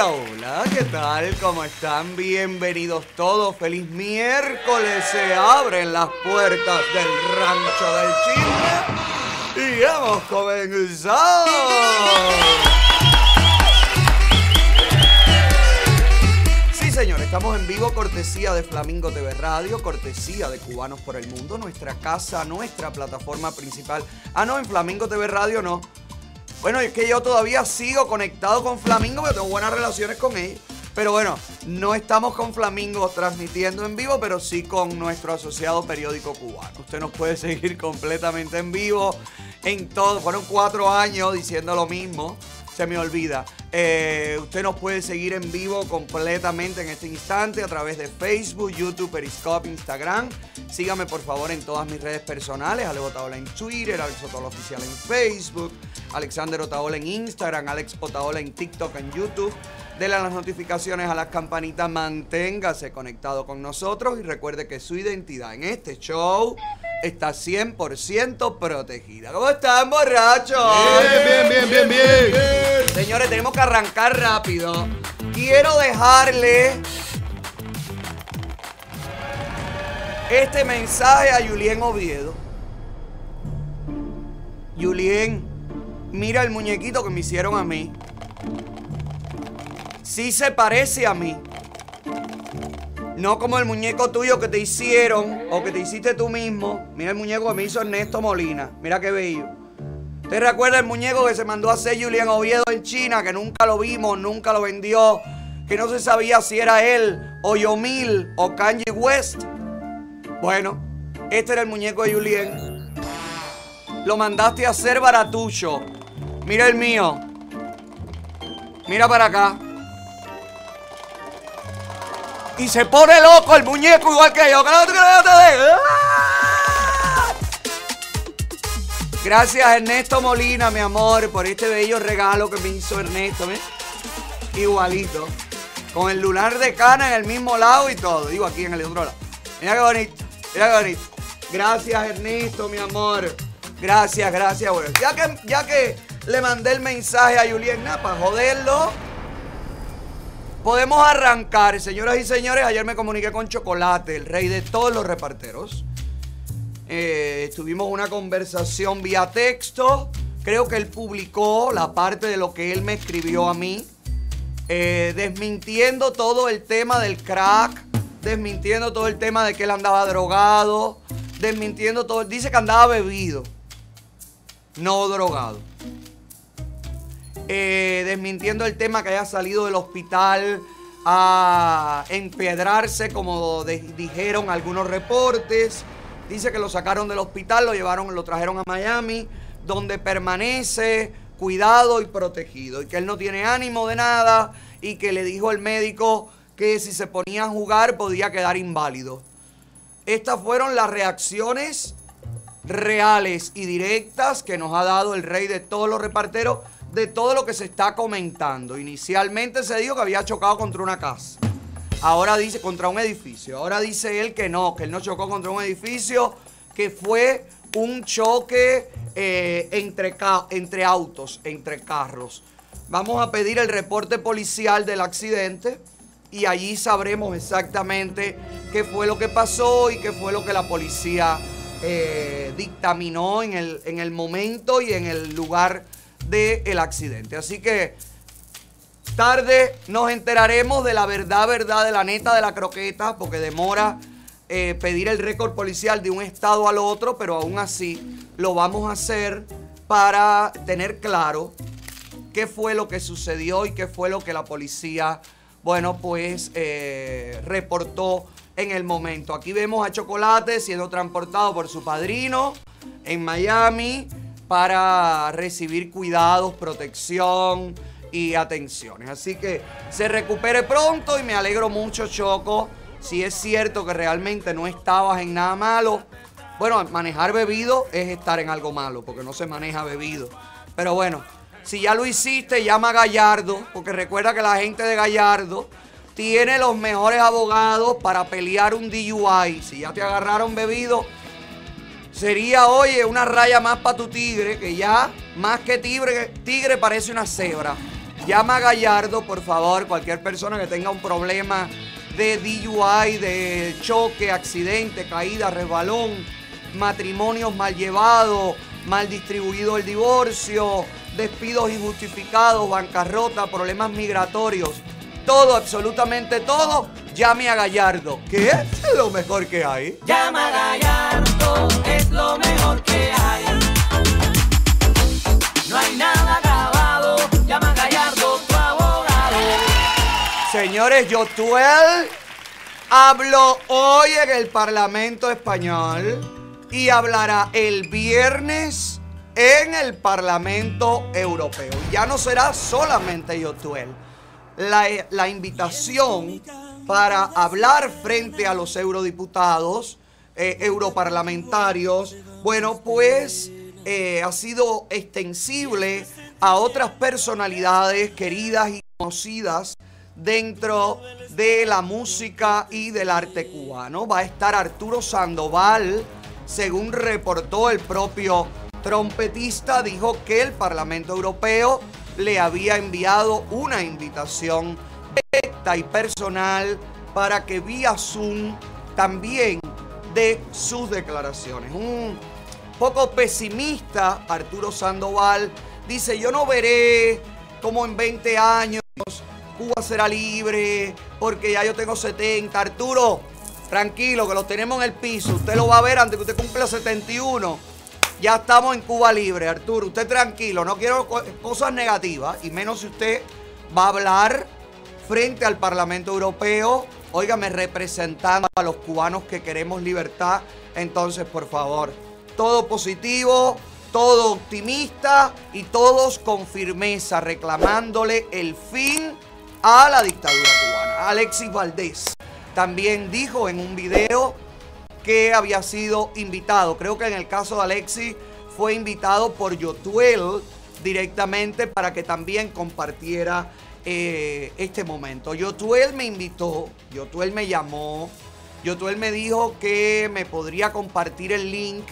Hola, hola, ¿qué tal? ¿Cómo están? Bienvenidos todos. Feliz miércoles. Se abren las puertas del rancho del chisme y hemos comenzado. Sí, señor, estamos en vivo, cortesía de Flamingo TV Radio, cortesía de Cubanos por el Mundo, nuestra casa, nuestra plataforma principal. Ah, no, en Flamingo TV Radio no. Bueno, es que yo todavía sigo conectado con Flamingo, porque tengo buenas relaciones con ellos. Pero bueno, no estamos con Flamingo transmitiendo en vivo, pero sí con nuestro asociado periódico cubano. Usted nos puede seguir completamente en vivo en todo. Fueron cuatro años diciendo lo mismo. Se me olvida. Eh, usted nos puede seguir en vivo completamente en este instante a través de Facebook, YouTube, Periscope, Instagram. Sígame por favor en todas mis redes personales. Alex Otaola en Twitter, Alex Otaola Oficial en Facebook, Alexander Otaola en Instagram, Alex Otaola en TikTok, en YouTube. Dele a las notificaciones a las campanitas, manténgase conectado con nosotros y recuerde que su identidad en este show está 100% protegida. ¿Cómo están, borrachos? Bien, bien, bien, bien, bien. Señores, tenemos que arrancar rápido. Quiero dejarle este mensaje a Julien Oviedo. Julien, mira el muñequito que me hicieron a mí. Sí se parece a mí. No como el muñeco tuyo que te hicieron o que te hiciste tú mismo. Mira el muñeco que me hizo Ernesto Molina. Mira qué bello. ¿Te recuerda el muñeco que se mandó a hacer Julián Oviedo en China? Que nunca lo vimos, nunca lo vendió. Que no se sabía si era él, o Yomil, o Kanye West. Bueno, este era el muñeco de Julián. Lo mandaste a hacer baratucho. Mira el mío. Mira para acá. Y se pone loco el muñeco igual que yo. ¡Ah! Gracias Ernesto Molina, mi amor, por este bello regalo que me hizo Ernesto. ¿ves? Igualito. Con el lunar de cana en el mismo lado y todo. Digo aquí en el otro lado. Mira qué bonito. Mira qué bonito. Gracias Ernesto, mi amor. Gracias, gracias. Ya que, ya que le mandé el mensaje a Julián para joderlo. Podemos arrancar, señoras y señores. Ayer me comuniqué con Chocolate, el rey de todos los reparteros. Eh, tuvimos una conversación vía texto. Creo que él publicó la parte de lo que él me escribió a mí. eh, desmintiendo todo el tema del crack. Desmintiendo todo el tema de que él andaba drogado. Desmintiendo todo. Dice que andaba bebido. No drogado. Eh, desmintiendo el tema que haya salido del hospital a empiedrarse, como dijeron algunos reportes. Dice que lo sacaron del hospital, lo llevaron, lo trajeron a Miami, donde permanece cuidado y protegido. Y que él no tiene ánimo de nada y que le dijo el médico que si se ponía a jugar podía quedar inválido. Estas fueron las reacciones reales y directas que nos ha dado el rey de todos los reparteros de todo lo que se está comentando. Inicialmente se dijo que había chocado contra una casa. Ahora dice contra un edificio. Ahora dice él que no, que él no chocó contra un edificio, que fue un choque eh, entre, entre autos, entre carros. Vamos a pedir el reporte policial del accidente y allí sabremos exactamente qué fue lo que pasó y qué fue lo que la policía eh, dictaminó en el, en el momento y en el lugar del accidente. Así que tarde nos enteraremos de la verdad, verdad, de la neta de la croqueta, porque demora eh, pedir el récord policial de un estado al otro, pero aún así lo vamos a hacer para tener claro qué fue lo que sucedió y qué fue lo que la policía, bueno, pues eh, reportó en el momento. Aquí vemos a Chocolate siendo transportado por su padrino en Miami para recibir cuidados, protección y atenciones. Así que se recupere pronto y me alegro mucho, Choco. Si es cierto que realmente no estabas en nada malo. Bueno, manejar bebido es estar en algo malo, porque no se maneja bebido. Pero bueno, si ya lo hiciste, llama a Gallardo, porque recuerda que la gente de Gallardo tiene los mejores abogados para pelear un DUI. Si ya te agarraron bebido, sería, oye, una raya más para tu tigre, que ya más que tigre, tigre parece una cebra. Llama a Gallardo, por favor, cualquier persona que tenga un problema de DUI, de choque, accidente, caída, resbalón, matrimonios mal llevados, mal distribuido el divorcio, despidos injustificados, bancarrota, problemas migratorios, todo, absolutamente todo, llame a Gallardo, que es lo mejor que hay. Llama a Gallardo, es lo mejor que hay. No hay nada acabado, llama a Gallardo, tu abogado. Señores, Yotuel habló hoy en el Parlamento Español y hablará el viernes en el Parlamento Europeo. Ya no será solamente Yotuel. La, invitación para hablar frente a los eurodiputados, eh, europarlamentarios, bueno, pues eh, ha sido extensible a otras personalidades queridas y conocidas dentro de la música y del arte cubano. Va a estar Arturo Sandoval, según reportó el propio trompetista, dijo que el Parlamento Europeo le había enviado una invitación directa y personal para que vía Zoom también dé sus declaraciones. Un poco pesimista, Arturo Sandoval dice, yo no veré como en 20 años Cuba será libre, porque ya yo tengo 70. Arturo, tranquilo, que lo tenemos en el piso. Usted lo va a ver antes que usted cumpla 71. Ya estamos en Cuba libre, Arturo. Usted tranquilo, no quiero co- cosas negativas, y menos si usted va a hablar frente al Parlamento Europeo, óigame, representando a los cubanos que queremos libertad. Entonces, por favor, todo positivo, todo optimista y todos con firmeza, reclamándole el fin a la dictadura cubana. Alexis Valdés también dijo en un video que había sido invitado. Creo que en el caso de Alexis fue invitado por Yotuel directamente para que también compartiera eh, este momento. Yotuel me invitó, Yotuel me llamó, Yotuel me dijo que me podría compartir el link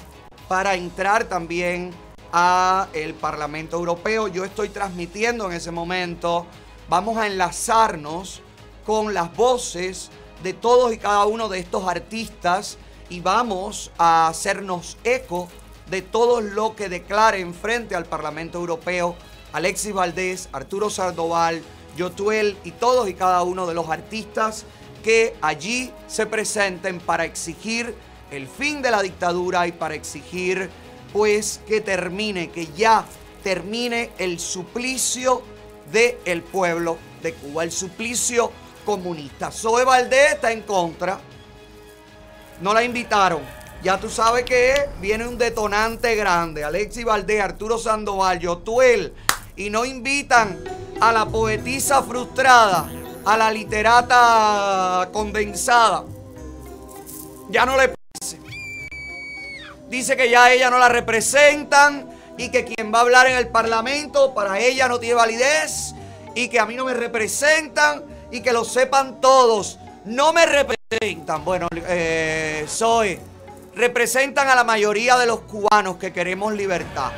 para entrar también a el Parlamento Europeo. Yo estoy transmitiendo en ese momento. Vamos a enlazarnos con las voces de todos y cada uno de estos artistas y vamos a hacernos eco de todo lo que declaren frente al Parlamento Europeo Alexis Valdés, Arturo Sandoval, Yotuel y todos y cada uno de los artistas que allí se presenten para exigir el fin de la dictadura y para exigir pues que termine, que ya termine el suplicio del pueblo de Cuba, el suplicio comunista. Zoe Valdés está en contra, no la invitaron. Ya tú sabes que viene un detonante grande. Alexis Valdés, Arturo Sandoval, Yotuel. Y no invitan a la poetisa frustrada, a la literata condensada. Ya no le parece. Dice que ya ella no la representan y que quien va a hablar en el parlamento para ella no tiene validez y que a mí no me representan y que lo sepan todos. No me representan. Bueno, eh, soy. Representan a la mayoría de los cubanos que queremos libertad.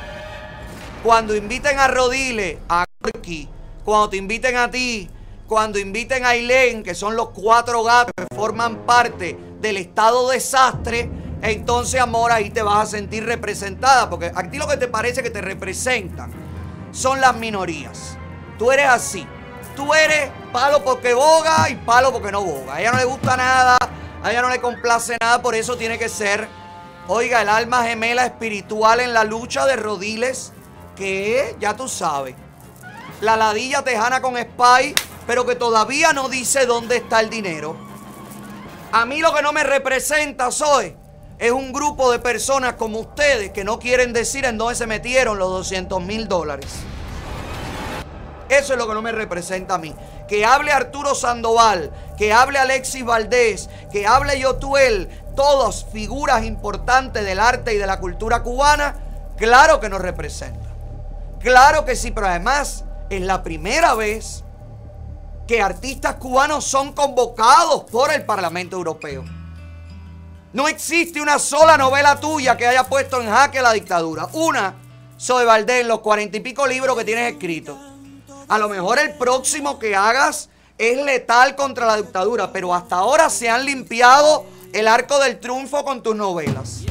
Cuando inviten a Rodile, a Gorky, cuando te inviten a ti, cuando inviten a Ailén, que son los cuatro gatos que forman parte del estado desastre, entonces, amor, ahí te vas a sentir representada. Porque a ti lo que te parece que te representan son las minorías. Tú eres así. Tú eres palo porque boga y palo porque no boga. A ella no le gusta nada, a ella no le complace nada, por eso tiene que ser, oiga, el alma gemela espiritual en la lucha de Rodiles, que ya tú sabes. La ladilla tejana con Spy, pero que todavía no dice dónde está el dinero. A mí lo que no me representa, soy, es un grupo de personas como ustedes que no quieren decir en dónde se metieron los 200 mil dólares. Eso es lo que no me representa a mí. Que hable Arturo Sandoval, que hable Alexis Valdés, que hable Yotuel, todas figuras importantes del arte y de la cultura cubana, claro que nos representan. Claro que sí, pero además es la primera vez que artistas cubanos son convocados por el Parlamento Europeo. No existe una sola novela tuya que haya puesto en jaque la dictadura. Una, Zoe Valdés, los cuarenta y pico libros que tienes escritos. A lo mejor el próximo que hagas es letal contra la dictadura, pero hasta ahora se han limpiado el arco del triunfo con tus novelas.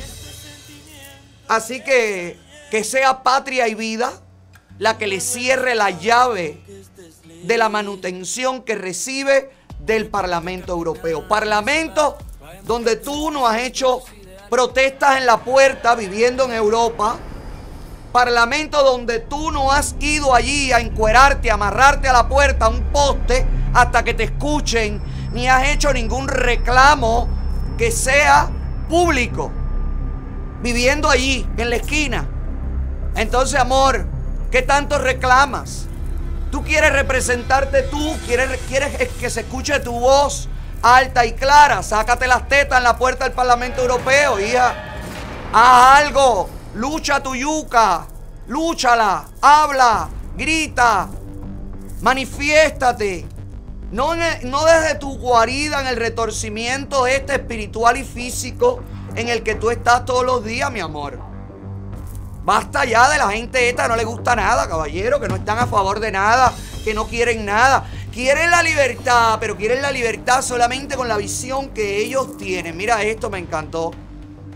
Así que que sea patria y vida la que le cierre la llave de la manutención que recibe del Parlamento Europeo. Parlamento donde tú no has hecho protestas en la puerta viviendo en Europa. Parlamento donde tú no has ido allí a encuerarte, a amarrarte a la puerta, a un poste, hasta que te escuchen, ni has hecho ningún reclamo que sea público, viviendo allí, en la esquina. Entonces, amor, ¿qué tanto reclamas? Tú quieres representarte tú, quieres, quieres que se escuche tu voz alta y clara. Sácate las tetas en la puerta del Parlamento Europeo, hija. Haz algo, lucha tu yuca, lúchala, habla, grita, manifiéstate. No, no desde tu guarida en el retorcimiento este espiritual y físico en el que tú estás todos los días, mi amor. Basta ya de la gente esta no le gusta nada, caballero, que no están a favor de nada, que no quieren nada. Quieren la libertad, pero quieren la libertad solamente con la visión que ellos tienen. Mira esto, me encantó.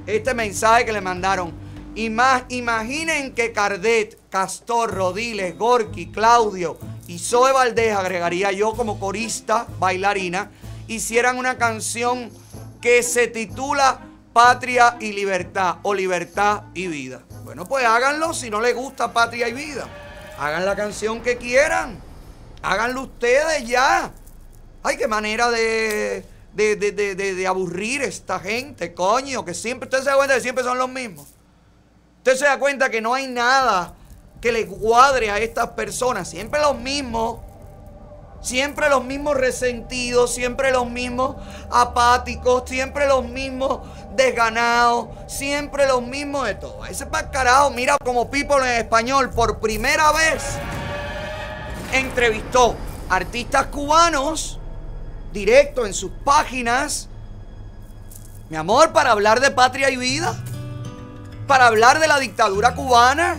Este mensaje que le mandaron. Imaginen que Cardet, Castor, Rodiles, Gorky, Claudio y Zoe Valdez, agregaría yo como corista, bailarina, hicieran una canción que se titula Patria y Libertad o Libertad y Vida. Bueno, pues háganlo si no les gusta Patria y Vida. Hagan la canción que quieran. Háganlo ustedes ya. Ay, qué manera de, de, de, de, aburrir esta gente, coño, que siempre, usted se da cuenta que siempre son los mismos. Usted se da cuenta que no hay nada que le cuadre a estas personas, siempre los mismos. Siempre los mismos resentidos, siempre los mismos apáticos, siempre los mismos desganados, siempre los mismos de todo. Ese carajo, mira como People en español por primera vez entrevistó artistas cubanos directo en sus páginas, mi amor, para hablar de patria y vida, para hablar de la dictadura cubana.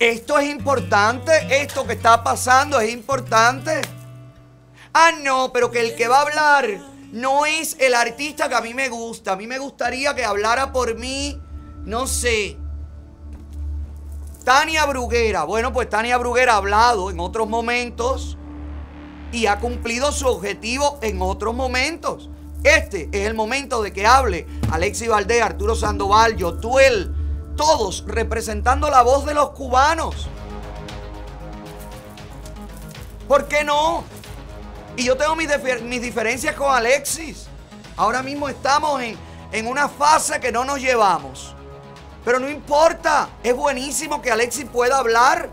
Esto es importante, esto que está pasando es importante. Ah, no, pero que el que va a hablar no es el artista que a mí me gusta. A mí me gustaría que hablara por mí, no sé, Tania Bruguera. Bueno, pues Tania Bruguera ha hablado en otros momentos y ha cumplido su objetivo en otros momentos. Este es el momento de que hable Alexi Valdés, Arturo Sandoval, Yotuel, todos representando la voz de los cubanos. ¿Por qué no? Y yo tengo mis, diferencias con Alexis. Ahora mismo estamos en, en una fase que no nos llevamos. Pero no importa, es buenísimo que Alexis pueda hablar.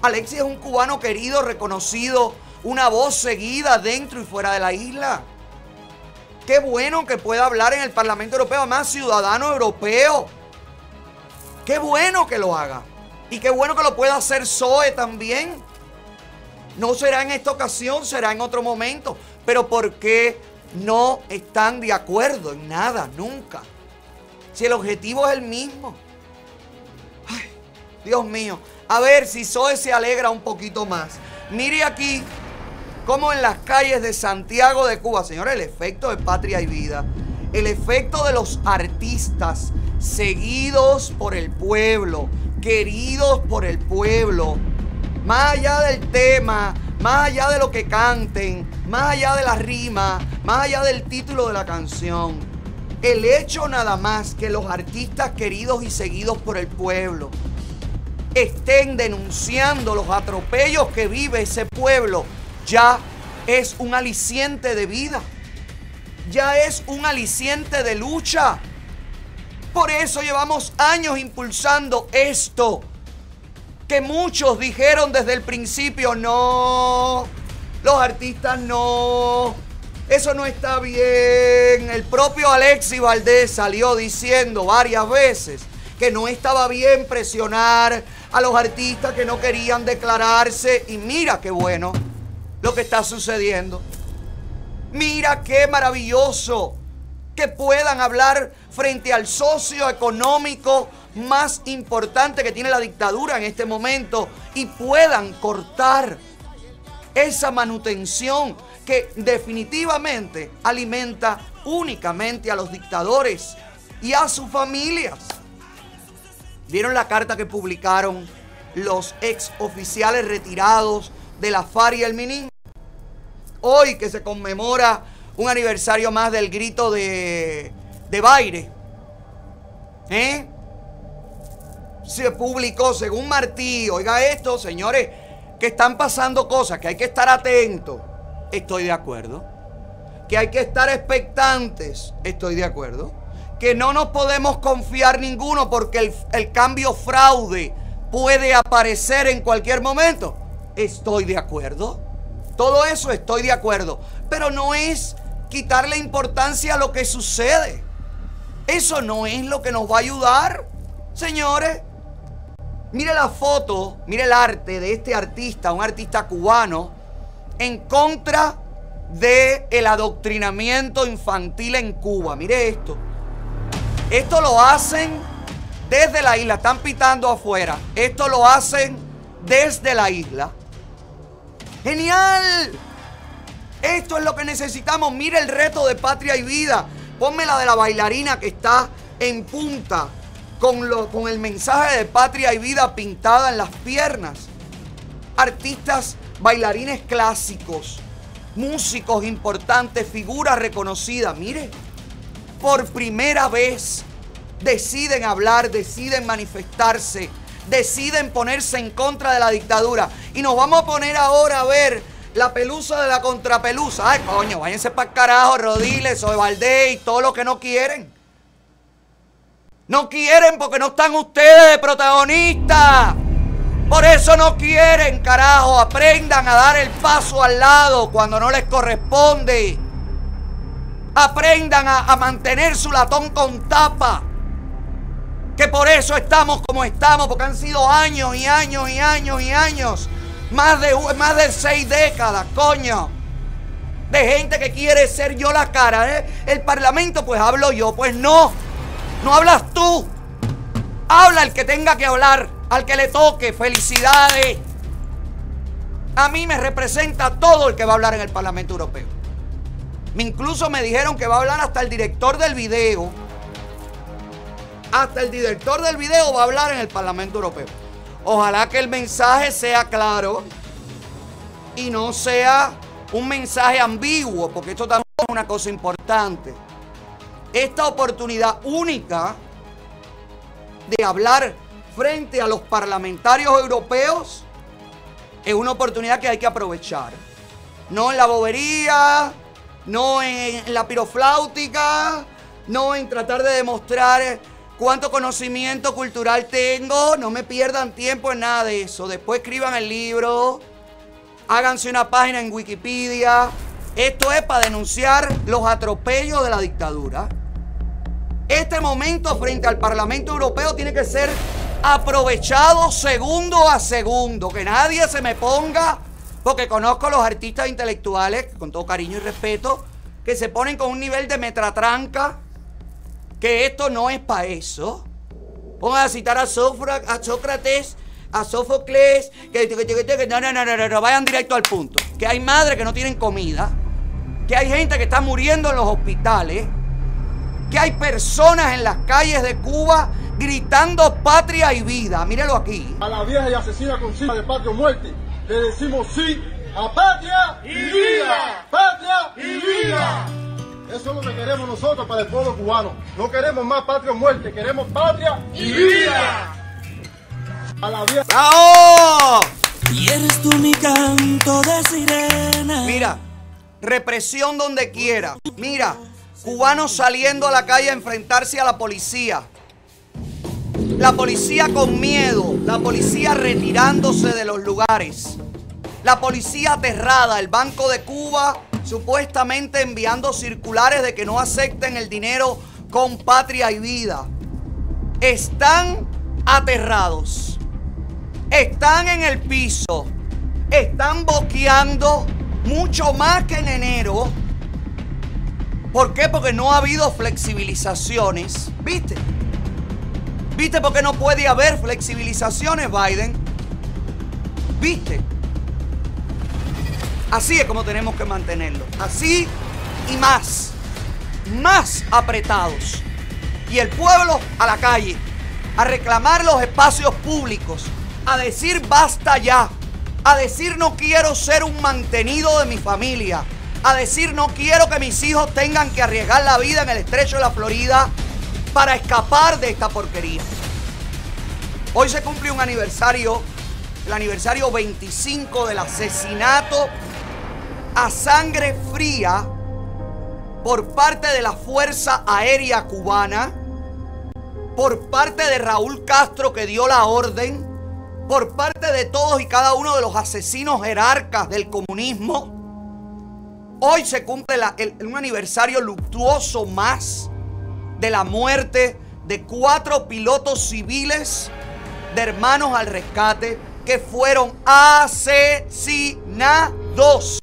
Alexis es un cubano querido, reconocido, una voz seguida dentro y fuera de la isla. Qué bueno que pueda hablar en el Parlamento Europeo, además ciudadano europeo. Qué bueno que lo haga. Y qué bueno que lo pueda hacer Zoe también. No será en esta ocasión, será en otro momento. Pero ¿por qué no están de acuerdo en nada, nunca? Si el objetivo es el mismo. Ay, Dios mío. A ver si Zoe se alegra un poquito más. Mire aquí cómo en las calles de Santiago de Cuba, señores, el efecto de patria y vida, el efecto de los artistas seguidos por el pueblo, queridos por el pueblo, más allá del tema, más allá de lo que canten, más allá de la rima, más allá del título de la canción. El hecho nada más que los artistas queridos y seguidos por el pueblo estén denunciando los atropellos que vive ese pueblo ya es un aliciente de vida. Ya es un aliciente de lucha. Por eso llevamos años impulsando esto. Que muchos dijeron desde el principio, no, los artistas no, eso no está bien. El propio Alexis Valdés salió diciendo varias veces que no estaba bien presionar a los artistas que no querían declararse. Y mira qué bueno lo que está sucediendo. Mira qué maravilloso que puedan hablar frente al socio económico más importante que tiene la dictadura en este momento y puedan cortar esa manutención que definitivamente alimenta únicamente a los dictadores y a sus familias. ¿Vieron la carta que publicaron los ex oficiales retirados de la FARC y el MININ? Hoy que se conmemora un aniversario más del grito de, de Baire. ¿Eh? Se publicó, según Martí, oiga esto, señores, que están pasando cosas, que hay que estar atentos. Estoy de acuerdo. Que hay que estar expectantes. Estoy de acuerdo. Que no nos podemos confiar ninguno porque el, el cambio fraude puede aparecer en cualquier momento. Estoy de acuerdo. Todo eso estoy de acuerdo. Pero no es quitarle importancia a lo que sucede. Eso no es lo que nos va a ayudar, señores. Mire la foto, mire el arte de este artista, un artista cubano, en contra del el adoctrinamiento infantil en Cuba. Mire esto. Esto lo hacen desde la isla, están pitando afuera. Esto lo hacen desde la isla. ¡Genial! Esto es lo que necesitamos. Mire el reto de patria y vida. Ponme la de la bailarina que está en punta con, lo, con el mensaje de patria y vida pintada en las piernas. Artistas, bailarines clásicos, músicos importantes, figuras reconocidas. Mire, por primera vez deciden hablar, deciden manifestarse, deciden ponerse en contra de la dictadura. Y nos vamos a poner ahora a ver la pelusa de la contrapelusa. Ay, coño, váyanse para el carajo, Rodiles, o y todo lo que no quieren. No quieren porque no están ustedes de protagonistas. Por eso no quieren, carajo. Aprendan a dar el paso al lado cuando no les corresponde. Aprendan a mantener su latón con tapa. Que por eso estamos como estamos, porque han sido años y años y años y años. Más de, más de seis décadas, coño. De gente que quiere ser yo la cara. ¿eh? El parlamento, pues hablo yo. Pues no. No hablas tú. Habla el que tenga que hablar. Al que le toque. Felicidades. A mí me representa todo el que va a hablar en el Parlamento Europeo. Incluso me dijeron que va a hablar hasta el director del video. Hasta el director del video va a hablar en el Parlamento Europeo. Ojalá que el mensaje sea claro y no sea un mensaje ambiguo, porque esto también es una cosa importante. Esta oportunidad única de hablar frente a los parlamentarios europeos es una oportunidad que hay que aprovechar. No en la bobería, no en la pirofláutica, no en tratar de demostrar cuánto conocimiento cultural tengo. No me pierdan tiempo en nada de eso. Después escriban el libro, háganse una página en Wikipedia. Esto es para denunciar los atropellos de la dictadura. Este momento frente al Parlamento Europeo tiene que ser aprovechado segundo a segundo. Que nadie se me ponga, porque conozco a los artistas intelectuales, con todo cariño y respeto, que se ponen con un nivel de metratranca, que esto no es para eso. Pongan a citar a, Sófra- a Sócrates, a Sófocles, que, que- que- que- que- no, no, no, no, no, vayan directo al punto. Que hay madres que no tienen comida, que hay gente que está muriendo en los hospitales, que hay personas en las calles de Cuba gritando patria y vida. Mírelo aquí. A la vieja y asesina consigna de patria o muerte, le decimos sí a patria y vida. Patria y vida. Eso es lo que queremos nosotros para el pueblo cubano. No queremos más patria o muerte, queremos patria y vida. A la vieja. ¡Bravo! Y eres tú mi canto de sirena. Mira, represión donde quiera. Mira, cubanos saliendo a la calle a enfrentarse a la policía. La policía con miedo, la policía retirándose de los lugares. La policía aterrada, el Banco de Cuba supuestamente enviando circulares de que no acepten el dinero con patria y vida. Están aterrados. Están en el piso. Están boqueando mucho más que en enero. ¿Por qué? Porque no ha habido flexibilizaciones. ¿Viste? ¿Viste por qué no puede haber flexibilizaciones, Biden? ¿Viste? Así es como tenemos que mantenerlo. Así y más. Más apretados. Y el pueblo a la calle. A reclamar los espacios públicos. A decir basta ya. A decir no quiero ser un mantenido de mi familia. A decir no quiero que mis hijos tengan que arriesgar la vida en el estrecho de la Florida para escapar de esta porquería. Hoy se cumple un aniversario, el aniversario 25 del asesinato a sangre fría por parte de la Fuerza Aérea Cubana, por parte de Raúl Castro que dio la orden, por parte de todos y cada uno de los asesinos jerarcas del comunismo. Hoy se cumple el- un aniversario luctuoso más de la muerte de cuatro pilotos civiles de hermanos al rescate que fueron asesinados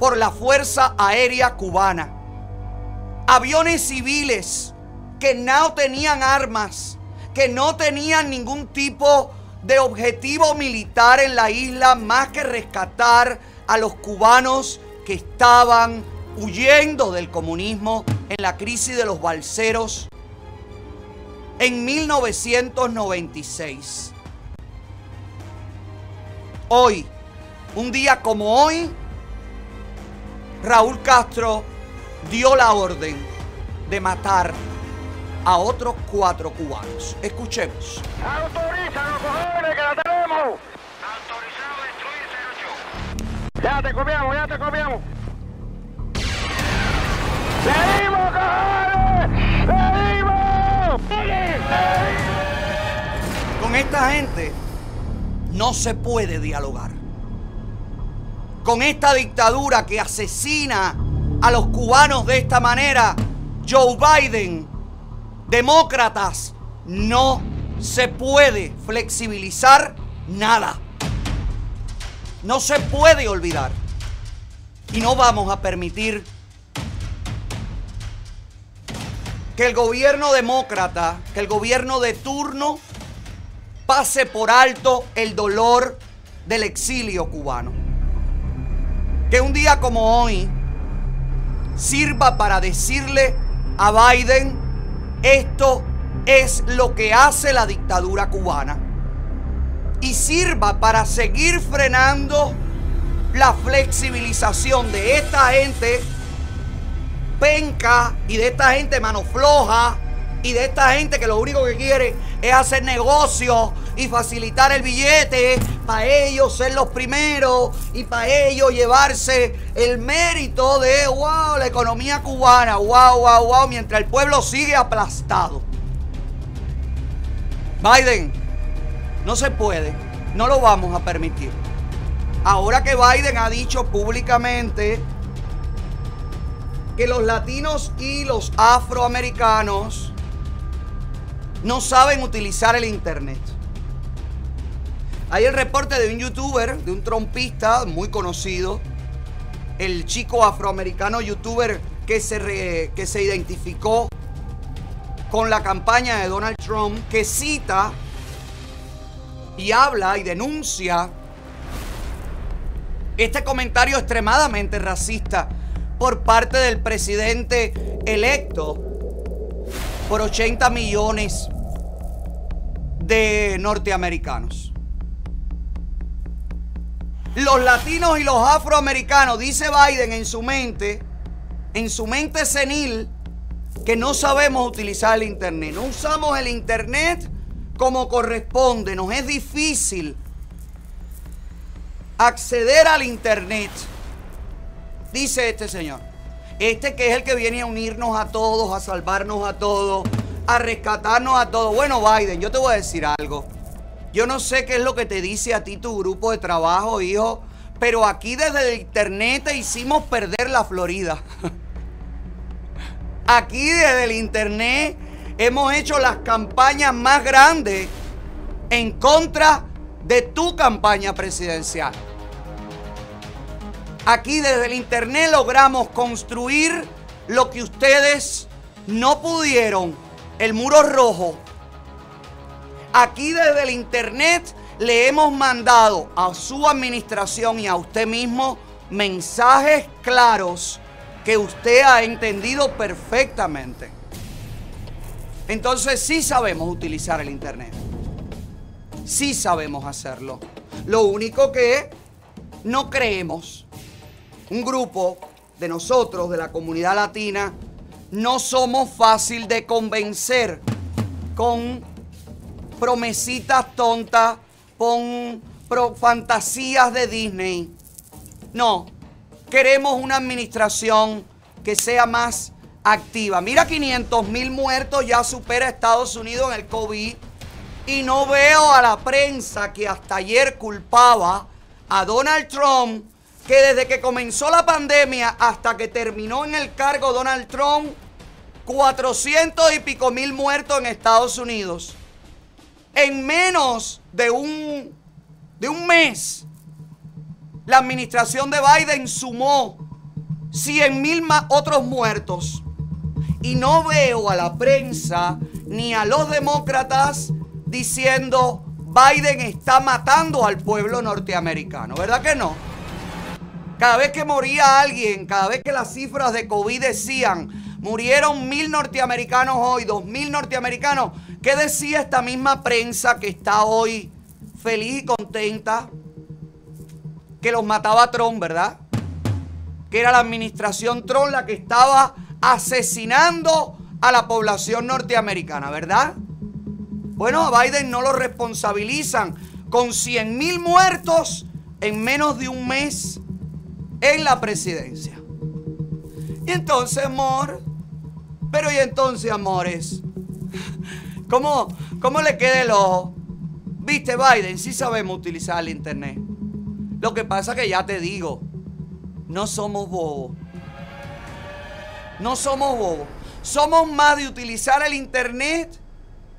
por la Fuerza Aérea Cubana. Aviones civiles que no tenían armas, que no tenían ningún tipo de objetivo militar en la isla más que rescatar a los cubanos que estaban huyendo del comunismo en la crisis de los balseros en 1996. Hoy, un día como hoy, Raúl Castro dio la orden de matar a otros cuatro cubanos. Escuchemos. ¡Autorizan los cojones que la tenemos! Autorizado destruir 08. Ya te comíamos, ya te comíamos. ¡Seguimos, cojones! ¡Seguimos! Con esta gente no se puede dialogar. Con esta dictadura que asesina a los cubanos de esta manera, Joe Biden, demócratas, no se puede flexibilizar nada. No se puede olvidar. Y no vamos a permitir que el gobierno demócrata, que el gobierno de turno, pase por alto el dolor del exilio cubano. Que un día como hoy sirva para decirle a Biden, esto es lo que hace la dictadura cubana. Y sirva para seguir frenando la flexibilización de esta gente penca y de esta gente mano floja y de esta gente que lo único que quiere es hacer negocio y facilitar el billete para ellos ser los primeros y para ellos llevarse el mérito de wow, la economía cubana, wow, wow, wow, mientras el pueblo sigue aplastado. Biden, no se puede, no lo vamos a permitir. Ahora que Biden ha dicho públicamente que los latinos y los afroamericanos no saben utilizar el internet. Hay el reporte de un youtuber, de un trompista muy conocido, el chico afroamericano youtuber que se, re- que se identificó con la campaña de Donald Trump, que cita y habla y denuncia este comentario extremadamente racista por parte del presidente electo por 80 millones de norteamericanos. Los latinos y los afroamericanos, dice Biden en su mente, en su mente senil, que no sabemos utilizar el Internet. No usamos el Internet como corresponde. Nos es difícil acceder al Internet. Dice este señor. Este que es el que viene a unirnos a todos, a salvarnos a todos, a rescatarnos a todos. Bueno, Biden, yo te voy a decir algo. Yo no sé qué es lo que te dice a ti tu grupo de trabajo, hijo, pero aquí desde el internet te hicimos perder la Florida. Aquí desde el internet hemos hecho las campañas más grandes en contra de tu campaña presidencial. Aquí desde el Internet logramos construir lo que ustedes no pudieron, el muro rojo. Aquí desde el Internet le hemos mandado a su administración y a usted mismo mensajes claros que usted ha entendido perfectamente. Entonces sí sabemos utilizar el Internet. Sí sabemos hacerlo. Lo único que no creemos, un grupo de nosotros, de la comunidad latina, no somos fácil de convencer con promesitas tontas, con fantasías de Disney. No, queremos una administración que sea más activa. Mira, 500 mil muertos ya supera Estados Unidos en el COVID. Y no veo a la prensa que hasta ayer culpaba a Donald Trump, que desde que comenzó la pandemia hasta que terminó en el cargo Donald Trump, 400 y pico mil muertos en Estados Unidos. En menos de un, de un mes, la administración de Biden sumó 100 mil más otros muertos. Y no veo a la prensa ni a los demócratas diciendo Biden está matando al pueblo norteamericano. ¿Verdad que no? Cada vez que moría alguien, cada vez que las cifras de COVID decían, murieron mil norteamericanos hoy, dos mil norteamericanos, ¿qué decía esta misma prensa que está hoy feliz y contenta? Que los mataba Trump, ¿verdad? Que era la administración Trump la que estaba asesinando a la población norteamericana, ¿verdad? Bueno, a Biden no lo responsabilizan con 100 mil muertos en menos de un mes en la presidencia. Y entonces, amor, pero y entonces, amores, ¿cómo, cómo le queda el ojo? Viste, Biden, sí sabemos utilizar el internet. Lo que pasa que ya te digo, no somos bobos. No somos bobos. Somos más de utilizar el internet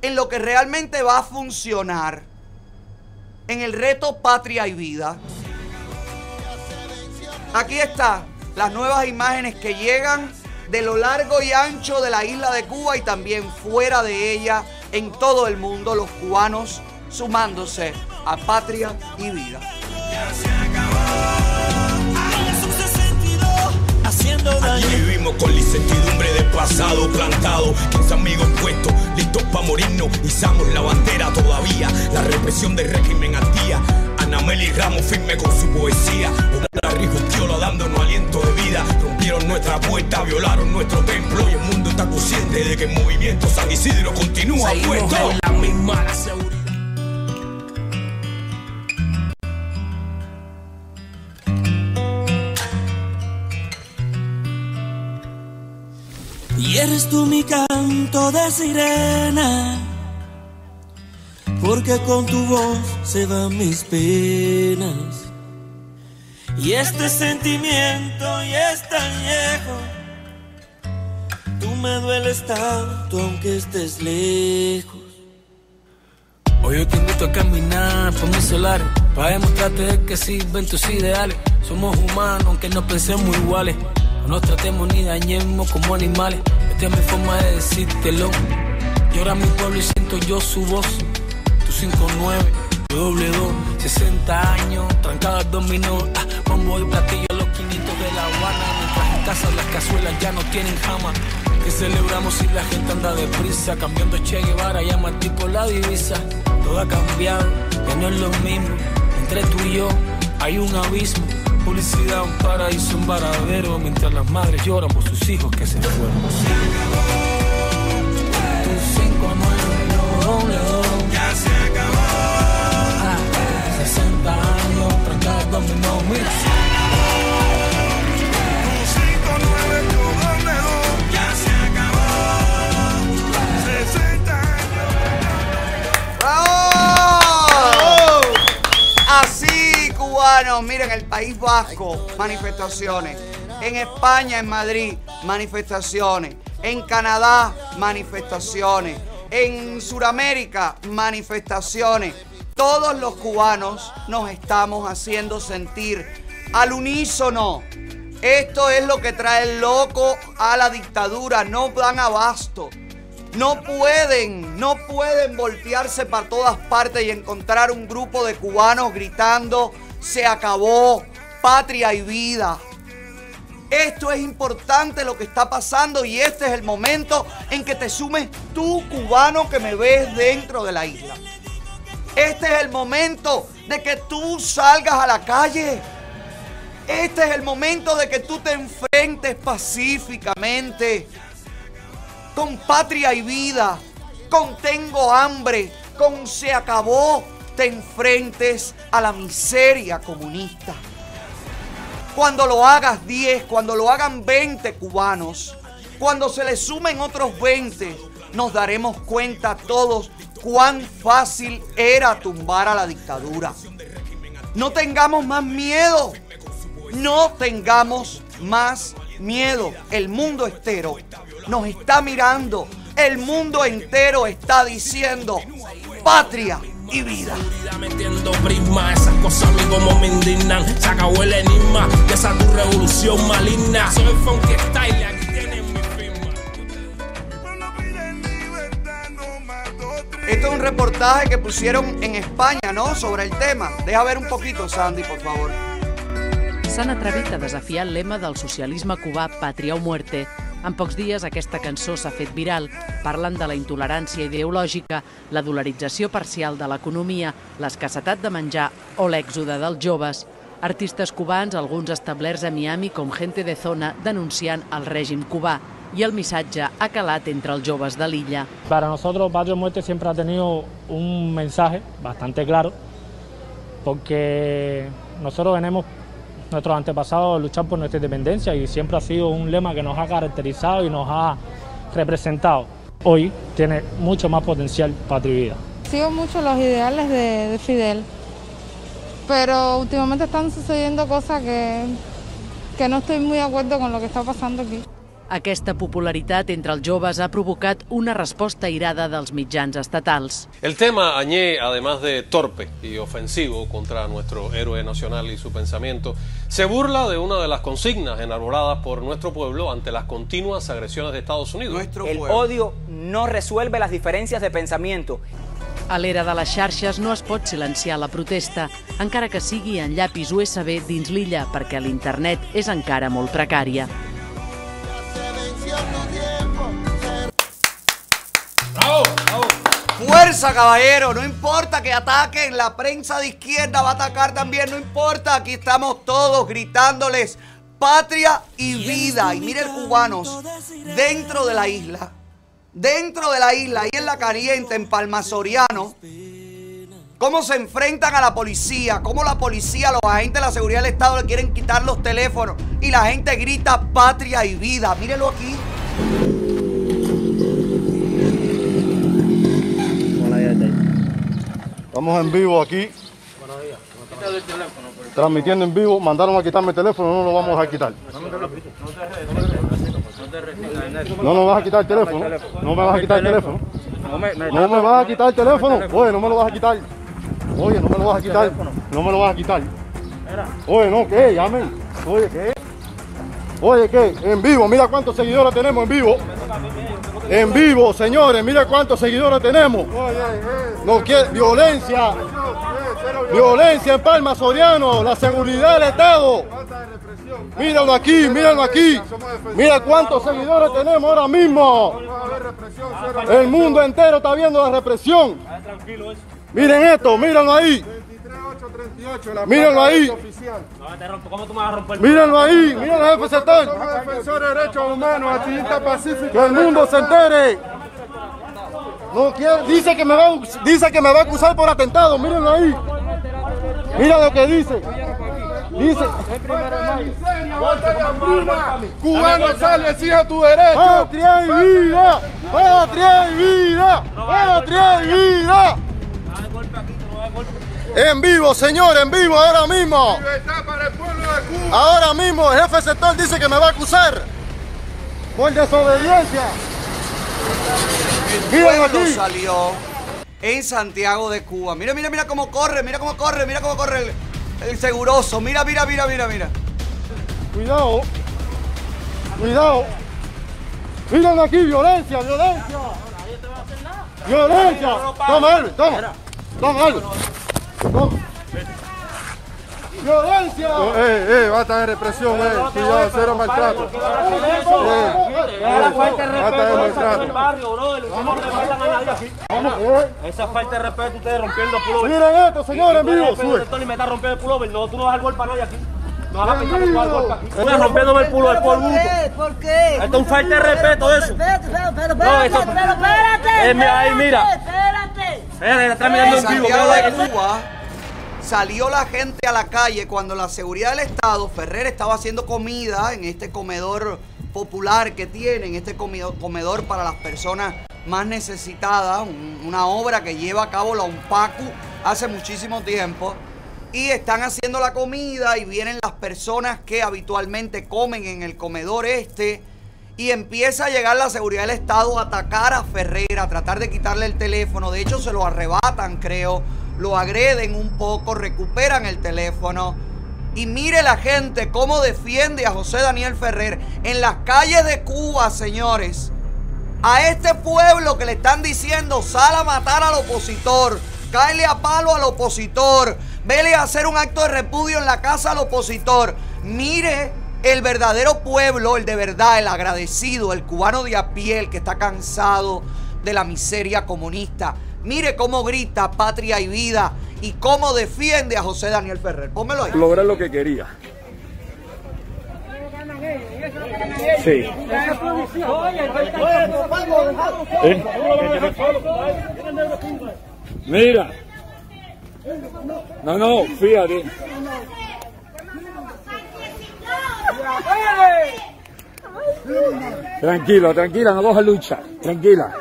en lo que realmente va a funcionar. En el reto Patria y Vida. Aquí está las nuevas imágenes que llegan de lo largo y ancho de la isla de Cuba y también fuera de ella en todo el mundo los cubanos sumándose a Patria y Vida. Aquí vivimos con la incertidumbre del pasado plantado. 15 amigos puestos, listos para morirnos. Izamos la bandera todavía. La represión del régimen al día. Anameli Ramos firme con su poesía. Una Rigustiola dándonos aliento de vida. Rompieron nuestra puerta, violaron nuestro templo. Y el mundo está consciente de que el movimiento San Isidro continúa Seguimos puesto. con la misma la seguridad. Y eres tú mi canto de sirena, porque con tu voz se van mis penas. Y este sentimiento ya es tan viejo, tú me dueles tanto aunque estés lejos. Hoy yo te invito a caminar por mis solares Para demostrarte que sirven tus ideales. Somos humanos aunque no pensemos iguales. No nos tratemos ni dañemos como animales. Esta es mi forma de decírtelo. Llora mi pueblo y siento yo su voz Tu 59, yo doble dos 60 años, trancada dominó ah, Bombo y platillo los 500 de La Habana Mientras en casa las cazuelas ya no tienen jama que celebramos si la gente anda deprisa? Cambiando Che Guevara, llama al tipo la divisa. Todo ha cambiado, ya no es lo mismo. Entre tú y yo hay un abismo. Publicidad, un paraíso, un varadero. Mientras las madres lloran por sus hijos que se fueron. Ya se acabó. 60 años, trancados dominó, mira. ¡Bravo! Así, cubanos, miren, el País Vasco, manifestaciones. En España, en Madrid, manifestaciones. En Canadá, manifestaciones. En Sudamérica, manifestaciones. Todos los cubanos nos estamos haciendo sentir al unísono. Esto es lo que trae el loco a la dictadura. No dan abasto. No pueden, no pueden voltearse para todas partes y encontrar un grupo de cubanos gritando, se acabó, patria y vida. Esto es importante lo que está pasando y este es el momento en que te sumes tú, cubano, que me ves dentro de la isla. Este es el momento de que tú salgas a la calle. Este es el momento de que tú te enfrentes pacíficamente con patria y vida, con tengo hambre, con se acabó, te enfrentes a la miseria comunista. Cuando lo hagas 10, cuando lo hagan 20 cubanos, cuando se le sumen otros 20, nos daremos cuenta todos cuán fácil era tumbar a la dictadura. No tengamos más miedo. No tengamos más miedo. El mundo entero nos está mirando. El mundo entero está diciendo patria y vida. metiendo prisma, esas cosas a mí como me indignan. Se acabó el enigma de esa tu revolución maligna. Soy funky style, y aquí tienen mi firma. Esto es un reportaje que pusieron en España, ¿no? Sobre el tema. Deja ver un poquito, Sandy, por favor. S'han atrevit a desafiar el lema del socialisme cubà Pàtria o Muerte. En pocs dies aquesta cançó s'ha fet viral, parlant de la intolerància ideològica, la dolarització parcial de l'economia, l'escassetat de menjar o l'èxode dels joves. Artistes cubans, alguns establerts a Miami com Gente de Zona, denunciant el règim cubà i el missatge ha calat entre els joves de l'illa. Para nosotros Patria o Muerte siempre ha tenido un mensaje bastante claro, porque nosotros venimos, nuestros antepasados, a luchar por nuestra independencia y siempre ha sido un lema que nos ha caracterizado y nos ha representado. Hoy tiene mucho más potencial Patria y Vida. Sigo mucho los ideales de, de Fidel, pero últimamente están sucediendo cosas que, que no estoy muy de acuerdo con lo que está pasando aquí. Aquesta popularitat entre els joves ha provocat una resposta irada dels mitjans estatals. El tema añé, además de torpe y ofensivo contra nuestro héroe nacional y su pensamiento, se burla de una de las consignas enarboradas por nuestro pueblo ante las continuas agresiones de Estados Unidos. El odio no resuelve las diferencias de pensamiento. A l'era de les xarxes no es pot silenciar la protesta, encara que sigui en llapis USB dins l'illa, perquè l'internet és encara molt precària. Fuerza, caballero. No importa que ataquen. La prensa de izquierda va a atacar también. No importa. Aquí estamos todos gritándoles patria y vida. Y miren, cubanos, dentro de la isla, dentro de la isla, ahí en la caliente, en Palmasoriano, cómo se enfrentan a la policía, cómo la policía, los agentes de la seguridad del Estado le quieren quitar los teléfonos y la gente grita patria y vida. Mírenlo aquí. Estamos en vivo aquí. Transmitiendo en vivo. Mandaron a quitarme el teléfono, no lo vamos a quitar. No nos vas a quitar el teléfono. No me vas a quitar el teléfono. No me vas a quitar el teléfono. Oye, no me lo vas a quitar. Oye, no me lo vas a quitar. No me lo vas a quitar. Oye, no, ¿qué? Llamen. Oye, ¿qué? Oye, ¿qué? En vivo, mira cuántos seguidores tenemos en vivo. En vivo, señores, mira cuántos seguidores tenemos. No quiere violencia. Violencia en Palma Soriano, la seguridad del Estado. Míralo aquí, míralo aquí. Mira cuántos seguidores tenemos ahora mismo. El mundo entero está viendo la represión. Miren esto, mírenlo ahí. Mírenlo ahí. Mírenlo ahí, miren al jefe sector. Defensor de derechos humanos, activista pacífico. Que el mundo se entere. No quiere, dice que me va, a- dice que me va a acusar por atentado. Mírenlo ahí. Mira lo que dice. Dice. Cubano sale, exige tu derecho. Patria y vida. Patria y vida. Patria y vida. En vivo, señor, en vivo, ahora mismo. Libertad para el pueblo de Cuba. Ahora mismo el jefe sector dice que me va a acusar por desobediencia. El pueblo aquí. salió en Santiago de Cuba. Mira, mira, mira cómo corre, mira cómo corre, mira cómo corre. el- El seguroso. Mira, mira, mira, mira, mira. Cuidado. Cuidado. Miren aquí, violencia, violencia. Violencia. Toma, Elvis, toma. Toma, Elvis. Toma. Violencia. Eh, eh, basta de represión, eh. Cuidado, cero maltrato. la falta de Basta de respeto maltrato. aquí. Esa falta de respeto, ustedes rompiendo el pullover. Miren esto, señores, Tú eres sube. me está rompiendo el pullover. No, tú no vas al golpe a nadie aquí. No vas a pintar el golpe aquí. Tú estás rompiéndome el pullover por gusto. ¿Por qué? Esto es un falta de respeto, eso. Pero, pero, No, eso- pero espérate. Eh, mira, ahí, mira. Espérate. Mira, está mirando En vivo. De. Cuba salió la gente a la calle cuando la seguridad del Estado, Ferrer estaba haciendo comida en este comedor popular que tienen, este comedor, comedor para las personas más necesitadas, un- una obra que lleva a cabo la UNPACU hace muchísimo tiempo. Y están haciendo la comida y vienen las personas que habitualmente comen en el comedor este. Y empieza a llegar la seguridad del Estado a atacar a Ferrer, a tratar de quitarle el teléfono. De hecho, se lo arrebatan, creo. Lo agreden un poco, recuperan el teléfono. Y mire la gente cómo defiende a José Daniel Ferrer en las calles de Cuba, señores. A este pueblo que le están diciendo, sal a matar al opositor, cáele a palo al opositor, vele a hacer un acto de repudio en la casa al opositor. Mire el verdadero pueblo, el de verdad, el agradecido, el cubano de a pie, el que está cansado de la miseria comunista. Mire cómo grita patria y vida y cómo defiende a José Daniel Ferrer. Pónmelo ahí. lograr lo que quería. Sí. ¿Eh? Mira. No, no, fíjate. Tranquila, tranquila, no cojas lucha. Tranquila.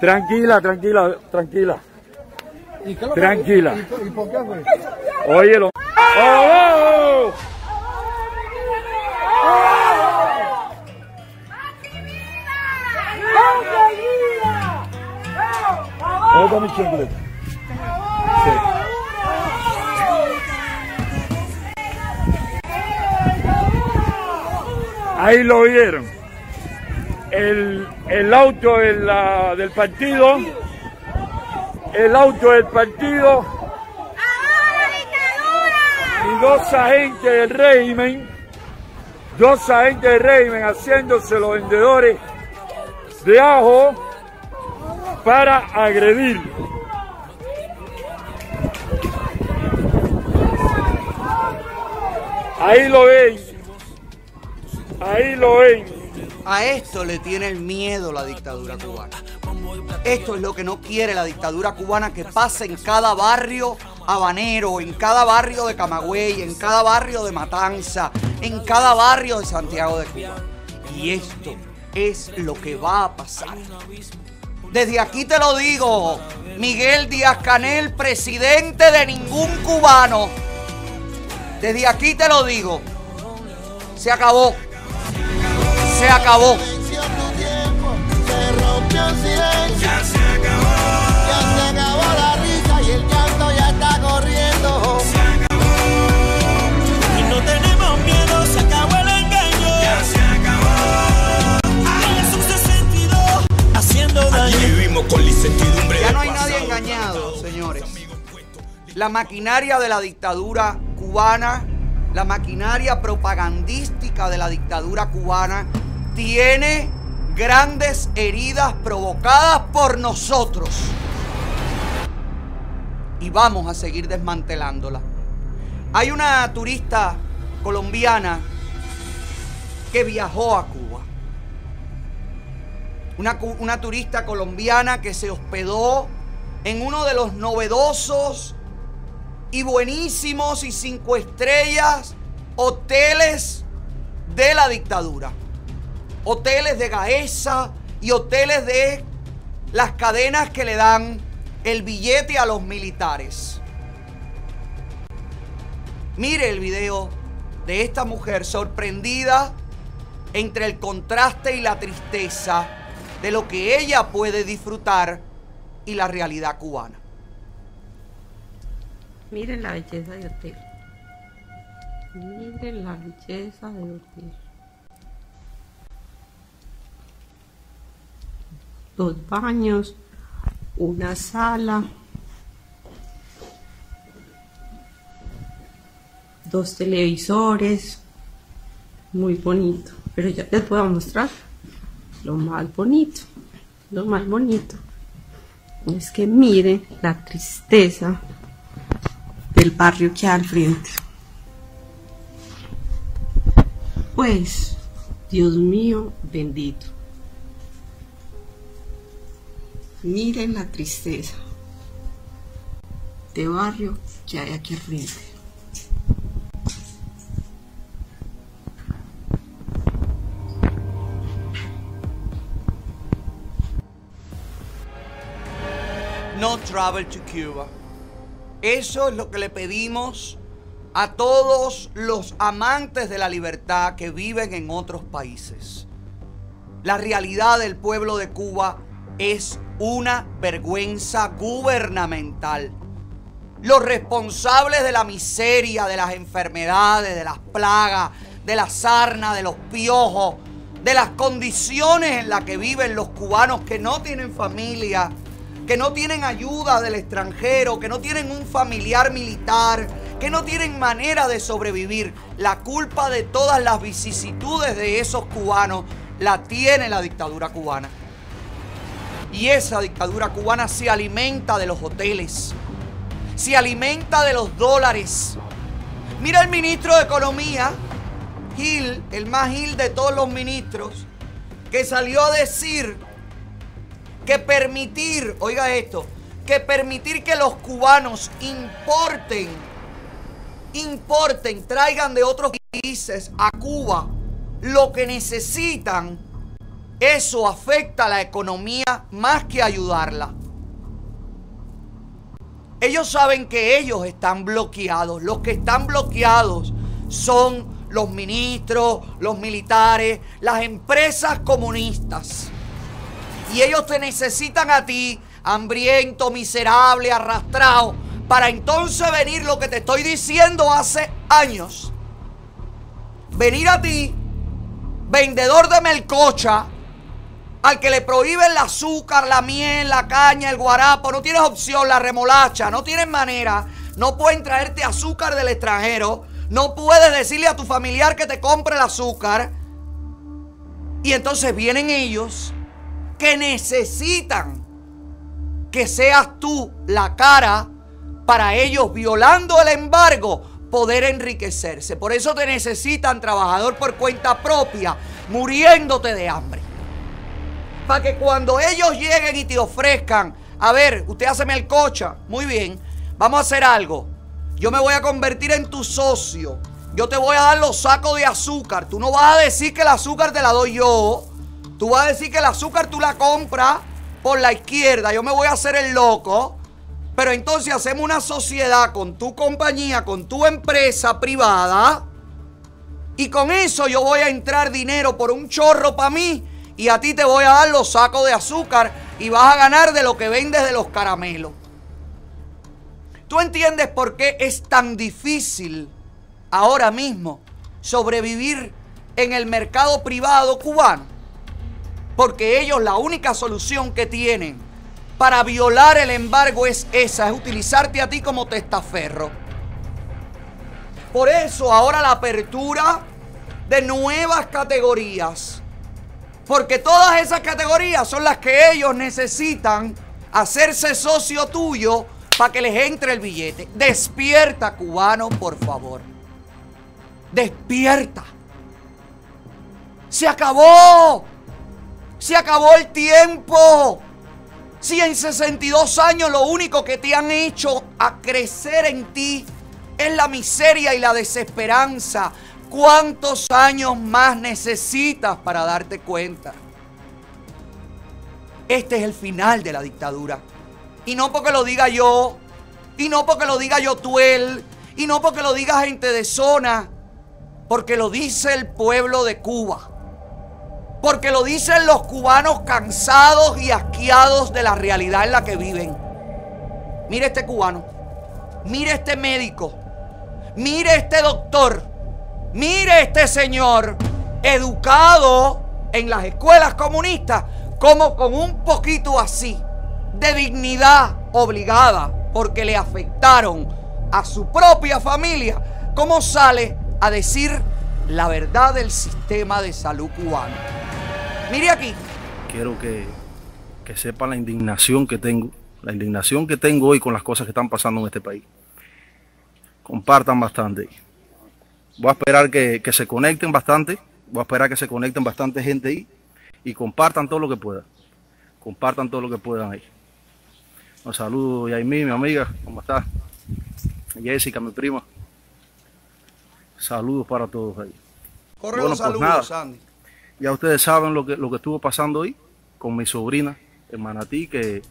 Tranquila, tranquila, tranquila. Tranquila. ¿Y por qué fue? Óyelo. ¡Oh! Ahí lo vieron. El, el auto de la- del partido. El auto del partido. Y dos agentes del régimen. Dos agentes del régimen haciéndose los vendedores de ajo para agredir. Ahí lo ven. Ahí lo ven. A esto le tiene el miedo la dictadura cubana. Esto es lo que no quiere la dictadura cubana que pase en cada barrio habanero, en cada barrio de Camagüey, en cada barrio de Matanza, en cada barrio de Santiago de Cuba. Y esto es lo que va a pasar. Desde aquí te lo digo, Miguel Díaz Canel, presidente de ningún cubano. Desde aquí te lo digo. Se acabó. Se acabó. Ya se acabó. Ya se acabó la risa y el llanto ya está corriendo. Se acabó. Y no tenemos miedo, se acabó el engaño. Ya se acabó. Sentido haciendo daño. Aquí vivimos con la incertidumbre Ya no hay nadie engañado, señores. La maquinaria de la dictadura cubana, la maquinaria propagandística de la dictadura cubana, tiene grandes heridas provocadas por nosotros. Y vamos a seguir desmantelándola. Hay una turista colombiana que viajó a Cuba. Una, una turista colombiana que se hospedó en uno de los novedosos y buenísimos y cinco estrellas hoteles de la dictadura. Hoteles de Gaesa y hoteles de las cadenas que le dan el billete a los militares. Mire el video de esta mujer sorprendida entre el contraste y la tristeza de lo que ella puede disfrutar y la realidad cubana. Miren la belleza de hotel. Miren la belleza de hotel. Dos baños, una sala, dos televisores, muy bonito. Pero ya les voy a mostrar lo más bonito, lo más bonito. Es que miren la tristeza del barrio que hay al frente. Pues, Dios mío bendito. Miren la tristeza de barrio que hay aquí frente. No travel to Cuba. Eso es lo que le pedimos a todos los amantes de la libertad que viven en otros países. La realidad del pueblo de Cuba es una vergüenza gubernamental. Los responsables de la miseria, de las enfermedades, de las plagas, de la sarna, de los piojos, de las condiciones en las que viven los cubanos que no tienen familia, que no tienen ayuda del extranjero, que no tienen un familiar militar, que no tienen manera de sobrevivir. La culpa de todas las vicisitudes de esos cubanos la tiene la dictadura cubana. Y esa dictadura cubana se alimenta de los hoteles, se alimenta de los dólares. Mira el ministro de Economía, Gil, el más Gil de todos los ministros, que salió a decir que permitir, oiga esto, que permitir que los cubanos importen, importen, traigan de otros países a Cuba lo que necesitan, eso afecta a la economía más que ayudarla. Ellos saben que ellos están bloqueados. Los que están bloqueados son los ministros, los militares, las empresas comunistas. Y ellos te necesitan a ti, hambriento, miserable, arrastrado, para entonces venir lo que te estoy diciendo hace años. Venir a ti, vendedor de melcocha, al que le prohíben el azúcar, la miel, la caña, el guarapo, no tienes opción, la remolacha, no tienes manera, no pueden traerte azúcar del extranjero, no puedes decirle a tu familiar que te compre el azúcar. Y entonces vienen ellos que necesitan que seas tú la cara para ellos violando el embargo poder enriquecerse. Por eso te necesitan trabajador por cuenta propia, muriéndote de hambre. Para que cuando ellos lleguen y te ofrezcan, a ver, usted hace el cocha, muy bien, vamos a hacer algo. Yo me voy a convertir en tu socio. Yo te voy a dar los sacos de azúcar. Tú no vas a decir que el azúcar te la doy yo. Tú vas a decir que el azúcar tú la compras por la izquierda. Yo me voy a hacer el loco. Pero entonces hacemos una sociedad con tu compañía, con tu empresa privada. Y con eso yo voy a entrar dinero por un chorro para mí. Y a ti te voy a dar los sacos de azúcar. Y vas a ganar de lo que vendes de los caramelos. ¿Tú entiendes por qué es tan difícil ahora mismo sobrevivir en el mercado privado cubano? Porque ellos la única solución que tienen para violar el embargo es esa, es utilizarte a ti como testaferro. Por eso ahora la apertura de nuevas categorías. Porque todas esas categorías son las que ellos necesitan hacerse socio tuyo para que les entre el billete. Despierta, cubano, por favor. Despierta. Se acabó. Se acabó el tiempo. Si en 62 años lo único que te han hecho a crecer en ti es la miseria y la desesperanza, ¿cuántos años más necesitas para darte cuenta? Este es el final de la dictadura. Y no porque lo diga yo, y no porque lo diga yo Tuel, y no porque lo diga gente de zona, porque lo dice el pueblo de Cuba. Porque lo dicen los cubanos cansados y asqueados de la realidad en la que viven. Mire este cubano, mire este médico, mire este doctor, Mire este señor, educado en las escuelas comunistas, como con un poquito así de dignidad obligada, porque le afectaron a su propia familia, ¿cómo sale a decir la verdad del sistema de salud cubano? Mire aquí. Quiero que, que sepan la indignación que tengo, la indignación que tengo hoy con las cosas que están pasando en este país. Compartan bastante. Voy a esperar que, que se conecten bastante, voy a esperar que se conecten bastante gente ahí y compartan todo lo que puedan. Compartan todo lo que puedan ahí. Un saludo, Yaimí, mi amiga, ¿cómo estás? Jessica, mi prima. Saludos para todos ahí. Corre Bueno, los pues saludos, nada. Sandy. Ya ustedes saben lo que, lo que estuvo pasando hoy con mi sobrina en Manatí, que,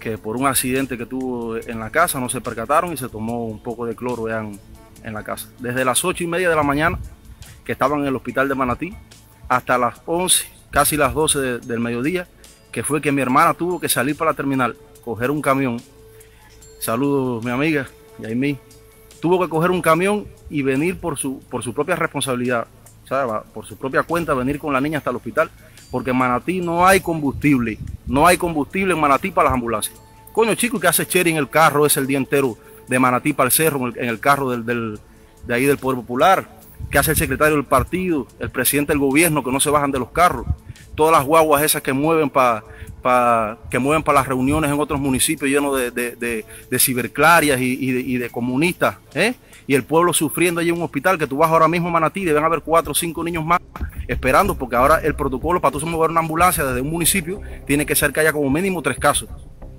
que por un accidente que tuvo en la casa no se percataron y se tomó un poco de cloro ya en, en la casa. Desde las ocho y media de la mañana, que estaban en el hospital de Manatí, hasta las 11, casi las 12 de- del mediodía, que fue que mi hermana tuvo que salir para la terminal, coger un camión. Saludos, mi amiga, Yaimí. Tuvo que coger un camión y venir por su, por su propia responsabilidad, ¿sabe? Por su propia cuenta, venir con la niña hasta el hospital, porque en Manatí no hay combustible, no hay combustible en Manatí para las ambulancias. Coño, chico, ¿qué hace Cherry en el carro ese el día entero de Manatí para el cerro, en el, carro del, del- de ahí del Poder Popular? ¿Qué hace el secretario del partido, el presidente del gobierno que no se bajan de los carros? Todas las guaguas esas que mueven para que mueven para las reuniones en otros municipios llenos de, de, de- ciberclarias y, y de comunistas, ¿eh? Y el pueblo sufriendo allí en un hospital que tú vas ahora mismo a Manatí, deben haber cuatro o cinco niños más esperando, porque ahora el protocolo para tú mover una ambulancia desde un municipio tiene que ser que haya como mínimo tres casos.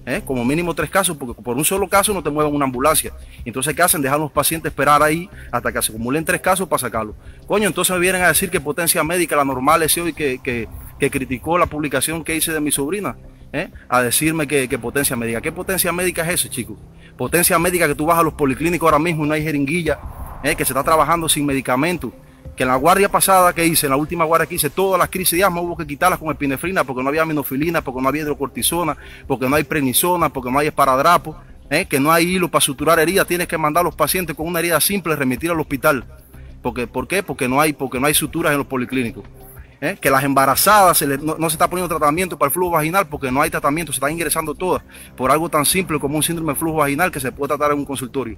¿Eh? Como mínimo tres casos, porque por un solo caso no te mueven una ambulancia. Entonces, ¿qué hacen? Dejan los pacientes esperar ahí hasta que se acumulen tres casos para sacarlo. Coño, entonces me vienen a decir que potencia médica, la normal ese hoy que, que, que criticó la publicación que hice de mi sobrina, ¿eh? a decirme que, potencia médica. ¿Qué potencia médica es eso, chicos? Potencia médica que tú vas a los policlínicos ahora mismo y no hay jeringuilla, ¿eh? que se está trabajando sin medicamentos. Que en la guardia pasada que hice, en la última guardia que hice, todas las crisis de asma hubo que quitarlas con epinefrina porque no había minofilina, porque no había hidrocortisona, porque no hay prednisona, porque no hay esparadrapo, ¿eh? que no hay hilo para suturar heridas, tienes que mandar a los pacientes con una herida simple, remitir al hospital. Porque, ¿Por qué? Porque no hay, porque no hay suturas en los policlínicos. ¿eh? Que las embarazadas se le- no, no se está poniendo tratamiento para el flujo vaginal porque no hay tratamiento, se están ingresando todas por algo tan simple como un síndrome de flujo vaginal que se puede tratar en un consultorio.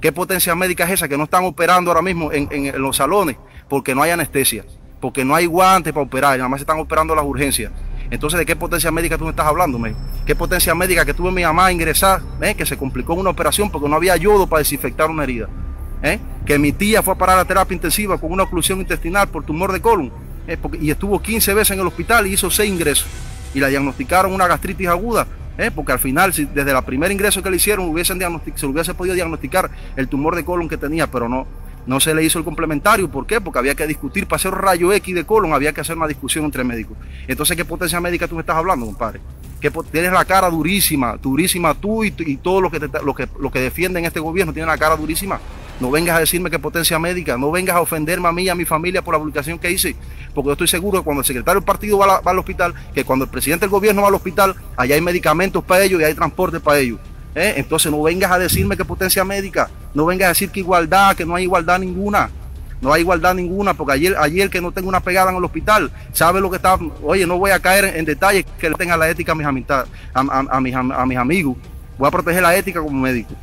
¿Qué potencia médica es esa que no están operando ahora mismo en, los salones porque no hay anestesia, porque no hay guantes para operar, nada más se están operando las urgencias? Entonces, ¿de qué potencia médica tú me estás hablando, men? ¿Qué potencia médica que tuve mi mamá a ingresar, que se complicó en una operación porque no había yodo para desinfectar una herida? ¿eh? Que mi tía fue a parar a terapia intensiva con una oclusión intestinal por tumor de colon eh, y estuvo 15 veces en el hospital y hizo 6 ingresos. Y la diagnosticaron una gastritis aguda, eh, porque al final, si desde el primer ingreso que le hicieron, hubiesen se le hubiese podido diagnosticar el tumor de colon que tenía, pero no, no se le hizo el complementario. ¿Por qué? Porque había que discutir para hacer un rayo X de colon, había que hacer una discusión entre médicos. Entonces, ¿qué potencia médica tú me estás hablando, compadre? Que tienes la cara durísima, durísima tú y, todos los que, te- que, los que defienden este gobierno tienen la cara durísima. No vengas a decirme que potencia médica, no vengas a ofenderme a mí y a mi familia por la publicación que hice, porque yo estoy seguro que cuando el secretario del partido va, al hospital, que cuando el presidente del gobierno va al hospital, allá hay medicamentos para ellos y hay transporte para ellos. ¿eh? Entonces no vengas a decirme que potencia médica, no vengas a decir que igualdad, que no hay igualdad ninguna. No hay igualdad ninguna, porque ayer, ayer que no tengo una pegada en el hospital, sabe lo que está. Oye, no voy a caer en, detalles que le tenga la ética a mis, amistad- a, a- a a mis amigos. Voy a proteger la ética como médico.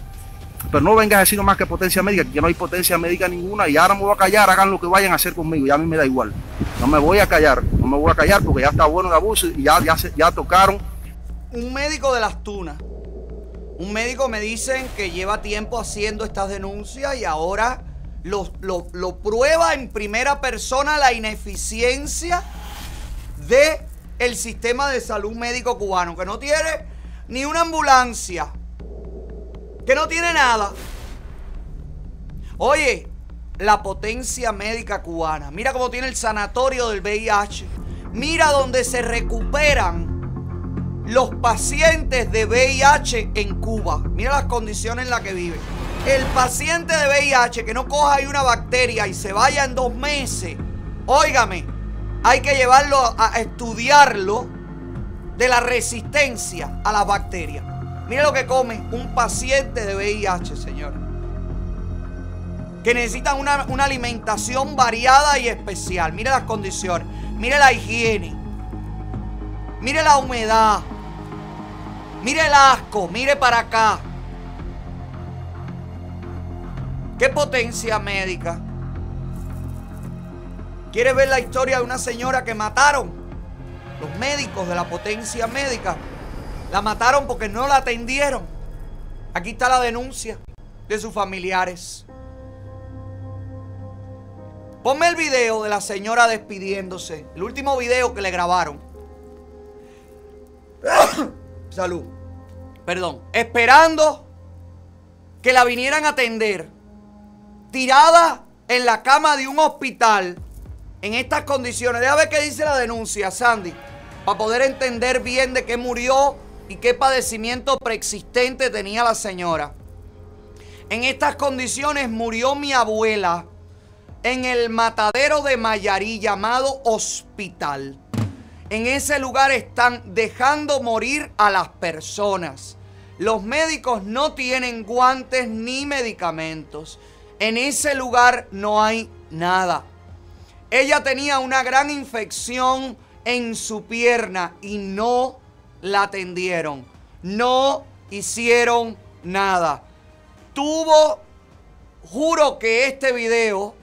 Pero no vengas a decir más que potencia médica, que no hay potencia médica ninguna. Y ahora me voy a callar, hagan lo que vayan a hacer conmigo, ya a mí me da igual. No me voy a callar, no me voy a callar porque ya está bueno el abuso y ya, ya, ya tocaron. Un médico de las tunas. Un médico me dicen que lleva tiempo haciendo estas denuncias y ahora lo, lo- lo prueba en primera persona la ineficiencia de sistema de salud médico cubano, que no tiene ni una ambulancia, que no tiene nada. Oye, la potencia médica cubana. Mira cómo tiene el sanatorio del VIH. Mira donde se recuperan los pacientes de VIH en Cuba. Mira las condiciones en las que viven. El paciente de VIH que no coja ahí una bacteria y se vaya en dos meses. Óigame, hay que llevarlo a estudiarlo de la resistencia a las bacterias. Mira lo que come un paciente de VIH, señor. que necesitan una, una alimentación variada y especial. Mire las condiciones, mire la higiene, mire la humedad, mire el asco, mire para acá. ¿Qué potencia médica? ¿Quieres ver la historia de una señora que mataron? Los médicos de la potencia médica la mataron porque no la atendieron. Aquí está la denuncia de sus familiares. Ponme el video de la señora despidiéndose. El último video que le grabaron. Salud. Perdón. Esperando que la vinieran a atender. Tirada en la cama de un hospital. En estas condiciones. Déjame ver qué dice la denuncia, Sandy. Para poder entender bien de qué murió y qué padecimiento preexistente tenía la señora. En estas condiciones murió mi abuela en el matadero de Mayarí llamado hospital. En ese lugar están dejando morir a las personas. Los médicos no tienen guantes ni medicamentos. En ese lugar no hay nada. Ella tenía una gran infección en su pierna y no la atendieron. No hicieron nada. Tuvo, juro que este video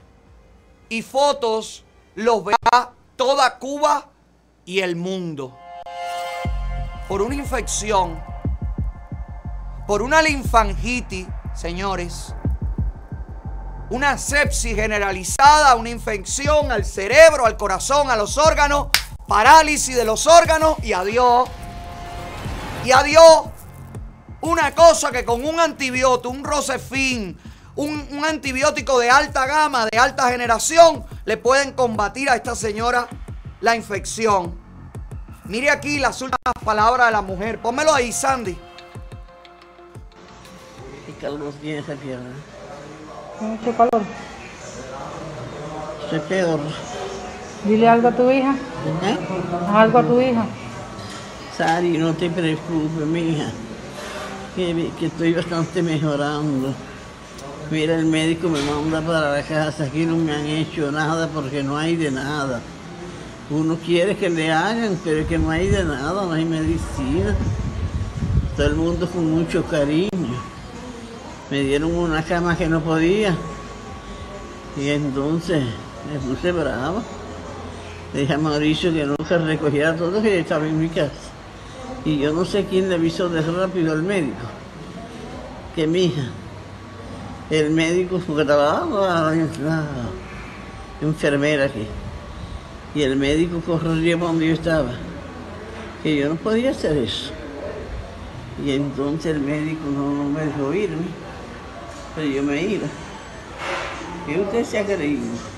y fotos los verá toda Cuba y el mundo. Por una infección, por una linfangitis, señores, una sepsis generalizada, una infección al cerebro, al corazón, a los órganos, parálisis de los órganos y adiós. Y adiós. Una cosa que con un antibiótico, un Rosefin, un, un antibiótico de alta gama, de alta generación, le pueden combatir a esta señora la infección. Mire aquí las últimas palabras de la mujer. Pónmelo ahí, Sandy. ¿Qué calor tiene esa pierna? Mucho calor. Soy peor. Dile algo a tu hija. ¿Eh? Algo a tu hija. Sari, no te preocupes, mija. Que, que estoy bastante mejorando. Mira, el médico me manda para la casa. Aquí no me han hecho nada porque no hay de nada. Uno quiere que le hagan, pero es que no hay de nada, no hay medicina. Todo el mundo con mucho cariño. Me dieron una cama que no podía. Y entonces me puse brava. Le dije a Mauricio que se recogiera todo, que estaba en mi casa. Y yo no sé quién le avisó de rápido al médico. Que mi hija, el médico, porque trabajaba la, enfermera aquí. Y el médico corrió para donde yo estaba. Que yo no podía hacer eso. Y entonces el médico no, no me dejó irme. Pero yo me iba. Y usted se ha creído.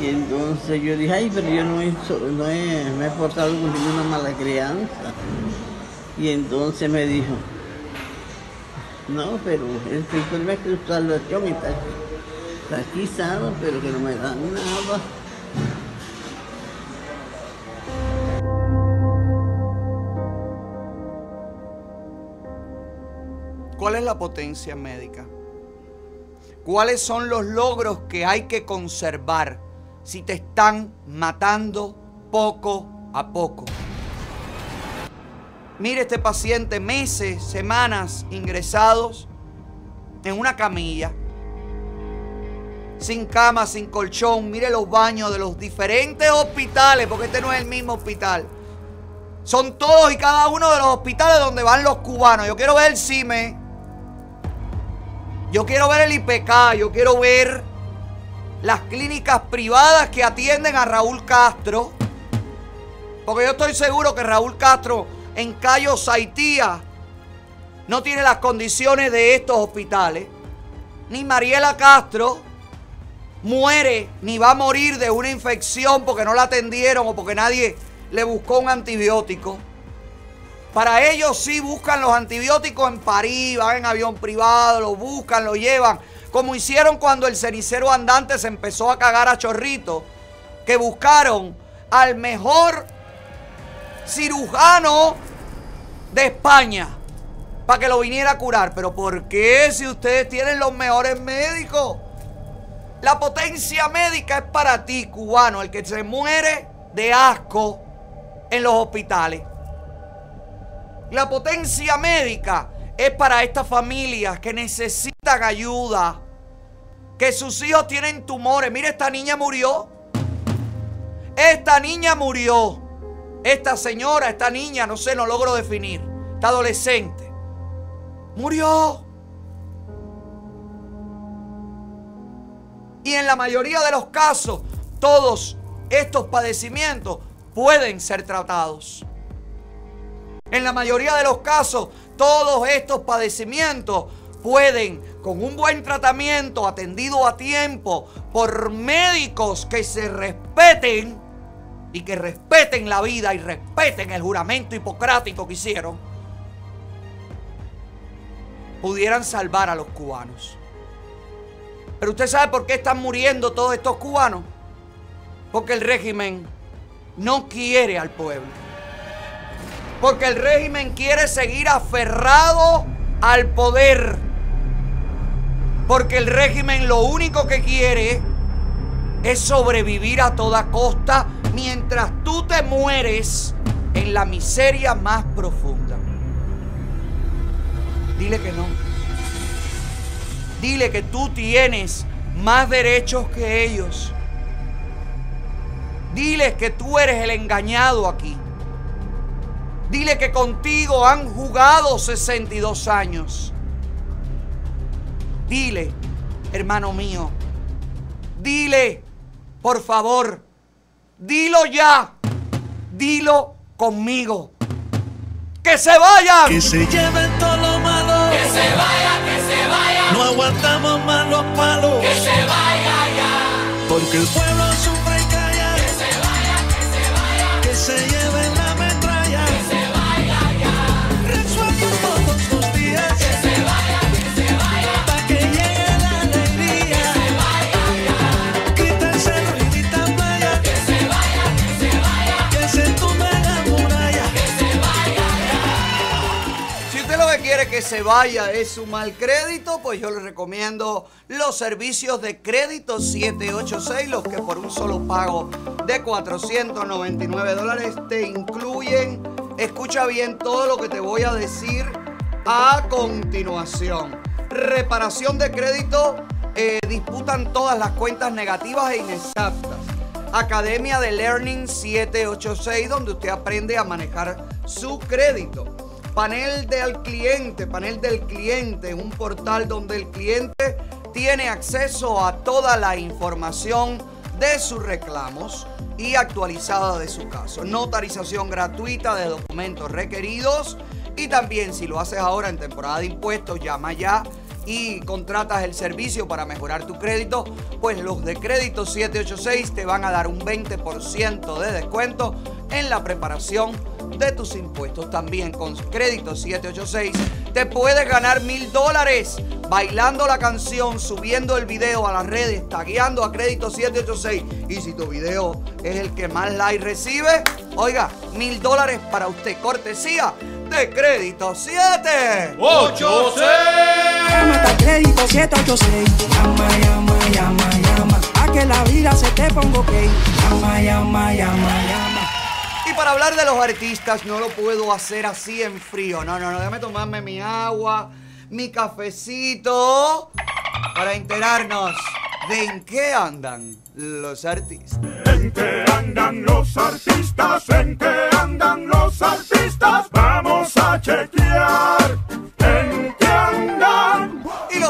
Y entonces yo dije, ay, pero yo no he, no he, me he portado con ninguna mala crianza. Y entonces me dijo, no, pero el problema es que salvación está aquí. Está aquí sano, pero que no me dan nada. ¿Cuál es la potencia médica? ¿Cuáles son los logros que hay que conservar si te están matando poco a poco? Mire este paciente, meses, semanas ingresados en una camilla, sin cama, sin colchón. Mire los baños de los diferentes hospitales, porque este no es el mismo hospital. Son todos y cada uno de los hospitales donde van los cubanos. Yo quiero ver el CIME. Yo quiero ver el IPK. Yo quiero ver las clínicas privadas que atienden a Raúl Castro. Porque yo estoy seguro que Raúl Castro en Cayo Saitía no tiene las condiciones de estos hospitales. Ni Mariela Castro muere ni va a morir de una infección porque no la atendieron o porque nadie le buscó un antibiótico. Para ellos sí buscan los antibióticos en París, van en avión privado, lo buscan, lo llevan. Como hicieron cuando el cenicero andante se empezó a cagar a chorrito. Que buscaron al mejor cirujano de España para que lo viniera a curar. Pero ¿por qué si ustedes tienen los mejores médicos? La potencia médica es para ti, cubano, el que se muere de asco en los hospitales. La potencia médica es para estas familias que necesitan ayuda, que sus hijos tienen tumores. Mire, esta niña murió. Esta niña murió. Esta señora, esta niña, no sé, no logro definir. Esta adolescente. Murió. Y en la mayoría de los casos, todos estos padecimientos pueden ser tratados. En la mayoría de los casos, todos estos padecimientos pueden, con un buen tratamiento atendido a tiempo por médicos que se respeten y que respeten la vida y respeten el juramento hipocrático que hicieron, pudieran salvar a los cubanos. Pero usted sabe por qué están muriendo todos estos cubanos. Porque el régimen no quiere al pueblo. Porque el régimen quiere seguir aferrado al poder. Porque el régimen lo único que quiere es sobrevivir a toda costa mientras tú te mueres en la miseria más profunda. Dile que no. Dile que tú tienes más derechos que ellos. Dile que tú eres el engañado aquí. Dile que contigo han jugado 62 años. Dile, hermano mío, dile, por favor, dilo ya, dilo conmigo. Que se vayan. Que se lleven todo lo malo. Que se vaya, que se vaya. No aguantamos más los palos. Que se vaya ya. Porque el pueblo sufre y vaya es su mal crédito, pues yo le recomiendo los servicios de crédito 786, los que por un solo pago de 499 dólares te incluyen, escucha bien todo lo que te voy a decir a continuación. Reparación de crédito, eh, disputan todas las cuentas negativas e inexactas. Academia de Learning 786, donde usted aprende a manejar su crédito. Panel del cliente, panel del cliente, un portal donde el cliente tiene acceso a toda la información de sus reclamos y actualizada de su caso. Notarización gratuita de documentos requeridos y también si lo haces ahora en temporada de impuestos, llama ya y contratas el servicio para mejorar tu crédito, pues los de crédito 786 te van a dar un 20% de descuento en la preparación de tus impuestos. También con crédito 786 te puedes ganar mil dólares bailando la canción, subiendo el video a las redes, tagueando a crédito 786. Y si tu video es el que más like recibe, oiga, mil dólares para usted. Cortesía de crédito 7. Llama a crédito 786. Llama, llama, llama, llama. A que la vida se te ponga ok. Llama, llama, llama, llama. Para hablar de los artistas no lo puedo hacer así en frío. No, no, no, déjame tomarme mi agua, mi cafecito, para enterarnos de en qué andan los artistas. ¿En qué andan los artistas? ¿En qué andan los artistas? Vamos a chequear. ¿En qué andan?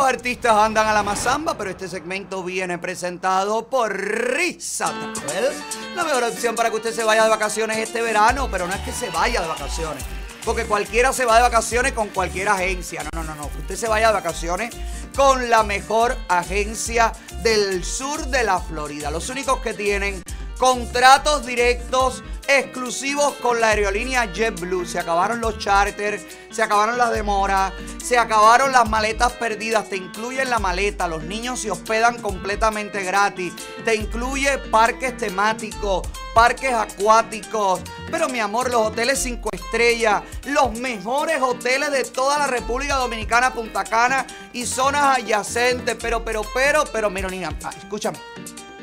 Artistas andan a la mazamba, pero este segmento viene presentado por Risa Travel. La mejor opción para que usted se vaya de vacaciones este verano, pero no es que se vaya de vacaciones. Porque cualquiera se va de vacaciones con cualquier agencia. No, no, no, no. Usted se vaya de vacaciones con la mejor agencia del sur de la Florida. Los únicos que tienen contratos directos exclusivos con la aerolínea JetBlue. Se acabaron los charters, se acabaron las demoras, se acabaron las maletas perdidas. Te incluyen la maleta, los niños se hospedan completamente gratis. Te incluye parques temáticos, parques acuáticos. Pero mi amor, los hoteles 5 estrellas los mejores hoteles de toda la República Dominicana, Punta Cana y zonas adyacentes. Pero, pero, pero, pero, mira, niña, ah, escúchame.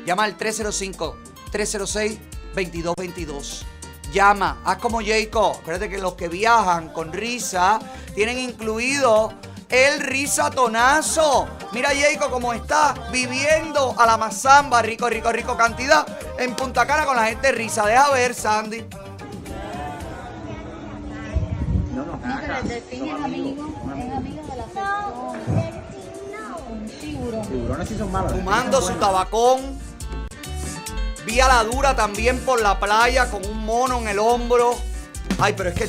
Llama al 305-306-2222. Llama, haz como Jacob. Acuérdate que los que viajan con risa tienen incluido el risatonazo. Mira Jacob cómo está viviendo a la mazamba, rico, rico, rico cantidad en Punta Cana con la gente risa. Deja ver, Sandy. Tiburón. Tiburones sí son malos. Fumando su tabacón. Vi a la dura también por la playa con un mono en el hombro. Ay, pero es que.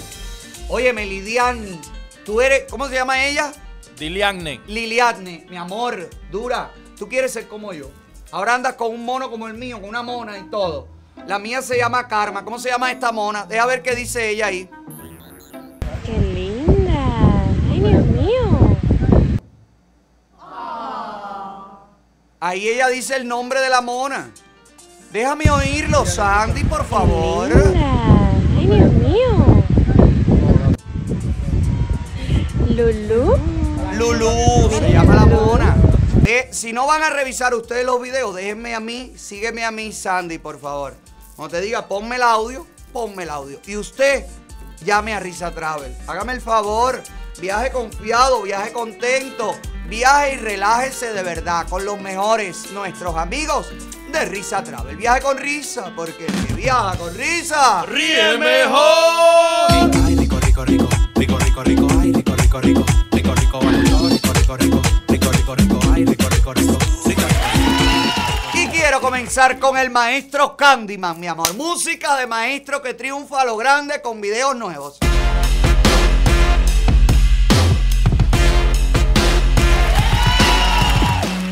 Óyeme, Lidiane. Tú eres. ¿Cómo se llama ella? Diliagne. Liliadne, mi amor, dura. Tú quieres ser como yo. Ahora andas con un mono como el mío, con una mona y todo. La mía se llama Karma. ¿Cómo se llama esta mona? Deja ver qué dice ella ahí. ¡Qué linda! ¡Ay, Dios mío! Ahí ella dice el nombre de la mona. Déjame oírlo, Sandy, por favor. ¡Ay, Dios mío! ¿Lulú? Lulú, se llama la mona. Eh, si no van a revisar ustedes los videos, déjenme a mí, sígueme a mí, Sandy, por favor. Cuando te diga, ponme el audio, ponme el audio. Y usted, llame a Risa Travel. Hágame el favor, viaje confiado, viaje contento, viaje y relájese de verdad con los mejores, nuestros amigos de Risa Travel. Viaje con risa, porque el que viaja con risa, ríe mejor. Ay, rico, rico, rico, rico, rico, rico, ay, rico, rico, rico, rico, rico, rico, rico, rico, rico, rico, rico, rico, ay, rico, rico, rico, rico. Y quiero comenzar con el maestro Candyman, mi amor. Música de maestro que triunfa a lo grande con videos nuevos.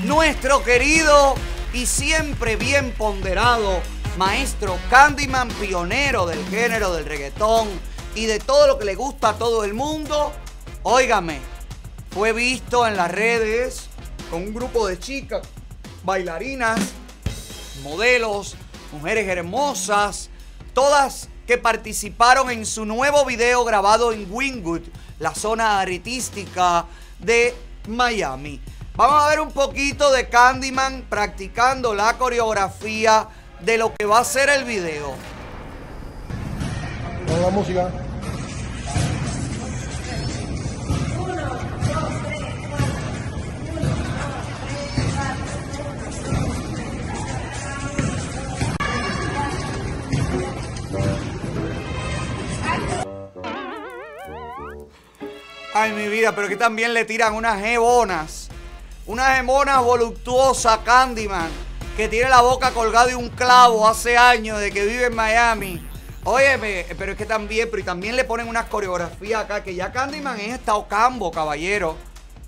Nuestro querido y siempre bien ponderado maestro Candyman, pionero del género del reggaetón y de todo lo que le gusta a todo el mundo. Óigame, fue visto en las redes con un grupo de chicas, bailarinas, modelos, mujeres hermosas, todas que participaron en su nuevo video grabado en Wingwood, la zona artística de Miami. Vamos a ver un poquito de Candyman practicando la coreografía de lo que va a ser el video. Con la música. Ay, mi vida, pero que también le tiran unas jebonas. Unas jebonas voluptuosas, Candyman, que tiene la boca colgada de un clavo hace años de que vive en Miami. Óyeme, pero es que también, pero y también le ponen unas coreografías acá, que ya Candyman es estado cambo, caballero.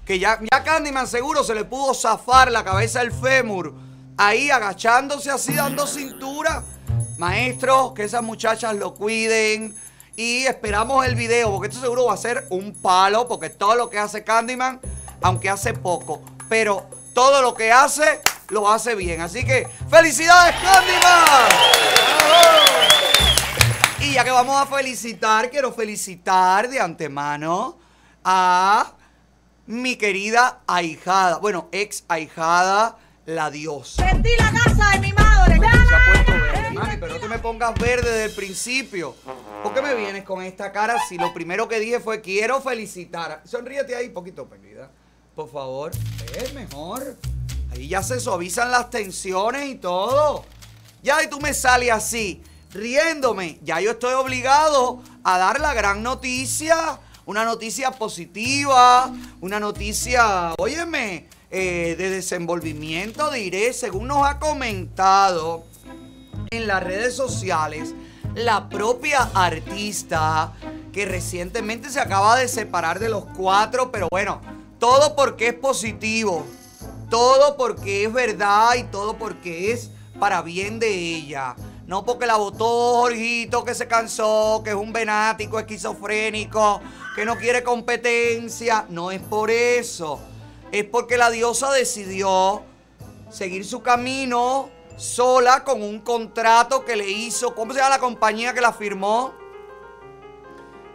Que ya, ya Candyman seguro se le pudo zafar la cabeza del fémur. Ahí agachándose así, dando cintura. Maestro, que esas muchachas lo cuiden. Y esperamos el video, porque esto seguro va a ser un palo, porque todo lo que hace Candyman, aunque hace poco, pero todo lo que hace, lo hace bien. Así que, ¡felicidades, Candyman! Y ya que vamos a felicitar, quiero felicitar de antemano a mi querida ahijada, bueno, ex ahijada, la diosa. Vendí la casa de mi madre. Se ha puesto verde. Mami, pero no te me pongas verde desde el principio. ¿Por qué me vienes con esta cara si lo primero que dije fue quiero felicitar? Sonríete ahí poquito, querida. Por favor. Es mejor. Ahí ya se suavizan las tensiones y todo. Ya y tú me sales así, riéndome. Ya yo estoy obligado a dar la gran noticia. Una noticia positiva. Una noticia, óyeme, eh, de desenvolvimiento, diré, según nos ha comentado en las redes sociales, la propia artista que recientemente se acaba de separar de los cuatro, pero bueno, todo porque es positivo, todo porque es verdad y todo porque es para bien de ella. No porque la votó Jorgito que se cansó, que es un venático esquizofrénico, que no quiere competencia. No es por eso. Es porque la diosa decidió seguir su camino sola con un contrato que le hizo. ¿Cómo se llama la compañía que la firmó?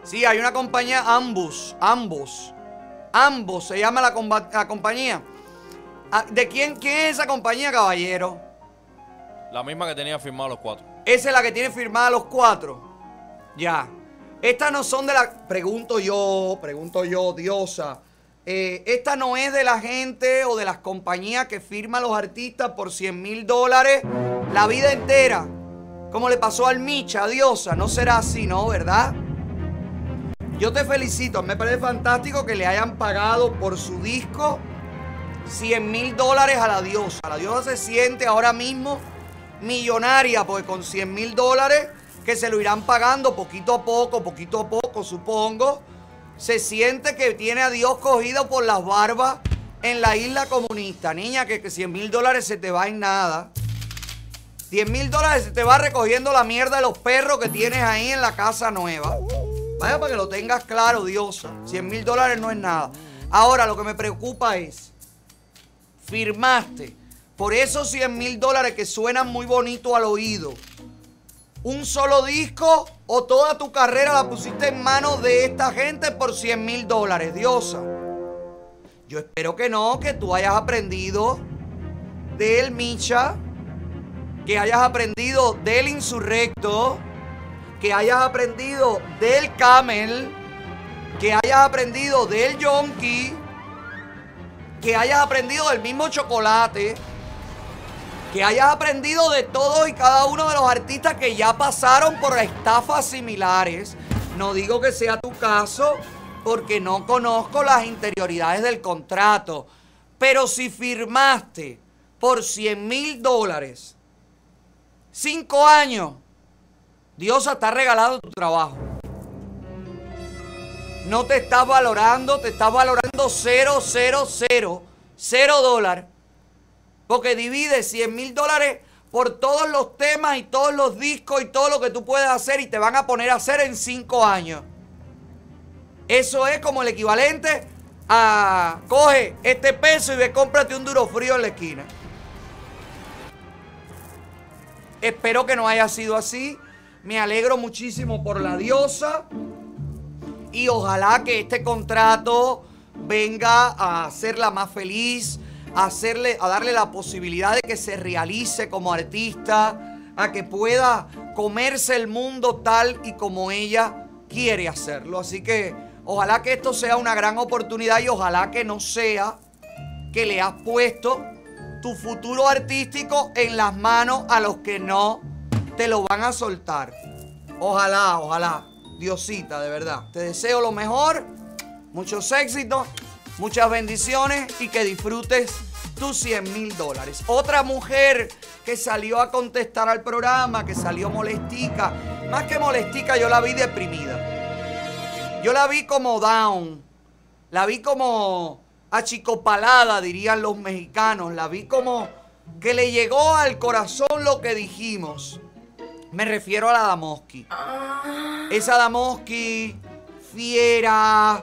Sí, hay una compañía, ambos, ambos, ambos se llama la, compa- la compañía. Ah, ¿De quién, quién es esa compañía, caballero? La misma que tenía firmado los cuatro. Esa es la que tiene firmada los cuatro. Ya. Estas no son de la. Pregunto yo, pregunto yo, diosa. Eh, esta no es de la gente o de las compañías que firman los artistas por 100 mil dólares la vida entera. Como le pasó al Micha, diosa. No será así, ¿no? ¿Verdad? Yo te felicito. Me parece fantástico que le hayan pagado por su disco 100 mil dólares a la diosa. La diosa se siente ahora mismo millonaria, porque con 100 mil dólares que se lo irán pagando poquito a poco, poquito a poco, supongo, se siente que tiene a Dios cogido por las barbas en la isla comunista. Niña, que, que 100 mil dólares se te va en nada. 10 mil dólares se te va recogiendo la mierda de los perros que tienes ahí en la casa nueva. Vaya para que lo tengas claro, Diosa. 100 mil dólares no es nada. Ahora, lo que me preocupa es, firmaste por esos 100 mil dólares que suenan muy bonito al oído, un solo disco o toda tu carrera la pusiste en manos de esta gente por 100 mil dólares, Diosa. Yo espero que no, que tú hayas aprendido del Micha, que hayas aprendido del Insurrecto, que hayas aprendido del Camel, que hayas aprendido del Yonki, que hayas aprendido del mismo chocolate, que hayas aprendido de todos y cada uno de los artistas que ya pasaron por estafas similares. No digo que sea tu caso porque no conozco las interioridades del contrato, pero si firmaste por 100 mil dólares, cinco años, Dios está regalando tu trabajo. No te estás valorando, te estás valorando cero, cero, cero, cero dólar. Porque divide 100 mil dólares por todos los temas y todos los discos y todo lo que tú puedes hacer y te van a poner a hacer en cinco años. Eso es como el equivalente a coge este peso y ve cómprate un duro frío en la esquina. Espero que no haya sido así. Me alegro muchísimo por la diosa. Y ojalá que este contrato venga a hacerla más feliz, a, hacerle, a darle la posibilidad de que se realice como artista, a que pueda comerse el mundo tal y como ella quiere hacerlo. Así que ojalá que esto sea una gran oportunidad y ojalá que no sea que le has puesto tu futuro artístico en las manos a los que no te lo van a soltar. Ojalá, ojalá. Diosita, de verdad. Te deseo lo mejor, muchos éxitos, muchas bendiciones y que disfrutes tus 100 mil dólares. Otra mujer que salió a contestar al programa, que salió molestica. Más que molestica, yo la vi deprimida. Yo la vi como down. La vi como achicopalada, dirían los mexicanos. La vi como que le llegó al corazón lo que dijimos. Me refiero a la Damoski. Esa Damoski fiera,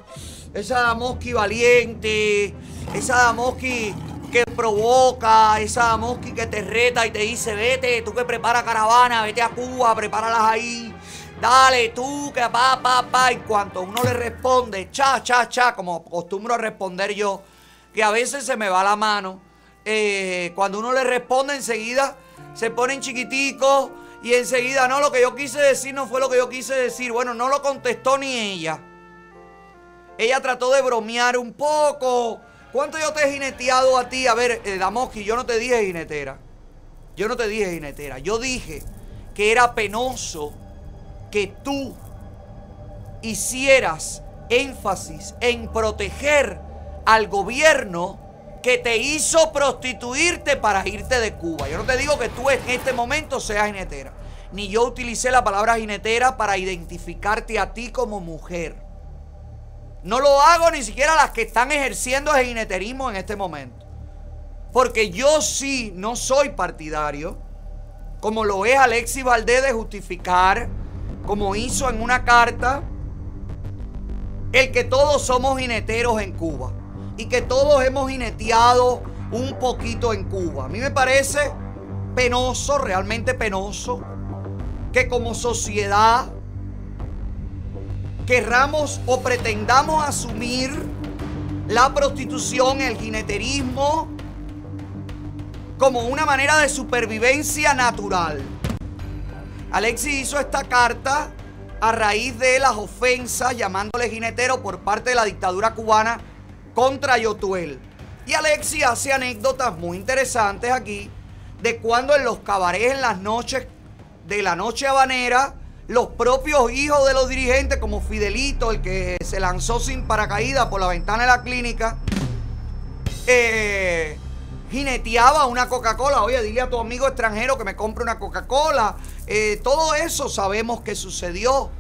esa Damoski valiente, esa Damoski que provoca, esa Damoski que te reta y te dice, vete, tú que prepara caravana, vete a Cuba, prepáralas ahí. Dale, tú que pa, pa, pa. Y cuanto uno le responde, cha, cha, cha, como acostumbro a responder yo, que a veces se me va la mano. eh, cuando uno le responde enseguida, se ponen chiquiticos y enseguida, no, lo que yo quise decir no fue lo que yo quise decir. Bueno, no lo contestó ni ella. Ella trató de bromear un poco. ¿Cuánto yo te he jineteado a ti? A ver, eh, Damoski, yo no te dije jinetera. Yo no te dije jinetera. Yo dije que era penoso que tú hicieras énfasis en proteger al gobierno que te hizo prostituirte para irte de Cuba. Yo no te digo que tú en este momento seas jinetera. Ni yo utilicé la palabra jinetera para identificarte a ti como mujer. No lo hago ni siquiera las que están ejerciendo el jineterismo en este momento. Porque yo sí no soy partidario, como lo es Alexis Valdés, de justificar, como hizo en una carta, el que todos somos jineteros en Cuba. Y que todos hemos jineteado un poquito en Cuba. A mí me parece penoso, realmente penoso, que como sociedad querramos o pretendamos asumir la prostitución, el jineterismo, como una manera de supervivencia natural. Alexis hizo esta carta a raíz de las ofensas llamándole jinetero por parte de la dictadura cubana contra Yotuel. Y Alexis hace anécdotas muy interesantes aquí de cuando en los cabarets en las noches de la noche habanera, los propios hijos de los dirigentes, como Fidelito, el que se lanzó sin paracaídas por la ventana de la clínica, eh, jineteaba una Coca-Cola. Oye, dile a tu amigo extranjero que me compre una Coca-Cola. Eh, todo eso sabemos que sucedió.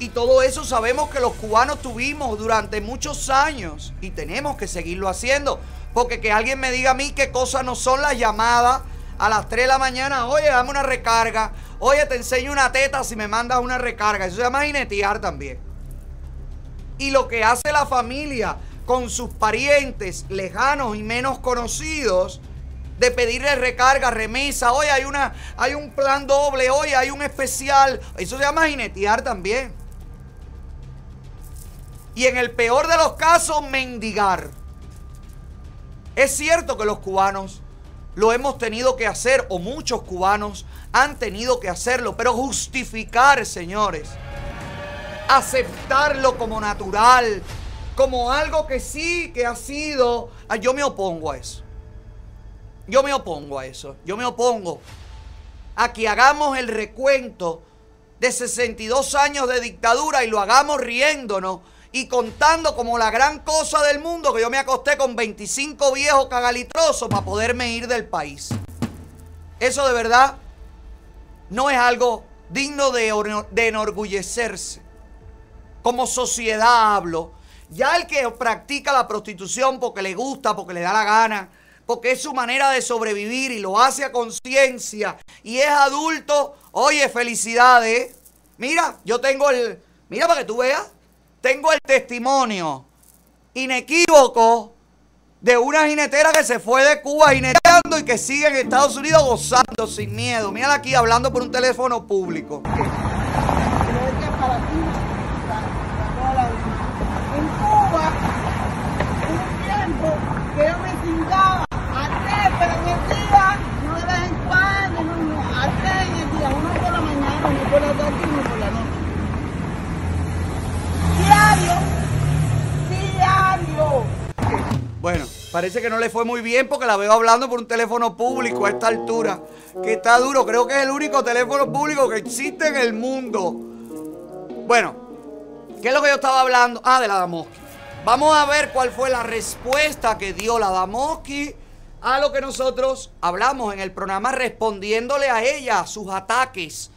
Y todo eso sabemos que los cubanos tuvimos durante muchos años. Y tenemos que seguirlo haciendo. Porque que alguien me diga a mí qué cosas no son las llamadas a las 3 de la mañana. Oye, dame una recarga. Oye, te enseño una teta si me mandas una recarga. Eso se llama jinetear también. Y lo que hace la familia con sus parientes lejanos y menos conocidos de pedirle recarga, remesa, oye, hay una hay un plan doble, oye, hay un especial, eso se llama jinetear también. Y en el peor de los casos, mendigar. Es cierto que los cubanos lo hemos tenido que hacer, o muchos cubanos han tenido que hacerlo, pero justificar, señores, aceptarlo como natural, como algo que sí, que ha sido, ah, yo me opongo a eso. Yo me opongo a eso. Yo me opongo a que hagamos el recuento de 62 años de dictadura y lo hagamos riéndonos y contando como la gran cosa del mundo que yo me acosté con 25 viejos cagalitrosos para poderme ir del país. Eso de verdad no es algo digno de, enorgullecerse. Como sociedad hablo. Ya el que practica la prostitución porque le gusta, porque le da la gana, porque es su manera de sobrevivir y lo hace a conciencia y es adulto, oye, felicidades. Mira, yo tengo el, mira para que tú veas, tengo el testimonio inequívoco de una jinetera que se fue de Cuba jineteando y que sigue en Estados Unidos gozando sin miedo. Mira aquí hablando por un teléfono público. Yo me cingaba a tres, pero en el día, no de en cuando, no, a tres en el día, uno por la mañana, uno por la tarde y uno por la noche. Diario, diario. Bueno, parece que no le fue muy bien porque la veo hablando por un teléfono público a esta altura. Que está duro, creo que es el único teléfono público que existe en el mundo. Bueno, ¿qué es lo que yo estaba hablando? Ah, de la Damoski. Vamos a ver cuál fue la respuesta que dio la Damoski a lo que nosotros hablamos en el programa respondiéndole a ella, sus ataques.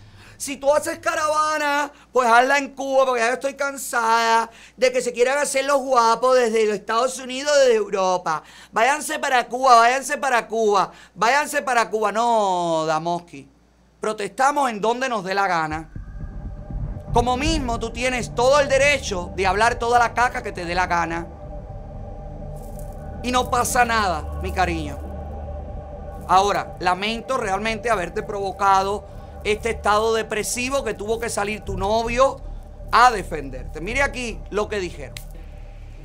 Si tú haces caravana, pues hazla en Cuba, porque ya estoy cansada de que se quieran hacer los guapos desde los Estados Unidos, desde Europa. Váyanse para Cuba, váyanse para Cuba, váyanse para Cuba. No, Damoski. Protestamos en donde nos dé la gana. Como mismo tú tienes todo el derecho de hablar toda la caca que te dé la gana. Y no pasa nada, mi cariño. Ahora, lamento realmente haberte provocado este estado depresivo que tuvo que salir tu novio a defenderte. Mire aquí lo que dijeron.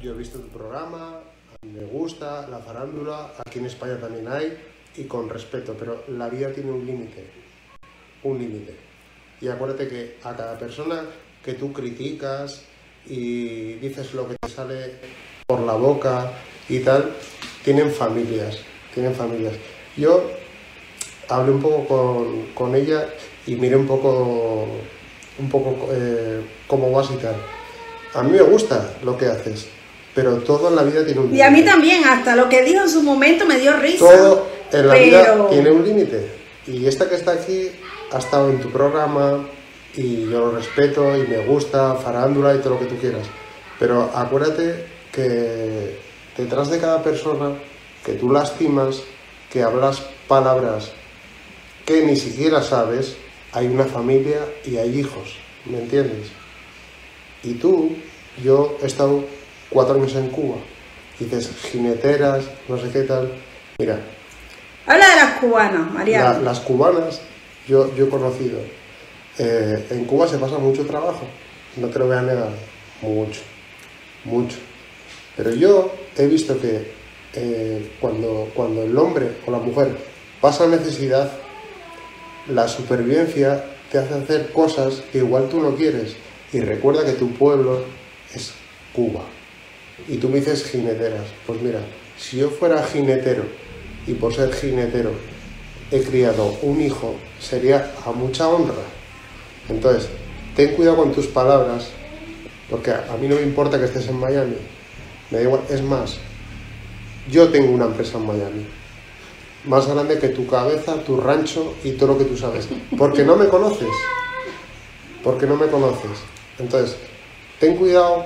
Yo he visto tu programa, me gusta, la farándula, aquí en España también hay, y con respeto, pero la vida tiene un límite, un límite. Y acuérdate que a cada persona que tú criticas y dices lo que te sale por la boca y tal, tienen familias, tienen familias. Yo hablé un poco con, con ella y miré un poco, un poco eh, cómo vas y tal. A mí me gusta lo que haces, pero todo en la vida tiene un Y a mí también, hasta lo que dijo en su momento me dio risa. Todo en la pero- vida tiene un límite. Y esta que está aquí ha estado en tu programa y yo lo respeto y me gusta, farándula y todo lo que tú quieras. Pero acuérdate que detrás de cada persona que tú lastimas, que hablas palabras que ni siquiera sabes, hay una familia y hay hijos, ¿me entiendes? Y tú, yo he estado cuatro años en Cuba, y dices jineteras, no sé qué tal. Mira, Habla de las cubanas, Mariana. la- las cubanas, yo, yo he conocido. eh, en Cuba se pasa mucho trabajo, no te lo voy a negar, mucho, mucho. Pero yo he visto que eh, cuando, cuando el hombre o la mujer pasa necesidad, la supervivencia te hace hacer cosas que igual tú no quieres. Y recuerda que tu pueblo es Cuba. Y tú me dices jineteras. Pues mira, si yo fuera jinetero y por ser jinetero he criado un hijo, sería a mucha honra. Entonces, ten cuidado con tus palabras, porque a mí no me importa que estés en Miami. Me da igual. Es más, yo tengo una empresa en Miami. Más grande que tu cabeza, tu rancho y todo lo que tú sabes. Porque no me conoces. Porque no me conoces. Entonces, ten cuidado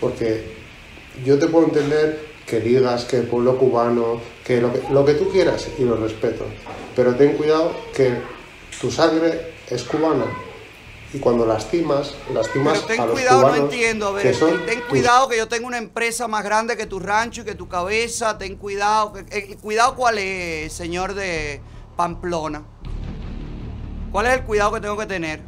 porque yo te puedo entender que digas que el pueblo cubano, que lo, que lo que tú quieras y lo respeto. Pero ten cuidado que tu sangre es cubana. Y cuando lastimas, lastimas Pero ten a los cuidado, no entiendo. A ver, que son ten tus- cuidado que yo tengo una empresa más grande que tu rancho y que tu cabeza. Ten cuidado. eh, cuidado cuál es, señor de Pamplona. ¿Cuál es el cuidado que tengo que tener?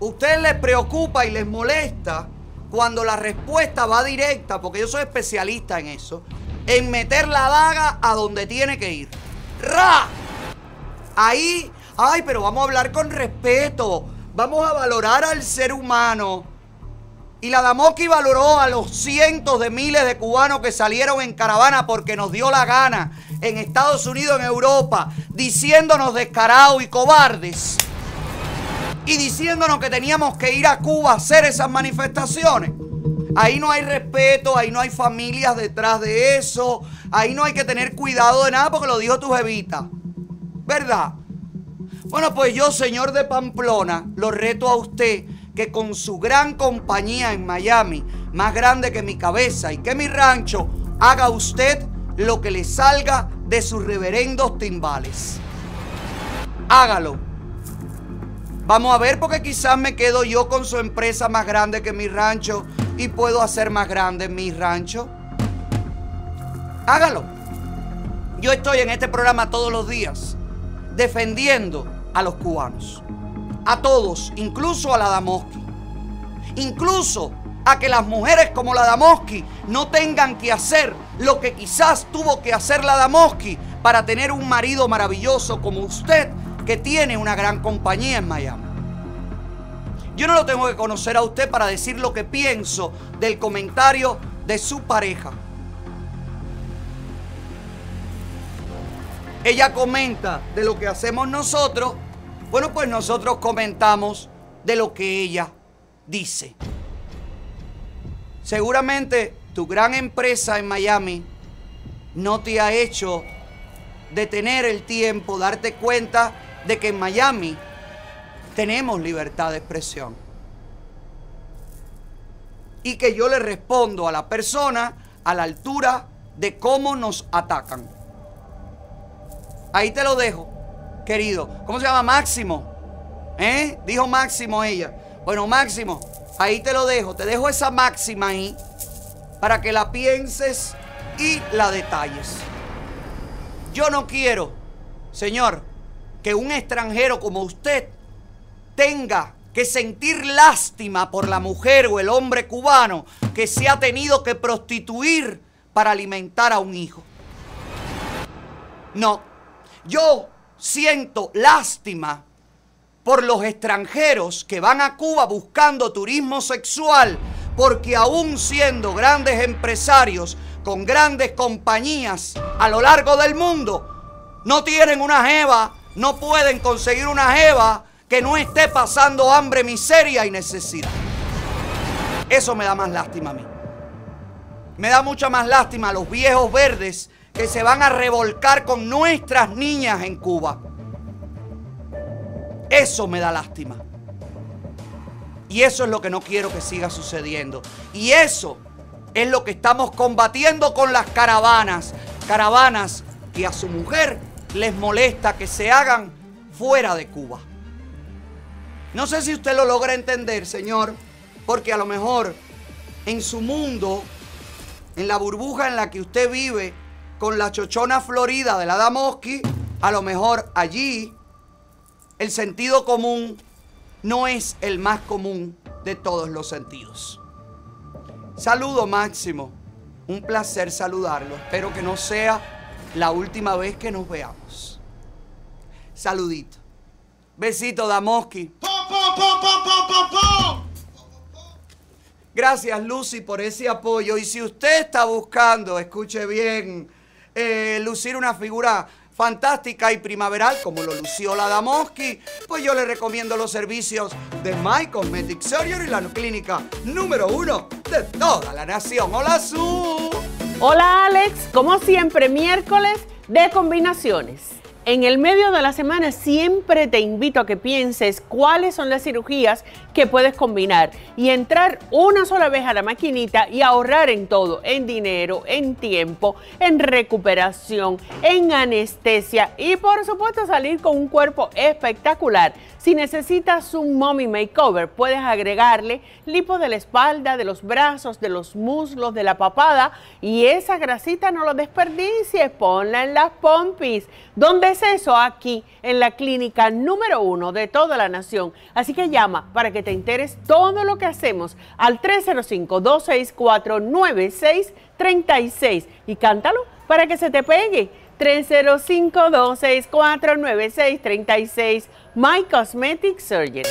Ustedes les preocupa y les molesta cuando la respuesta va directa, porque yo soy especialista en eso, en meter la daga a donde tiene que ir. ¡Ra! Ahí, ay, pero vamos a hablar con respeto. Vamos a valorar al ser humano. Y la Damoki valoró a los cientos de miles de cubanos que salieron en caravana porque nos dio la gana en Estados Unidos, en Europa, diciéndonos descarados y cobardes. Y diciéndonos que teníamos que ir a Cuba a hacer esas manifestaciones. Ahí no hay respeto, ahí no hay familias detrás de eso, ahí no hay que tener cuidado de nada porque lo dijo tu jevita. ¿Verdad? Bueno, pues yo, señor de Pamplona, lo reto a usted que con su gran compañía en Miami, más grande que mi cabeza y que mi rancho, haga usted lo que le salga de sus reverendos timbales. Hágalo. Vamos a ver porque quizás me quedo yo con su empresa más grande que mi rancho y puedo hacer más grande mi rancho. Hágalo. Yo estoy en este programa todos los días defendiendo a los cubanos. A todos, incluso a la Damoski. Incluso a que las mujeres como la Damoski no tengan que hacer lo que quizás tuvo que hacer la Damoski para tener un marido maravilloso como usted que tiene una gran compañía en Miami. Yo no lo tengo que conocer a usted para decir lo que pienso del comentario de su pareja. Ella comenta de lo que hacemos nosotros. Bueno, pues nosotros comentamos de lo que ella dice. Seguramente tu gran empresa en Miami no te ha hecho detener el tiempo, darte cuenta de que en Miami tenemos libertad de expresión. Y que yo le respondo a la persona a la altura de cómo nos atacan. Ahí te lo dejo, querido. ¿Cómo se llama? Máximo. ¿Eh? Dijo Máximo ella. Bueno, Máximo, ahí te lo dejo. Te dejo esa máxima ahí para que la pienses y la detalles. Yo no quiero, señor, que un extranjero como usted tenga que sentir lástima por la mujer o el hombre cubano que se ha tenido que prostituir para alimentar a un hijo. No, yo siento lástima por los extranjeros que van a Cuba buscando turismo sexual, porque aún siendo grandes empresarios con grandes compañías a lo largo del mundo, no tienen una jeva, no pueden conseguir una jeva que no esté pasando hambre, miseria y necesidad. Eso me da más lástima a mí. Me da mucha más lástima a los viejos verdes que se van a revolcar con nuestras niñas en Cuba. Eso me da lástima. Y eso es lo que no quiero que siga sucediendo. Y eso es lo que estamos combatiendo con las caravanas. Caravanas que a su mujer les molesta que se hagan fuera de Cuba. No sé si usted lo logra entender, señor, porque a lo mejor en su mundo, en la burbuja en la que usted vive, con la chochona florida de la Damoski, a lo mejor allí el sentido común no es el más común de todos los sentidos. Saludo Máximo, un placer saludarlo. Espero que no sea la última vez que nos veamos. Saludito. Besito, Damoski. Gracias, Lucy, por ese apoyo. Y si usted está buscando, escuche bien, eh, lucir una figura fantástica y primaveral como lo lució la Damoski, pues yo le recomiendo los servicios de My Cosmetic Surgery, la clínica número uno de toda la nación. Hola, Su. Hola Alex, como siempre, miércoles de combinaciones. En el medio de la semana siempre te invito a que pienses cuáles son las cirugías que puedes combinar y entrar una sola vez a la maquinita y ahorrar en todo, en dinero, en tiempo, en recuperación, en anestesia y por supuesto salir con un cuerpo espectacular. Si necesitas un mommy makeover, puedes agregarle lipo de la espalda, de los brazos, de los muslos, de la papada y esa grasita no lo desperdicies, ponla en las pompis. ¿Dónde es eso? Aquí, en la clínica número uno de toda la nación. Así que llama para que te enteres todo lo que hacemos al 305-264-9636 y cántalo para que se te pegue. 305-264-9636 My Cosmetic Surgery.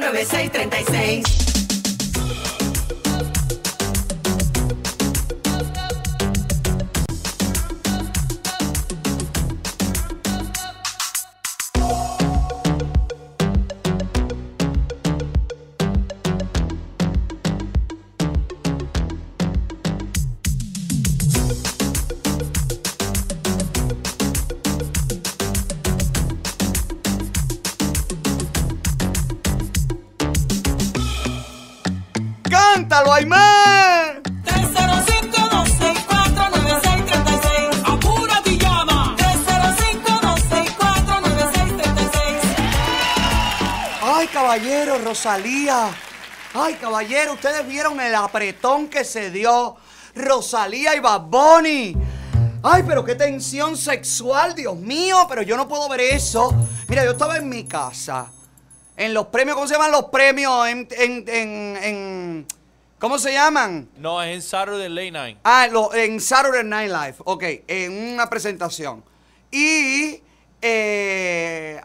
305-264-9636. Rosalía. Ay, caballero, ustedes vieron el apretón que se dio Rosalía y Bad Bunny. Ay, pero qué tensión sexual, Dios mío, pero yo no puedo ver eso. Mira, yo estaba en mi casa, en los premios, ¿cómo se llaman los premios? En, en, en, en- ¿Cómo se llaman? No, es en Saturday Late Night. Ah, lo- en Saturday Night Live, ok, en una presentación. Y eh,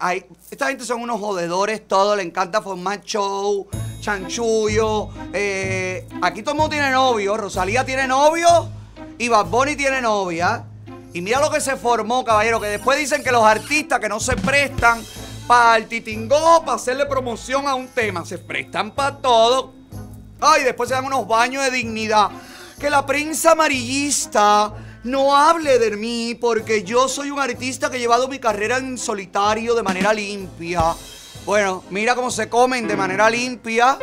esta gente son unos jodedores, todo, le encanta formar show, chanchullo. eh, aquí todo el mundo tiene novio, Rosalía tiene novio y Bad tiene novia. Y mira lo que se formó, caballero, que después dicen que los artistas que no se prestan para el titingó, para hacerle promoción a un tema, se prestan para todo. Ay, después se dan unos baños de dignidad. Que la prensa amarillista no hable de mí porque yo soy un artista que he llevado mi carrera en solitario de manera limpia. Bueno, mira cómo se comen de manera limpia,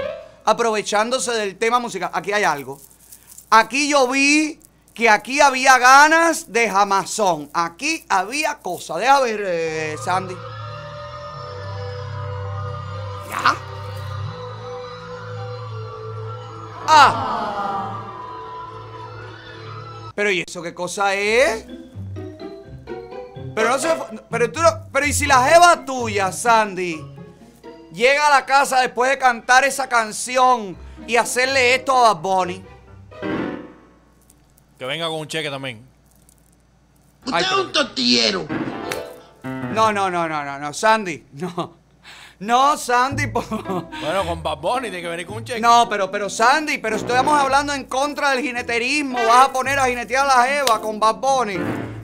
aprovechándose del tema musical. Aquí hay algo. Aquí yo vi que aquí había ganas de jamazón. Aquí había cosa. Deja ver, eh, Sandy. ¿Ya? Ah. Pero ¿y eso qué cosa es? Pero no se pero tú no- pero y si la jeva tuya, Sandy, llega a la casa después de cantar esa canción y hacerle esto a Bad Bunny. Que venga con un cheque también. Usted es un tortillero. No, no, no, no, no, no, Sandy, no. No, Sandy, po- Bueno, con Bad Bunny tiene que venir con un cheque. No, pero, pero Sandy, pero estamos hablando en contra del jineterismo. Vas a poner a jinetear a la Eva con Bad Bunny.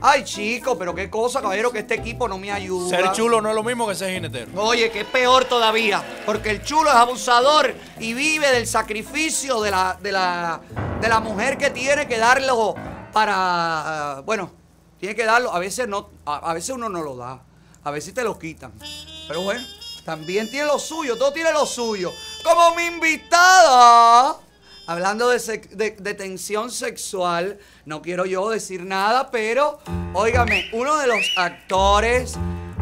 Ay, chico, pero qué cosa, caballero, que este equipo no me ayuda. Ser chulo no es lo mismo que ser jinetero. Oye, que es peor todavía, porque el chulo es abusador y vive del sacrificio de la, de la, de la mujer que tiene que darlo para, ah, bueno, tiene que darlo, a veces no, a, a veces uno no lo da, a veces te lo quitan, pero bueno, también tiene lo suyo, todo tiene lo suyo. Como mi invitada, hablando de, tensión sexual, no quiero yo decir nada, pero, óigame, uno de los actores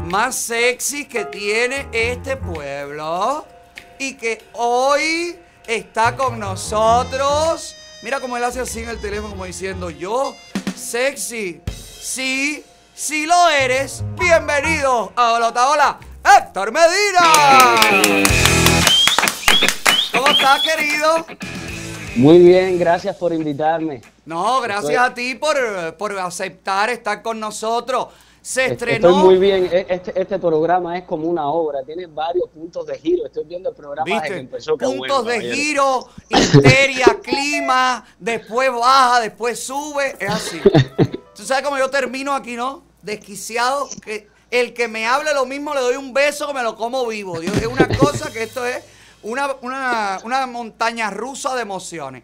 más sexy que tiene este pueblo y que hoy está con nosotros. Mira cómo él hace así en el teléfono como diciendo, yo, sexy, sí, sí lo eres. Bienvenido a Hola, Héctor Medina. ¿Cómo estás, querido? Muy bien, gracias por invitarme. No, gracias a ti por, por aceptar estar con nosotros. Se estrenó. Estoy muy bien. E- Este, este programa es como una obra, tiene varios puntos de giro. Estoy viendo el programa desde que ¿Viste? empezó. Puntos bueno, de giro, histeria, clima, después baja, después sube, es así. Tú sabes cómo yo termino aquí, ¿no? Desquiciado, que el que me hable lo mismo le doy un beso que me lo como vivo. Dios, es una cosa que esto es una, una, una montaña rusa de emociones.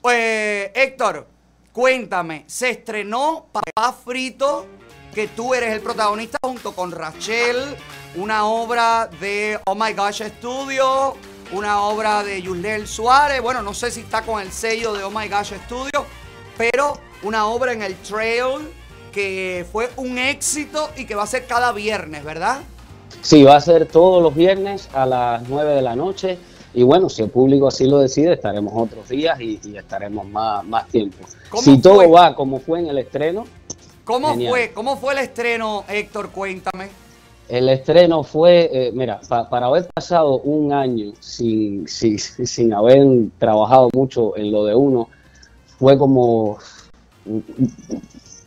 Pues, Héctor, cuéntame, se estrenó Papá Frito, que tú eres el protagonista junto con Rachel, una obra de Oh My Gosh Studio, una obra de Yulel Suárez, bueno, no sé si está con el sello de Oh My Gosh Studio, pero una obra en el Trail que fue un éxito y que va a ser cada viernes, ¿verdad? Sí, va a ser todos los viernes a las 9 de la noche. Y bueno, si el público así lo decide, estaremos otros días y, y estaremos más, más tiempo. ¿Cómo Si todo va como fue en el estreno, ¿Cómo Genial. fue? ¿Cómo fue el estreno, Héctor? Cuéntame. El estreno fue, eh, mira, pa- para haber pasado un año sin, sin, sin haber trabajado mucho en lo de uno, fue como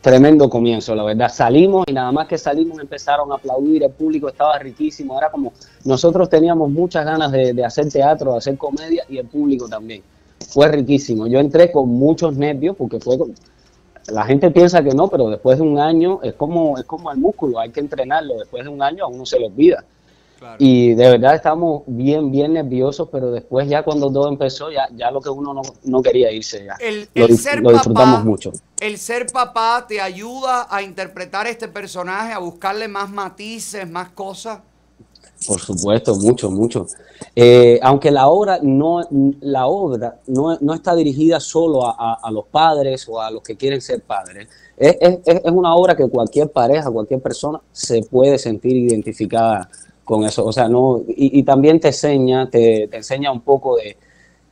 tremendo comienzo, la verdad. Salimos y nada más que salimos empezaron a aplaudir, el público estaba riquísimo, era como nosotros teníamos muchas ganas de, hacer teatro, de hacer comedia y el público también. Fue riquísimo. Yo entré con muchos nervios porque fue con- la gente piensa que no, pero después de un año es como, es como el músculo, hay que entrenarlo. Después de un año a uno se le olvida. Y de verdad estábamos bien, bien nerviosos, pero después ya cuando todo empezó, ya, ya lo que uno no, no quería irse ya. El, lo, el ser lo disfrutamos papá, mucho. el ser papá te ayuda a interpretar este personaje, a buscarle más matices, más cosas. Por supuesto, mucho, mucho. Eh, aunque la obra no, la obra no, no está dirigida solo a, a- a los padres o a los que quieren ser padres. Es, es- es- es una obra que cualquier pareja, cualquier persona se puede sentir identificada con eso. O sea, no, y, y también te enseña, te, te enseña un poco de,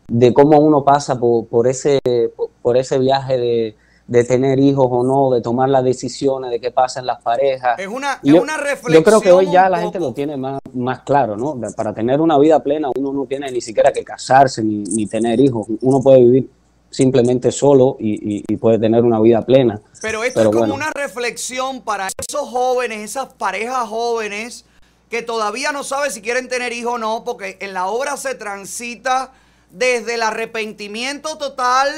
de cómo uno pasa por, por ese, por, por ese viaje de, de tener hijos o no, de tomar las decisiones, de qué pasa en las parejas. Es una, Yo- es una reflexión. Yo creo que hoy ya la gente lo tiene más, más claro, ¿no? Para tener una vida plena uno no tiene ni siquiera que casarse ni, ni tener hijos. Uno puede vivir simplemente solo y, y- y puede tener una vida plena. Pero esto Pero es como bueno. una reflexión para esos jóvenes, esas parejas jóvenes que todavía no saben si quieren tener hijos o no, porque en la obra se transita desde el arrepentimiento total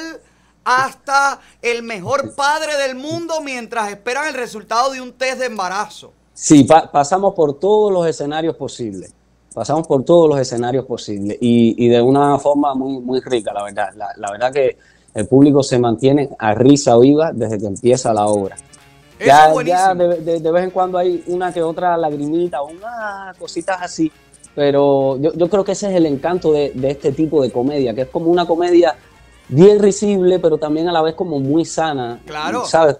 hasta el mejor padre del mundo mientras esperan el resultado de un test de embarazo. Sí, pa- pasamos por todos los escenarios posibles. Pasamos por todos los escenarios posibles y, de una forma muy, rica, la verdad. La verdad que el público se mantiene a risa viva desde que empieza la obra. Eso Ya, es buenísimo. ya de, de- de vez en cuando hay una que otra lagrimita una cositas así, pero yo, yo creo que ese es el encanto de, de este tipo de comedia, que es como una comedia bien risible, pero también a la vez como muy sana. Claro. ¿Sabes?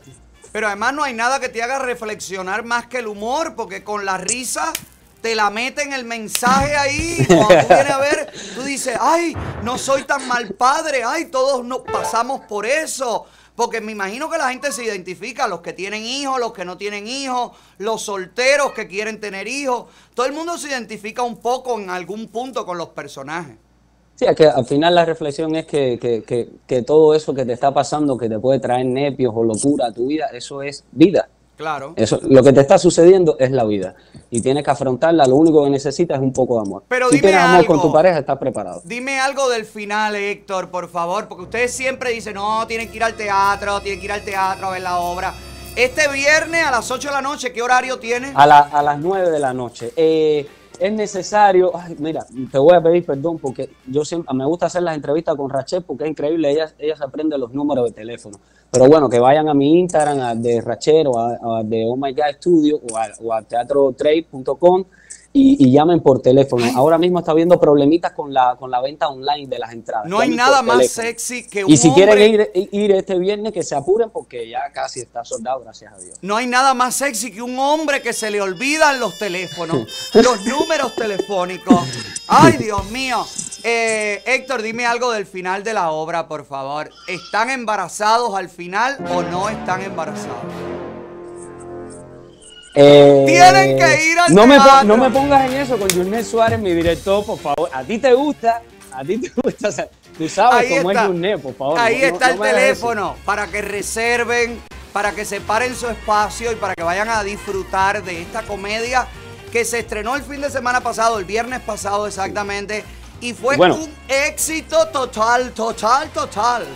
Pero además no hay nada que te haga reflexionar más que el humor, porque con la risa te la meten el mensaje ahí. Cuando tú vienes a ver, tú dices, ay, no soy tan mal padre, ay, todos no pasamos por eso. Porque me imagino que la gente se identifica, los que tienen hijos, los que no tienen hijos, los solteros que quieren tener hijos. Todo el mundo se identifica un poco en algún punto con los personajes. Sí, es que al final la reflexión es que, que- que- que todo eso que te está pasando, que te puede traer nepios o locura a tu vida, eso es vida. Claro. Eso, lo que te está sucediendo es la vida y tienes que afrontarla. Lo único que necesitas es un poco de amor. Pero si dime tienes amor con algo. tu pareja, estás preparado. Dime algo del final, Héctor, por favor, porque ustedes siempre dicen, no, tienen que ir al teatro, tienen que ir al teatro a ver la obra. Este viernes a las 8 de la noche, ¿qué horario tiene? A, la- a las 9 de la noche. Eh, es necesario, ay, mira, te voy a pedir perdón porque yo siempre me gusta hacer las entrevistas con Rachel porque es increíble, ella, ella se aprende los números de teléfono. Pero bueno, que vayan a mi Instagram, a de Rachel o a, a de Oh My God Studio o a, o a teatrotrade.com y, y llamen por teléfono. Ahora mismo está habiendo problemitas con la, con la venta online de las entradas. No hay nada más sexy que un Y si hombre... quieren ir, ir este viernes, que se apuren porque ya casi está soldado, gracias a Dios. No hay nada más sexy que un hombre que se le olvidan los teléfonos, los números telefónicos. Ay, Dios mío. Eh, Héctor, dime algo del final de la obra, por favor. ¿Están embarazados al final o no están embarazados? Eh, Tienen que ir al no me, no me pongas en eso con Jurnel Suárez, mi director, por favor. A ti te gusta, a ti te gusta. o sea, tú sabes Ahí cómo está. es Jurnel, por favor. Ahí no- está no el teléfono para que reserven, para que separen su espacio y para que vayan a disfrutar de esta comedia que se estrenó el fin de semana pasado, el viernes pasado exactamente, y fue Bueno. un éxito total, total, total.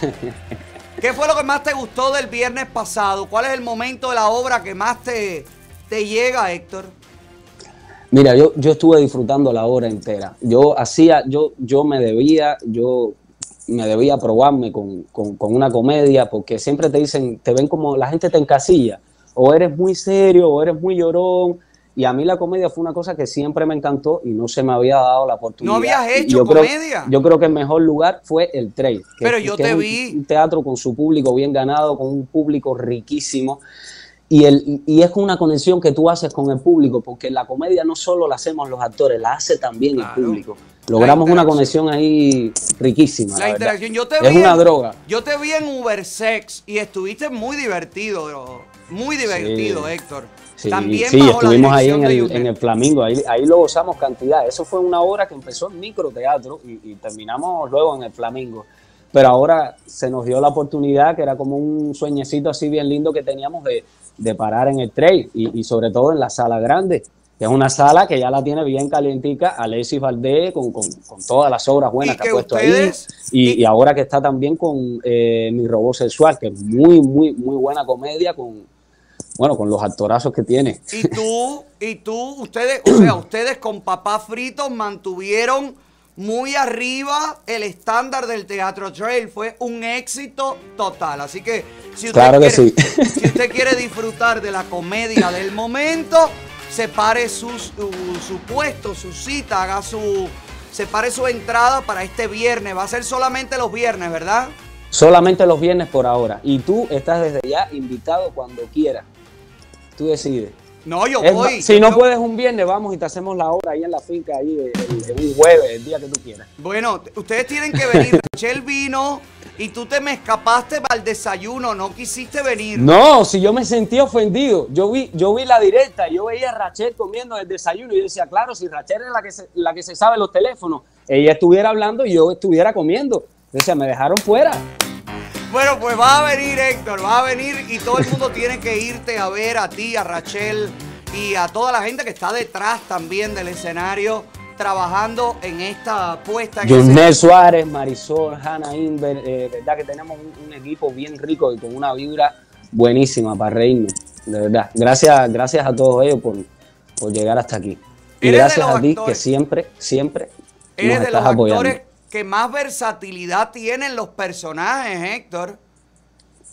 ¿Qué fue lo que más te gustó del viernes pasado? ¿Cuál es el momento de la obra que más te, te llega, Héctor? Mira, yo, yo estuve disfrutando la hora entera. Yo hacía, yo, yo me debía, yo me debía probarme con, con- con una comedia, porque siempre te dicen, te ven como la gente te encasilla, o eres muy serio, o eres muy llorón. Y a mí la comedia fue una cosa que siempre me encantó y no se me había dado la oportunidad. ¿No habías hecho yo creo- comedia? yo creo que el mejor lugar fue el Trail. Pero yo te es vi. un teatro con su público bien ganado, con un público riquísimo. Y, el, y- es una conexión que tú haces con el público, porque la comedia no solo la hacemos los actores, la hace también el público. Logramos una conexión ahí riquísima. La interacción. Yo te es vi una en- droga. Yo te vi en Ubersex y estuviste muy divertido, bro. Muy divertido, Héctor. Sí, También sí, estuvimos ahí en el, Yusnel. en el Flamingo, ahí, ahí lo gozamos cantidad. Eso fue una obra que empezó en microteatro y, y terminamos luego en el Flamingo. Pero ahora se nos dio la oportunidad, que era como un sueñecito así bien lindo que teníamos de, de parar en el trail y, y sobre todo en la sala grande, que es una sala que ya la tiene bien calientica Alexis Valdés con, con- con todas las obras buenas que, ha puesto ustedes- ahí. Y, y ahora que está también con eh, Mi Robot Sexual, que es muy, muy, muy buena comedia con, bueno, con los actorazos que tiene. Y tú, y tú, ustedes, o sea, ustedes con papá frito mantuvieron muy arriba el estándar del teatro trail. Fue un éxito total. Así que si usted, Claro que quiere, sí. si usted quiere disfrutar de la comedia del momento, separe su, su, su puesto, su cita, haga su. Separe su entrada para este viernes. Va a ser solamente los viernes, ¿verdad? Solamente los viernes por ahora. Y tú estás desde ya invitado cuando quieras. Tú decides. No, yo Es voy. si yo no puedes un viernes, vamos y te hacemos la hora ahí en la finca, ahí el- el- el- un jueves, el día que tú quieras. Bueno, ustedes tienen que venir. Rachel vino y tú te me escapaste para el desayuno, no quisiste venir. No, si yo me sentí ofendido. Yo vi, yo vi la directa, yo veía a Rachel comiendo el desayuno y yo decía, claro, si Rachel es la que se, la que se sabe los teléfonos, ella estuviera hablando y yo estuviera comiendo. Yo decía, me dejaron fuera. Bueno, pues va a venir Héctor, va a venir y todo el mundo tiene que irte a ver a ti, a Rachel y a toda la gente que está detrás también del escenario trabajando en esta puesta en Junel escena. Suárez, Marisol, Hanna Inver, eh, verdad que tenemos un, un equipo bien rico y con una vibra buenísima para reírnos, de verdad. Gracias, gracias a todos ellos por, por llegar hasta aquí. Y gracias a ti que siempre, siempre nos estás los apoyando. Que más versatilidad tienen los personajes, Héctor.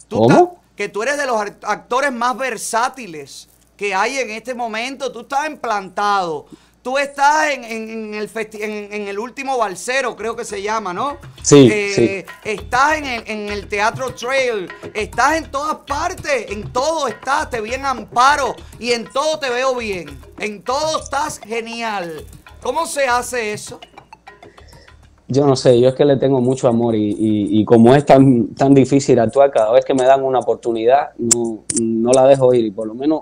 Tú ¿Cómo? que tú eres de los act- actores más versátiles que hay en este momento. Tú estás implantado. Tú estás en, en- en el, en, en el último balsero, creo que se llama, ¿no? Sí, Eh, Estás en el, en el Teatro Trail. Estás en todas partes. En todo estás. Te vi en Amparo. Y en todo te veo bien. En todo estás genial. ¿Cómo se hace eso? Yo no sé, yo es que le tengo mucho amor y, y- como es tan, tan difícil actuar, cada vez que me dan una oportunidad, no, no la dejo ir. Y por lo menos,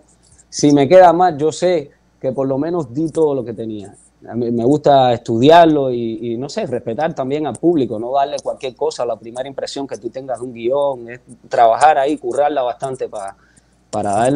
si me queda más, yo sé que por lo menos di todo lo que tenía. Me gusta estudiarlo y, y no sé, respetar también al público, no darle cualquier cosa la primera impresión que tú tengas de un guion, es trabajar ahí, currarla bastante para para dar,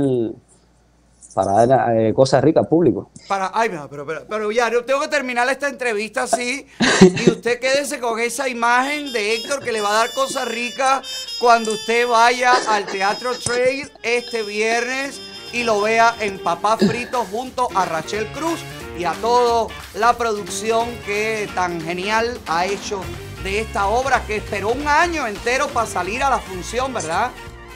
para dar eh, cosas ricas al público. Para, ay, pero, pero, pero ya, yo tengo que terminar esta entrevista así y usted quédese con esa imagen de Héctor que le va a dar cosas ricas cuando usted vaya al Teatro Trade este viernes y lo vea en Papá Frito junto a Rachel Cruz y a toda la producción que tan genial ha hecho de esta obra que esperó un año entero para salir a la función, ¿verdad?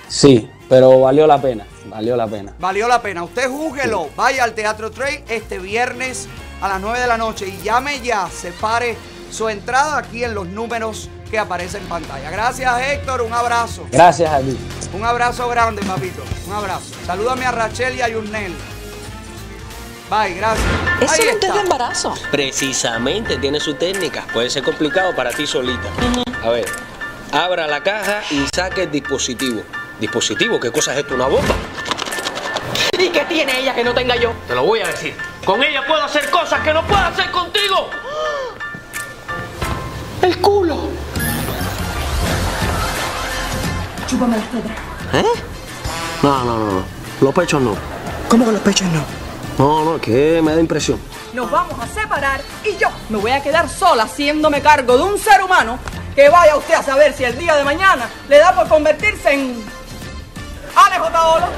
Sí, pero valió la pena, valió la pena. Valió la pena. Usted júguelo. Vaya al Teatro Trail este viernes a las 9 de la noche y llame ya, separe su entrada aquí en los números que aparecen en pantalla. Gracias, Héctor. Un abrazo. Gracias a ti. Un abrazo grande, papito. Un abrazo. Salúdame a Rachel y a Yurnel. Bye, gracias. Es un test está. de embarazo. Precisamente, tiene su técnica. Puede ser complicado para ti solita. A ver, abra la caja y saque el dispositivo. ¿Dispositivo? ¿Qué cosa es esto? ¿Una bomba? ¿Y qué tiene ella que no tenga yo? Te lo voy a decir. Con ella puedo hacer cosas que no puedo hacer contigo. El culo. Chúpame las tetas. ¿Eh? No, no, no, no. Los pechos no. ¿Cómo que los pechos no? No, no, que me da impresión. Nos vamos a separar y yo me voy a quedar sola haciéndome cargo de un ser humano que vaya usted a saber si el día de mañana le da por convertirse en Alex Otaola.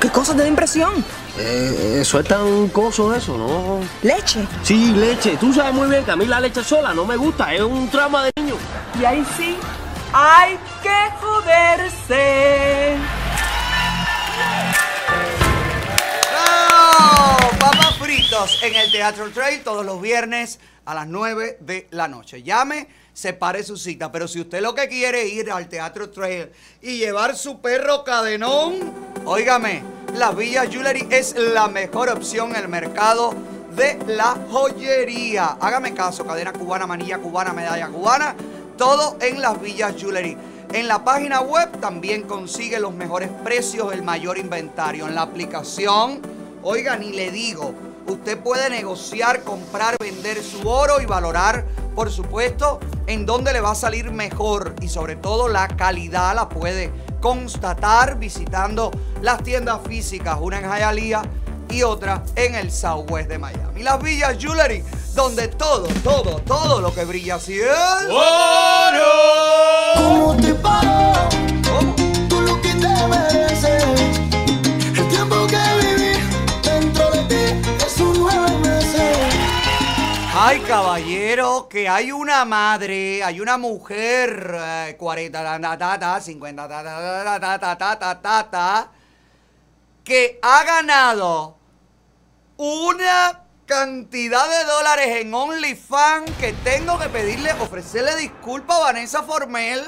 ¿Qué cosa te da impresión? Eh, eso es tan coso eso, ¿no? Leche. Sí, leche. Tú sabes muy bien que a mí la leche sola no me gusta. Es un trama de niño. Y ahí sí, hay que joderse. En el Teatro Trail todos los viernes a las 9 de la noche. Llame, separe su cita. Pero si usted lo que quiere es ir al Teatro Trail y llevar su perro cadenón, óigame, la Villa Jewelry es la mejor opción en el mercado de la joyería. Hágame caso, cadena cubana, manilla cubana, medalla cubana, todo en las Villas Jewelry. En la página web también consigue los mejores precios, el mayor inventario. En la aplicación, oiga, ni le digo, usted puede negociar, comprar, vender su oro y valorar, por supuesto, en dónde le va a salir mejor y sobre todo la calidad la puede constatar visitando las tiendas físicas, una en Hialeah y otra en el Southwest de Miami. Las Villas Jewelry, donde todo, todo, todo lo que brilla así es oro. ¿Cómo te pago? Tú lo que te mereces. Ay, caballero, que hay una madre, hay una mujer, eh, 40 ta, ta, ta, 50 ta, que ha ganado una cantidad de dólares en OnlyFans que tengo que pedirle, ofrecerle disculpas a Vanessa Formel,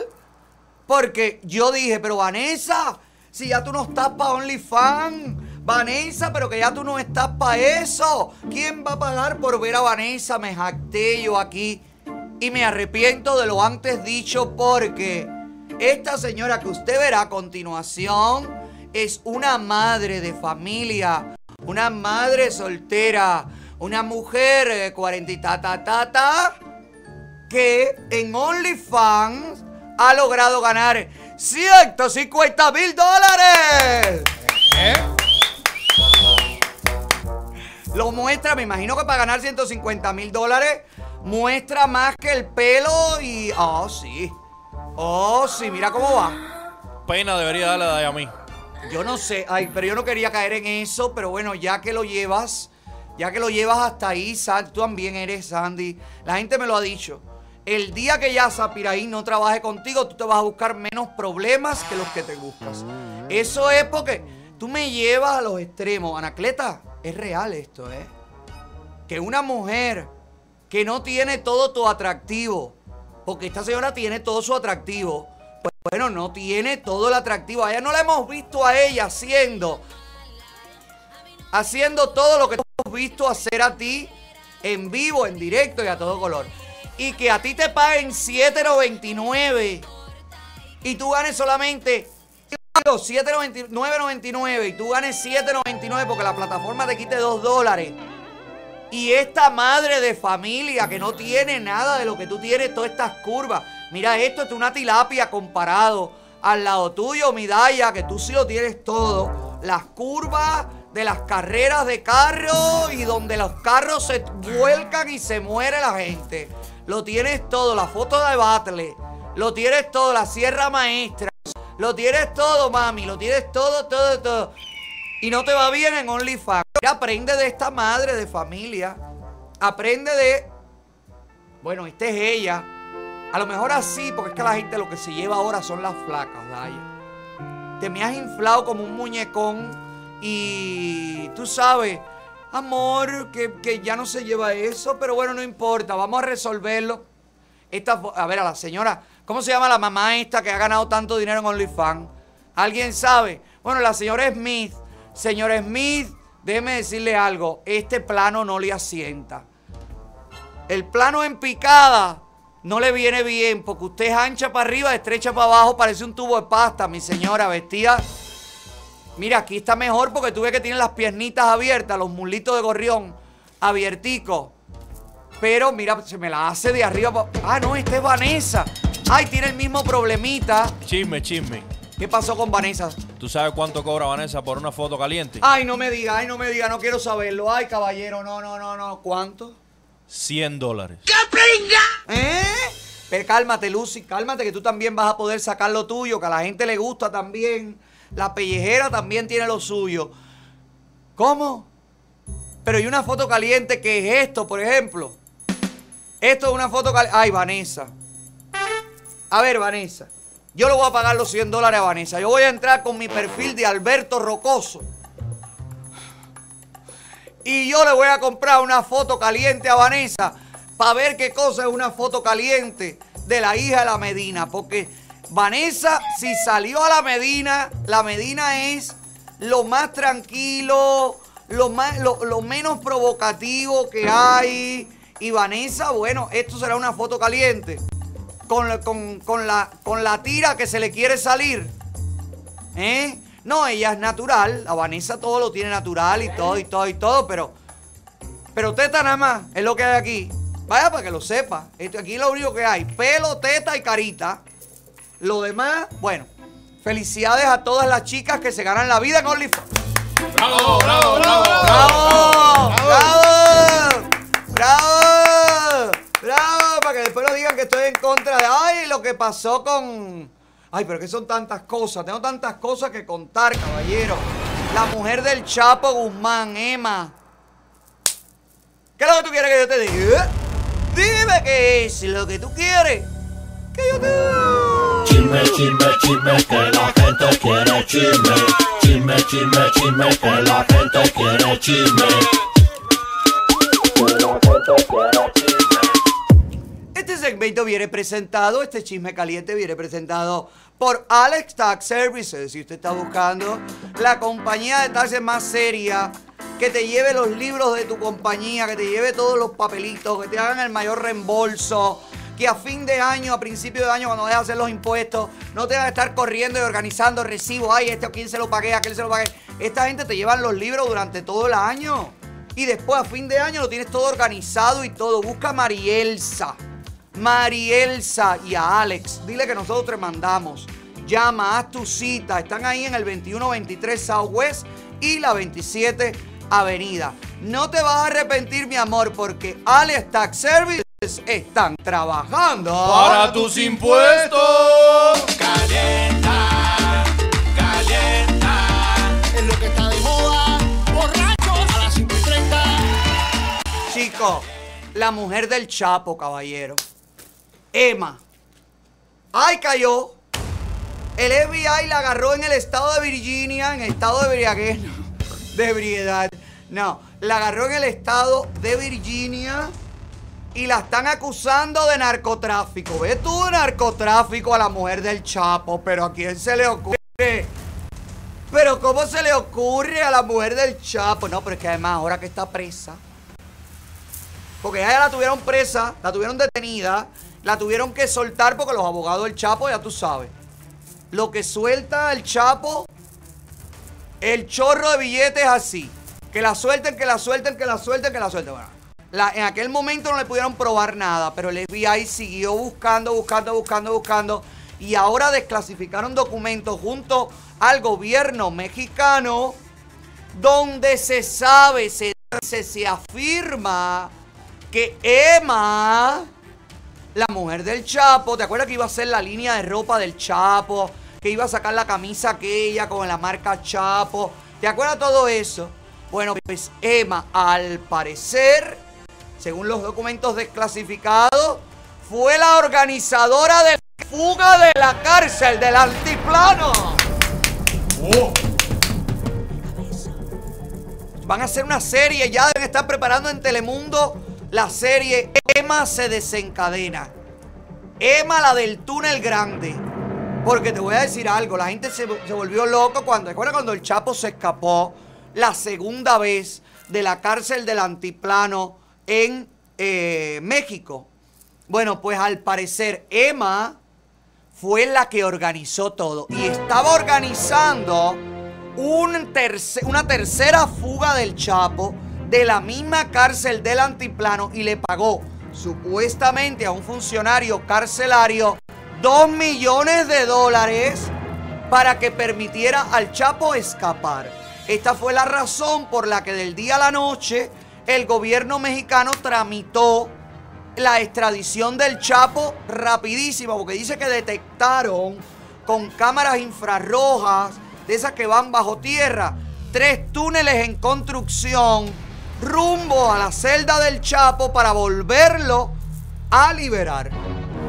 porque yo dije, pero Vanessa, si ya tú no estás para OnlyFans, Vanessa, pero que ya tú no estás para eso. ¿Quién va a pagar por ver a Vanessa? Me jacté yo aquí y me arrepiento de lo antes dicho porque esta señora que usted verá a continuación es una madre de familia, una madre soltera, una mujer eh, 40 y ta ta ta ta, que en OnlyFans ha logrado ganar 150 mil dólares. Lo muestra, me imagino que para ganar 150 mil dólares muestra más que el pelo y... Oh, sí. Oh, sí, mira cómo va. Pena debería darle a mí. Yo no sé, ay, pero yo no quería caer en eso, pero bueno, ya que lo llevas, ya que lo llevas hasta ahí, Sandy, tú también eres Sandy. La gente me lo ha dicho. El día que ya Sapiraí no trabaje contigo, tú te vas a buscar menos problemas que los que te buscas. Eso es porque tú me llevas a los extremos. Anacleta, es real esto, ¿eh? Que una mujer que no tiene todo tu atractivo, porque esta señora tiene todo su atractivo, pues bueno, no tiene todo el atractivo. A ella no la hemos visto a ella haciendo, haciendo todo lo que hemos visto hacer a ti en vivo, en directo y a todo color. Y que a ti te paguen 7.99 y tú ganes solamente 7.99 y tú ganes 7.99 porque la plataforma te quite 2 dólares. Y esta madre de familia que no tiene nada de lo que tú tienes, todas estas curvas. Mira, esto es una tilapia comparado al lado tuyo, Midaya, que tú sí lo tienes todo. las curvas de las carreras de carro y donde los carros se vuelcan y se muere la gente. Lo tienes todo, la foto de Batle, lo tienes todo, la Sierra Maestra, lo tienes todo, mami, lo tienes todo, todo, todo. Y no te va bien en OnlyFans. Aprende de esta madre de familia. Aprende de. Bueno, esta es ella. A lo mejor así, porque es que la gente lo que se lleva ahora son las flacas, Daya. Te me has inflado como un muñecón y tú sabes, amor, que, que ya no se lleva eso, pero bueno, no importa, vamos a resolverlo. Esta, a ver, a la señora, ¿cómo se llama la mamá esta que ha ganado tanto dinero en OnlyFans? ¿Alguien sabe? Bueno, la señora Smith. Señora Smith, déjeme decirle algo, este plano no le asienta. El plano en picada no le viene bien porque usted es ancha para arriba, estrecha para abajo, parece un tubo de pasta, mi señora, vestida. Mira, aquí está mejor porque tú ves que tiene las piernitas abiertas, los mulitos de gorrión abierticos. Pero mira, se me la hace de arriba. Ah, no, esta es Vanessa. Ay, tiene el mismo problemita. Chisme, chisme. ¿Qué pasó con Vanessa? ¿Tú sabes cuánto cobra Vanessa por una foto caliente? Ay, no me diga, ay, no me diga, no quiero saberlo. Ay, caballero, no, no, no, no. ¿Cuánto? 100 dólares. ¿Eh? Pero cálmate, Lucy, cálmate que tú también vas a poder sacar lo tuyo, que a la gente le gusta también. La pellejera también tiene lo suyo. ¿Cómo? Pero y una foto caliente, ¿qué es esto, por ejemplo? Esto es una foto caliente. Ay, Vanessa. A ver, Vanessa. Yo le voy a pagar los 100 dólares a Vanessa. Yo voy a entrar con mi perfil de Alberto Rocoso. Y yo le voy a comprar una foto caliente a Vanessa para ver qué cosa es una foto caliente de la hija de la Medina. Porque Vanessa, si salió a la Medina, la Medina es lo más tranquilo, lo, más, lo, lo menos provocativo que hay. Y Vanessa, bueno, esto será una foto caliente. Con, la- con, con la, con la tira que se le quiere salir. ¿Eh? No, ella es natural. La Vanessa todo lo tiene natural y todo, y todo, y todo, pero. Pero teta nada más es lo que hay aquí. Vaya para que lo sepa. Esto, aquí lo único que hay: pelo, teta y carita. Lo demás, bueno. Felicidades a todas las chicas que se ganan la vida en OnlyFans. ¡Bravo, bravo, bravo! ¡Bravo! ¡Bravo! ¡Bravo! ¡Bravo! Para que después no digan que estoy en contra de. ¡Ay! Lo que pasó con. Ay, pero que son tantas cosas. Tengo tantas cosas que contar, caballero. La mujer del Chapo Guzmán, Emma. ¿Qué es lo que tú quieres que yo te diga? Dime qué es lo que tú quieres. Que yo te Chisme, chisme, chisme, que la gente quiere chisme. Chisme, chisme, chisme, que la gente quiere chisme. Que la gente quiere chisme. Este segmento viene presentado, este chisme caliente viene presentado por Alex Tax Services. Si usted está buscando la compañía de taxes más seria, que te lleve los libros de tu compañía, que te lleve todos los papelitos, que te hagan el mayor reembolso, que a fin de año, a principio de año, cuando a hacer los impuestos, no tengas que estar corriendo y organizando recibos. Ay, este a quién se lo pagué, a quién se lo pagué. Esta gente te llevan los libros durante todo el año. Y después a fin de año lo tienes todo organizado y todo. Busca a Marielsa. Marielsa y a Alex. Dile que nosotros te mandamos. Llama, haz tu cita. Están ahí en el 2123 Southwest y la 27 Avenida. No te vas a arrepentir, mi amor, porque Alex Tax Services están trabajando Para tus impuestos. Calienta, calienta. Es lo que está de moda. Borrachos a las 5 y 30. Chico, la mujer del Chapo, caballero. Emma. Ay, cayó. El FBI la agarró en el estado de Virginia, en el estado de embriaguez, no, de ebriedad. No, la agarró en el estado de Virginia y la están acusando de narcotráfico. ¿Ves tú narcotráfico a la mujer del Chapo? Pero ¿a quién se le ocurre? Pero ¿cómo se le ocurre a la mujer del Chapo? No, pero es que además ahora que está presa, porque ya la tuvieron presa, la tuvieron detenida, la tuvieron que soltar porque los abogados del Chapo, ya tú sabes. Lo que suelta el Chapo, el chorro de billetes es así. Que la suelten, que la suelten, que la suelten, que la suelten. Bueno, en aquel momento no le pudieron probar nada, pero el FBI siguió buscando, buscando, buscando, buscando. y ahora desclasificaron documentos junto al gobierno mexicano donde se sabe, se dice, se afirma que Emma, la mujer del Chapo, ¿te acuerdas que iba a ser la línea de ropa del Chapo? Que iba a sacar la camisa aquella con la marca Chapo. ¿Te acuerdas todo eso? Bueno, pues Emma, al parecer, según los documentos desclasificados, fue la organizadora de la fuga de la cárcel del altiplano. Van a hacer una serie, ya deben estar preparando en Telemundo la serie Emma se desencadena. Emma la del túnel grande. Porque te voy a decir algo, la gente se, se volvió loco cuando, ¿recuerda cuando el Chapo se escapó la segunda vez de la cárcel del Antiplano en eh, México? Bueno, pues al parecer Emma fue la que organizó todo y estaba organizando una tercera fuga del Chapo de la misma cárcel del Antiplano y le pagó supuestamente a un funcionario carcelario 2 millones de dólares para que permitiera al Chapo escapar. Esta fue la razón por la que del día a la noche el gobierno mexicano tramitó la extradición del Chapo rapidísima, porque dice que detectaron con cámaras infrarrojas, de esas que van bajo tierra, tres túneles en construcción rumbo a la celda del Chapo para volverlo a liberar.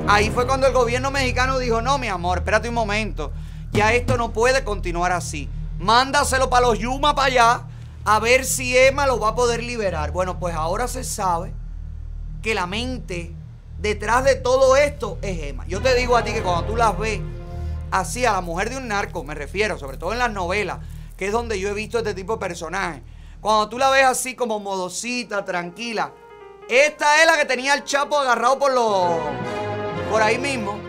Ahí fue cuando el gobierno mexicano dijo, no, mi amor, espérate un momento, ya esto no puede continuar así. Mándaselo para los Yuma para allá, a ver si Emma lo va a poder liberar. Bueno, pues ahora se sabe que la mente detrás de todo esto es Emma. Yo te digo a ti que cuando tú las ves así a la mujer de un narco, me refiero, sobre todo en las novelas, que es donde yo he visto este tipo de personajes. Cuando tú la ves así como modosita, tranquila, esta es la que tenía el chapo agarrado por los por ahí mismo.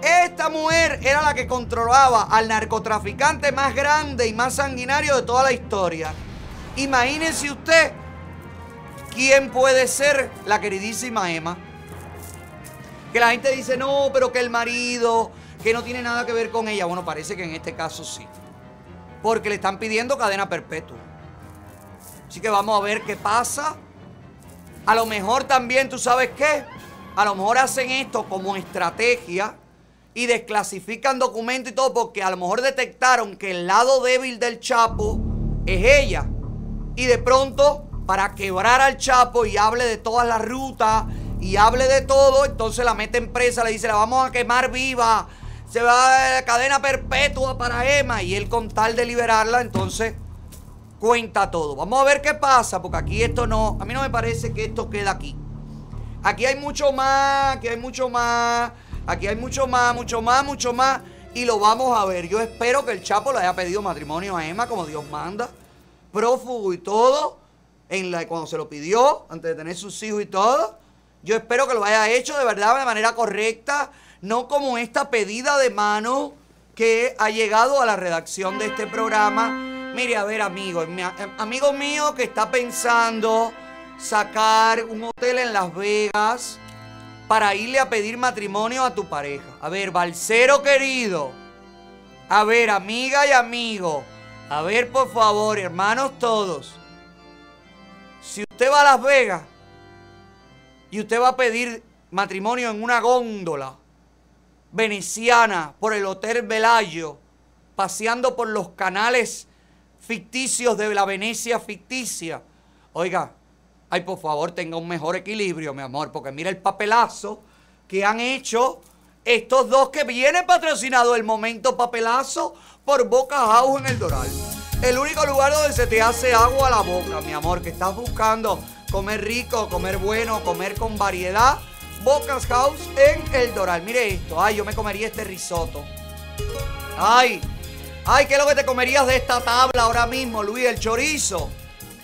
Esta mujer era la que controlaba al narcotraficante más grande y más sanguinario de toda la historia. Imagínense usted quién puede ser la queridísima Emma. Que la gente dice, no, pero que el marido, que no tiene nada que ver con ella. Bueno, parece que en este caso sí. Porque le están pidiendo cadena perpetua. Así que vamos a ver qué pasa. A lo mejor también, ¿tú sabes qué? A lo mejor hacen esto como estrategia y desclasifican documentos y todo porque a lo mejor detectaron que el lado débil del Chapo es ella. Y de pronto, para quebrar al Chapo y hable de todas las rutas y hable de todo, entonces la mete presa, le dice, la vamos a quemar viva, se va a cadena perpetua para Emma y él con tal de liberarla, entonces cuenta todo. Vamos a ver qué pasa, porque aquí esto no, a mí no me parece que esto queda aquí. Aquí hay mucho más, aquí hay mucho más, aquí hay mucho más, mucho más, mucho más. Y lo vamos a ver. Yo espero que el Chapo le haya pedido matrimonio a Emma como Dios manda. Prófugo y todo. En la, cuando se lo pidió, antes de tener sus hijos y todo. Yo espero que lo haya hecho de verdad de manera correcta. No como esta pedida de mano que ha llegado a la redacción de este programa. Mire, a ver, amigo, mi- eh, amigo mío que está pensando sacar un hotel en Las Vegas para irle a pedir matrimonio a tu pareja. A ver, balsero querido. A ver, amiga y amigo. A ver, por favor, hermanos todos. Si usted va a Las Vegas y usted va a pedir matrimonio en una góndola veneciana por el Hotel Velayo, paseando por los canales ficticios de la Venecia ficticia. Oiga, ay, por favor, tenga un mejor equilibrio, mi amor, porque mira el papelazo que han hecho estos dos que viene patrocinado el momento papelazo por Boca House en el Doral. El único lugar donde se te hace agua a la boca, mi amor, que estás buscando comer rico, comer bueno, comer con variedad. Bocas House en el Doral. Mire esto, ay, yo me comería este risotto. Ay, ay, ¿qué es lo que te comerías de esta tabla ahora mismo, Luis? El chorizo.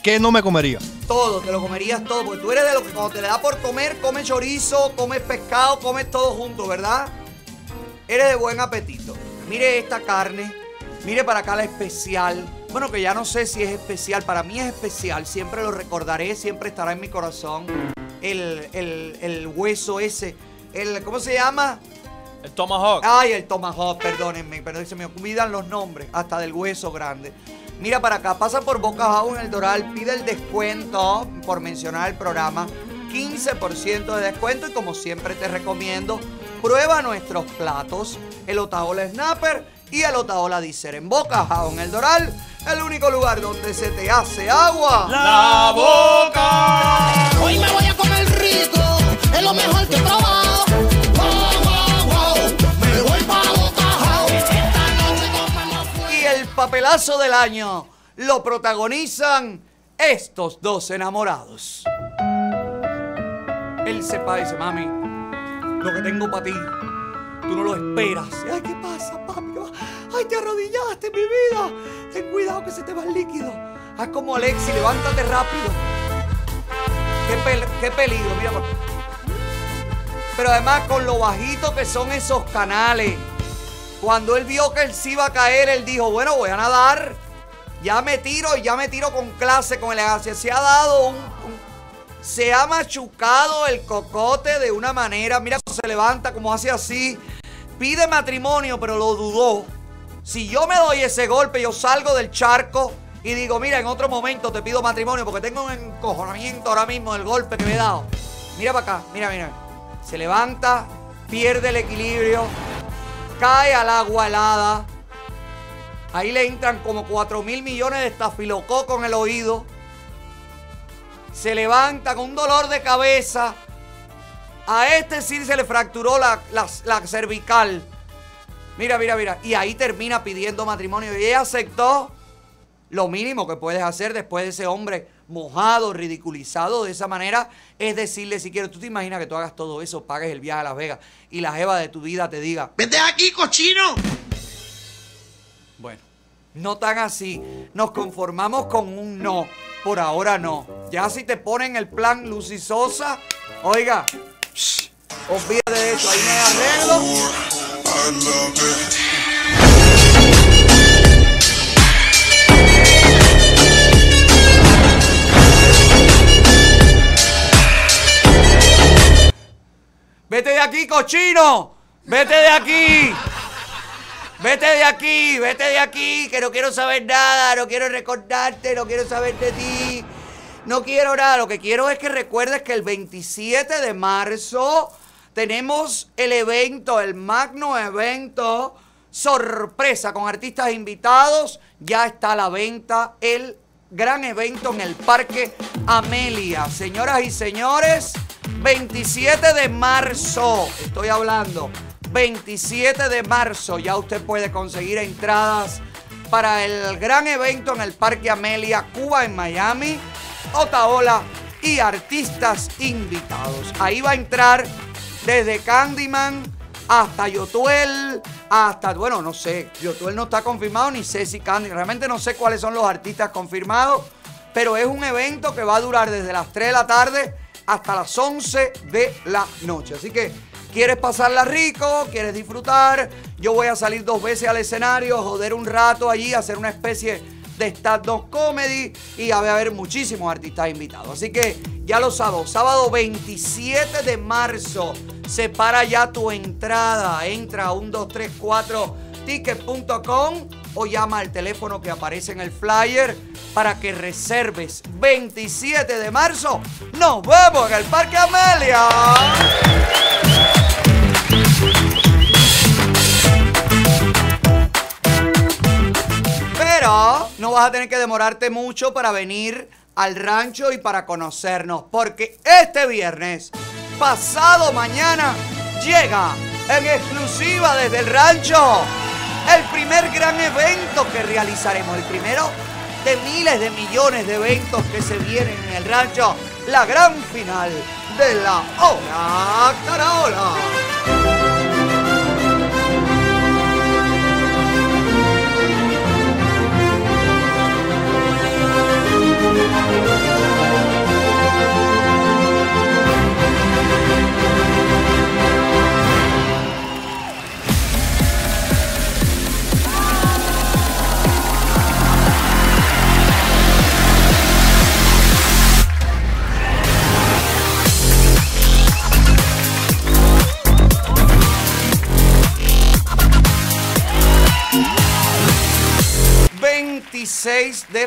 ¿Qué no me comería? Todo, te lo comerías todo, porque tú eres de los que cuando te le da por comer, comes chorizo, comes pescado, comes todo junto, ¿verdad? Eres de buen apetito. Mire esta carne, mire para acá la especial. Bueno, que ya no sé si es especial, para mí es especial, siempre lo recordaré, siempre estará en mi corazón. El, el- el hueso ese, el, ¿cómo se llama? El Tomahawk. Ay, el Tomahawk, perdónenme, pero se me olvidan los nombres, hasta del hueso grande. Mira para acá, pasa por Boca House en el Doral, pide el descuento por mencionar el programa, 15% de descuento y como siempre te recomiendo, prueba nuestros platos, el Otaola Snapper y el Otaola Dicer en Boca House en el Doral, el único lugar donde se te hace agua. La boca. Hoy me voy a comer rico, es lo mejor que he probado. Papelazo del año lo protagonizan estos dos enamorados. Él se dice, mami, lo que tengo para ti, tú no lo esperas. Ay, ¿qué pasa, papi? Ay, te arrodillaste, mi vida. Ten cuidado que se te va el líquido. Haz como Alexi, levántate rápido. Qué, pel- qué peligro, mira. Pero además con lo bajito que son esos canales. Cuando él vio que él se iba a caer, él dijo, bueno, voy a nadar. Ya me tiro ya me tiro con clase, con elegancia. Se ha dado un, un- Se ha machucado el cocote de una manera. Mira cómo se levanta, como hace así. Pide matrimonio, pero lo dudó. Si yo me doy ese golpe, yo salgo del charco y digo, mira, en otro momento te pido matrimonio porque tengo un encojonamiento ahora mismo del golpe que me he dado. Mira para acá, mira, mira. Se levanta, pierde el equilibrio, cae al agua helada. Ahí le entran como 4 mil millones de estafilococos en el oído. Se levanta con un dolor de cabeza. A este sí se le fracturó la, la- la cervical. Mira, mira, mira. Y ahí termina pidiendo matrimonio. Y ella aceptó lo mínimo que puedes hacer después de ese hombre mojado, ridiculizado de esa manera, es decirle si quieres, tú te imaginas que tú hagas todo eso, pagues el viaje a Las Vegas y la jeva de tu vida te diga, ¡Vete aquí, cochino! bueno, no tan así. Nos conformamos con un no. Por ahora no. Ya si te ponen el plan Lucy Sosa, oiga, shh, olvídate de eso. Ahí me arreglo. Vete de aquí, cochino. Vete de aquí. Vete de aquí, vete de aquí, que no quiero saber nada, no quiero recordarte, no quiero saber de ti. No quiero nada, lo que quiero es que recuerdes que el 27 de marzo tenemos el evento, el magno evento sorpresa con artistas invitados. Ya está a la venta el gran evento en el Parque Amelia. Señoras y señores, 27 de marzo, estoy hablando. 27 de marzo ya usted puede conseguir entradas para el gran evento en el Parque Amelia, Cuba en Miami, Otaola y artistas invitados. Ahí va a entrar desde Candyman hasta Yotuel, hasta, bueno, no sé, Yotuel no está confirmado, ni sé si Candyman, realmente no sé cuáles son los artistas confirmados, pero es un evento que va a durar desde las 3 de la tarde hasta las 11 de la noche. Así que, ¿quieres pasarla rico? ¿Quieres disfrutar? Yo voy a salir dos veces al escenario, joder un rato allí, hacer una especie de stand-up comedy y va a haber muchísimos artistas invitados. Así que ya lo sabes, sábado 27 de marzo, separa ya tu entrada. Entra a 1234ticket.com o llama al teléfono que aparece en el flyer para que reserves 27 de marzo. Nos vemos en el Parque Amelia. Pero no vas a tener que demorarte mucho para venir al rancho y para conocernos, porque este viernes, pasado mañana, llega en exclusiva desde el rancho el primer gran evento que realizaremos, el primero de miles de millones de eventos que se vienen en el rancho, la gran final de la Hora Caraola.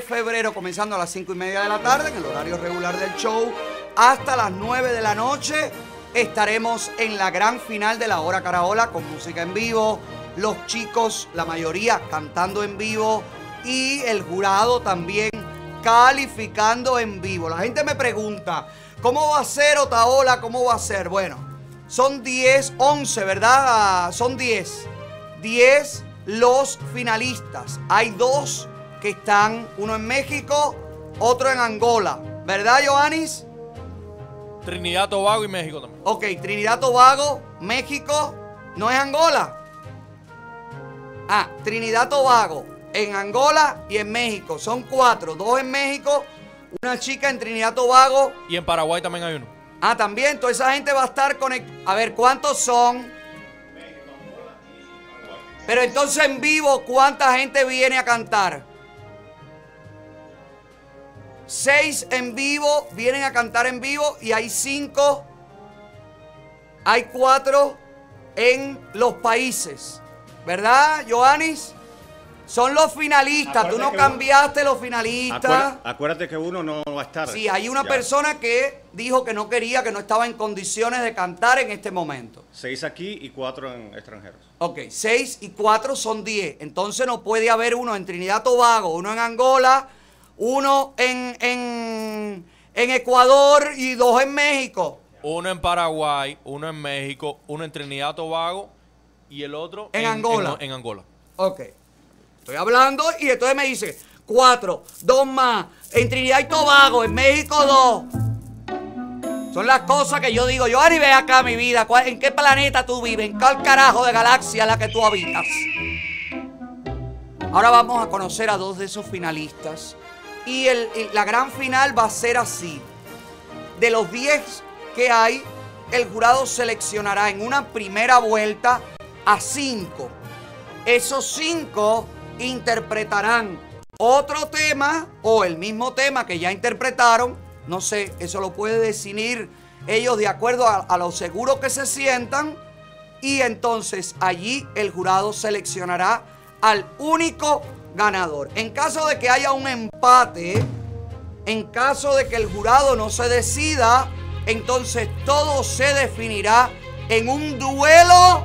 Febrero, comenzando a las 5 y media de la tarde, en el horario regular del show, hasta las 9 de la noche. Estaremos en la gran final de la hora Caraola con música en vivo, los chicos, la mayoría cantando en vivo y el jurado también calificando en vivo. La gente me pregunta, ¿cómo va a ser Otaola? ¿Cómo va a ser? Bueno, son 10, 11, ¿verdad? Son 10. 10 los finalistas. Hay dos que están, uno en México, otro en Angola. ¿Verdad, Joanis? Trinidad, Tobago y México también. Ok, Trinidad, Tobago, México, ¿no es Angola? Ah, Trinidad, Tobago, en Angola y en México. Son cuatro, dos en México, una chica en Trinidad, Tobago. Y en Paraguay también hay uno. Ah, también, toda esa gente va a estar conectada. A ver, ¿cuántos son? Pero entonces en vivo, ¿cuánta gente viene a cantar? Seis en vivo, vienen a cantar en vivo y hay cinco, hay cuatro en los países. ¿Verdad, Joanis? Son los finalistas, tú no cambiaste los finalistas. Acuérdate, acuérdate que uno no va a estar. Sí, hay una Ya. persona que dijo que no quería, que no estaba en condiciones de cantar en este momento. Seis aquí y cuatro en extranjeros. Ok, 6 y 4 son 10. Entonces no puede haber uno en Trinidad Tobago, uno en Angola, uno en, en, en Ecuador y dos en México. Uno en Paraguay, uno en México, uno en Trinidad, Tobago y el otro En Angola. En, Angola. Ok. Estoy hablando y entonces me dice 4, 2 más. En Trinidad y Tobago, en México 2. Son las cosas que yo digo. Yo, Ari, ve acá mi vida. ¿cuál- ¿En qué planeta tú vives? ¿En cuál carajo de galaxia la que tú habitas? Ahora vamos a conocer a dos de esos finalistas. Y, el- la gran final va a ser así. De los 10 que hay, el jurado seleccionará en una primera vuelta a 5. Esos 5 interpretarán otro tema o el mismo tema que ya interpretaron. No sé, eso lo puede definir ellos de acuerdo a, a lo seguro que se sientan. Y entonces allí el jurado seleccionará al único ganador. En caso de que haya un empate, en caso de que el jurado no se decida, entonces todo se definirá en un duelo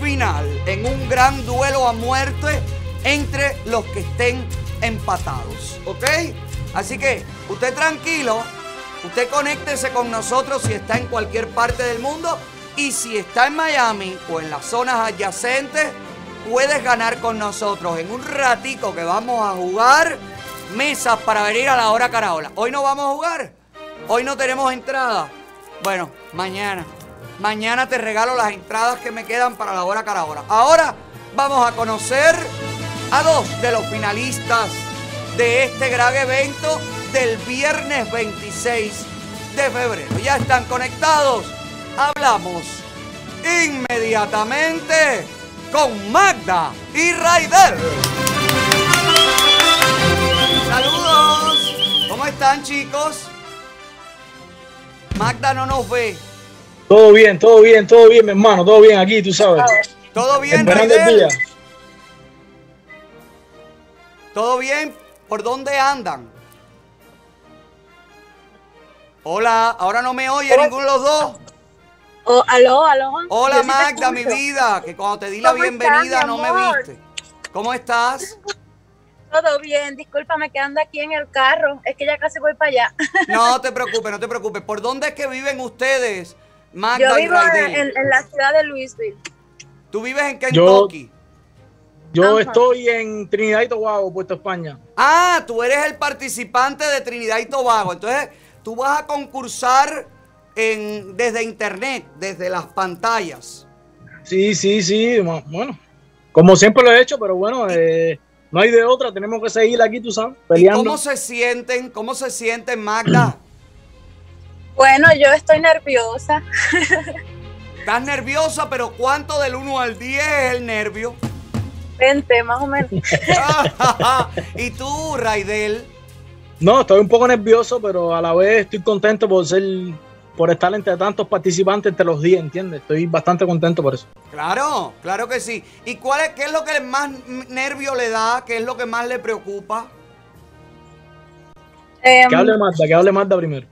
final, en un gran duelo a muerte entre los que estén empatados. ¿Ok? Así que usted tranquilo, usted conéctese con nosotros si está en cualquier parte del mundo y si está en Miami o en las zonas adyacentes, puedes ganar con nosotros en un ratico que vamos a jugar mesas para venir a la hora caraola. Hoy no vamos a jugar. Hoy no tenemos entrada. Bueno, mañana. Mañana te regalo las entradas que me quedan para la hora caraola. Ahora vamos a conocer a dos de los finalistas de este gran evento del viernes 26 de febrero. Ya están conectados. Hablamos inmediatamente con Magda y Raider. Saludos. ¿Cómo están chicos? Magda no nos ve. Todo bien, todo bien, todo bien, mi hermano, todo bien aquí, tú sabes. ¿Todo bien, Raider? ¿Todo bien? ¿Por dónde andan? Hola, ahora no me oye ninguno de los dos. Oh, aló, aló. Hola Yo sí Magda, mi vida, que cuando te di la ¿Cómo estás, bienvenida no me viste. ¿Cómo estás? Todo bien, discúlpame que ando aquí en el carro. Es que ya casi voy para allá. No te preocupes, no te preocupes. ¿Por dónde es que viven ustedes, Magda Yo y vivo en, en la ciudad de Louisville. ¿Tú vives en Yo, Kentucky? yo Ajá. estoy en Trinidad y Tobago, Puerto España. Ah, tú eres el participante de Trinidad y Tobago. Entonces, tú vas a concursar en, desde internet, desde las pantallas. Sí, sí, sí, bueno, como siempre lo he hecho, pero bueno, eh, no hay de otra, tenemos que seguir aquí, tú sabes, ¿Y peleando. cómo se sienten? ¿Cómo se sienten, Magda? Bueno, yo estoy nerviosa. Estás nerviosa, pero ¿cuánto del 1 al 10 es el nervio? 20, más o menos. ¿Y tú, Raidel? No, estoy un poco nervioso, pero a la vez estoy contento por ser, por estar entre tantos participantes, entre los 10, ¿entiendes? Estoy bastante contento por eso. Claro, claro que sí. ¿Y cuál es, qué es lo que más nervio le da? ¿Qué es lo que más le preocupa? Eh, que hable Marta, que hable Marta primero.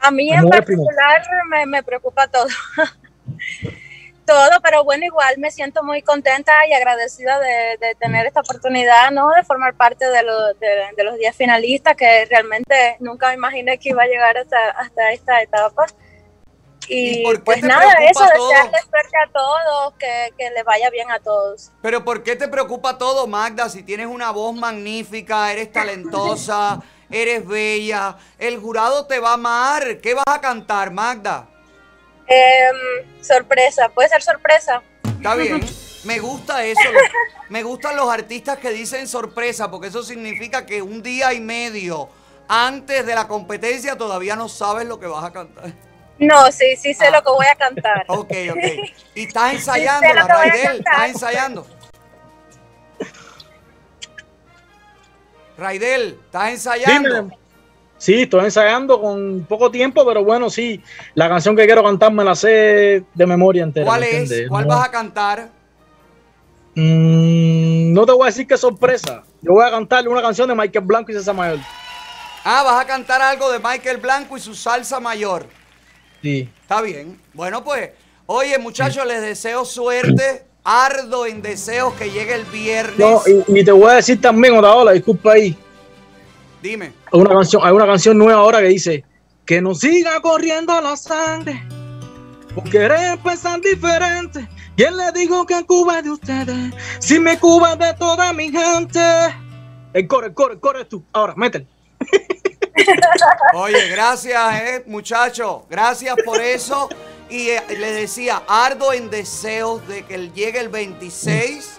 A mí en particular me, me preocupa todo. todo, pero bueno, igual me siento muy contenta y agradecida de, de tener esta oportunidad, ¿no? De formar parte de, lo- de- de los 10 finalistas, que realmente nunca me imaginé que iba a llegar hasta, hasta esta etapa. Y, por qué pues nada, eso, desearles suerte a todos, que, que les vaya bien a todos. Pero ¿por qué te preocupa todo, Magda? Si tienes una voz magnífica, eres talentosa, eres bella, el jurado te va a amar. ¿Qué vas a cantar, Magda? Em, sorpresa, puede ser sorpresa. Está bien. Me gusta eso. Me gustan los artistas que dicen sorpresa, porque eso significa que un día y medio antes de la competencia todavía no sabes lo que vas a cantar. No, sí, sí sé lo que voy a cantar. Ok, ok. Y estás ensayando, la Raidel, estás ensayando. Raidel, estás ensayando. Dime. Sí, estoy ensayando con poco tiempo, pero bueno, sí, la canción que quiero cantar me la sé de memoria entera. ¿Cuál ¿me es? ¿Cuál No- vas a cantar? Mm, no te voy a decir es sorpresa. Yo voy a cantarle una canción de Michael Blanco y César Mayor. Ah, vas a cantar algo de Michael Blanco y su salsa mayor. Sí. Está bien. Bueno, pues, oye, muchachos, les deseo suerte. Ardo en deseos que llegue el viernes. No, y, y te voy a decir también, Otaola, disculpa ahí. Dime. Hay una canción, hay una canción nueva ahora que dice que no siga corriendo la sangre. Por querer pensar diferente. ¿Quién le digo que Cuba es de ustedes? Si me Cuba es de toda mi gente. El core, el core, el core es tú. Ahora, métele. Oye, gracias, eh, muchachos. Gracias por eso. Y eh, les decía, ardo en deseos de que llegue el 26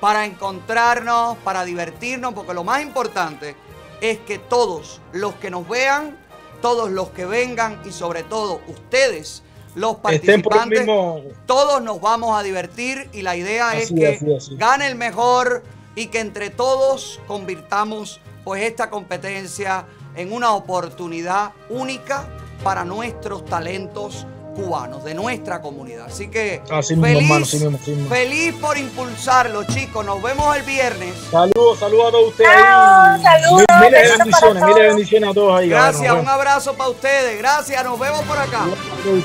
para encontrarnos, para divertirnos, porque lo más importante es que todos los que nos vean, todos los que vengan y sobre todo ustedes, los participantes, mismo. todos nos vamos a divertir y la idea es que así, así. gane el mejor y que entre todos convirtamos pues esta competencia en una oportunidad única para nuestros talentos cubanos, de nuestra comunidad. Así que Así mismo, feliz, hermano, así mismo, así mismo. feliz por impulsarlo, chicos. Nos vemos el viernes. Saludos, saludos a todos ustedes. Ahí. saludos, Miles de para bendiciones, miles de bendiciones a todos ahí. Gracias, un abrazo para ustedes. Gracias, nos vemos por acá.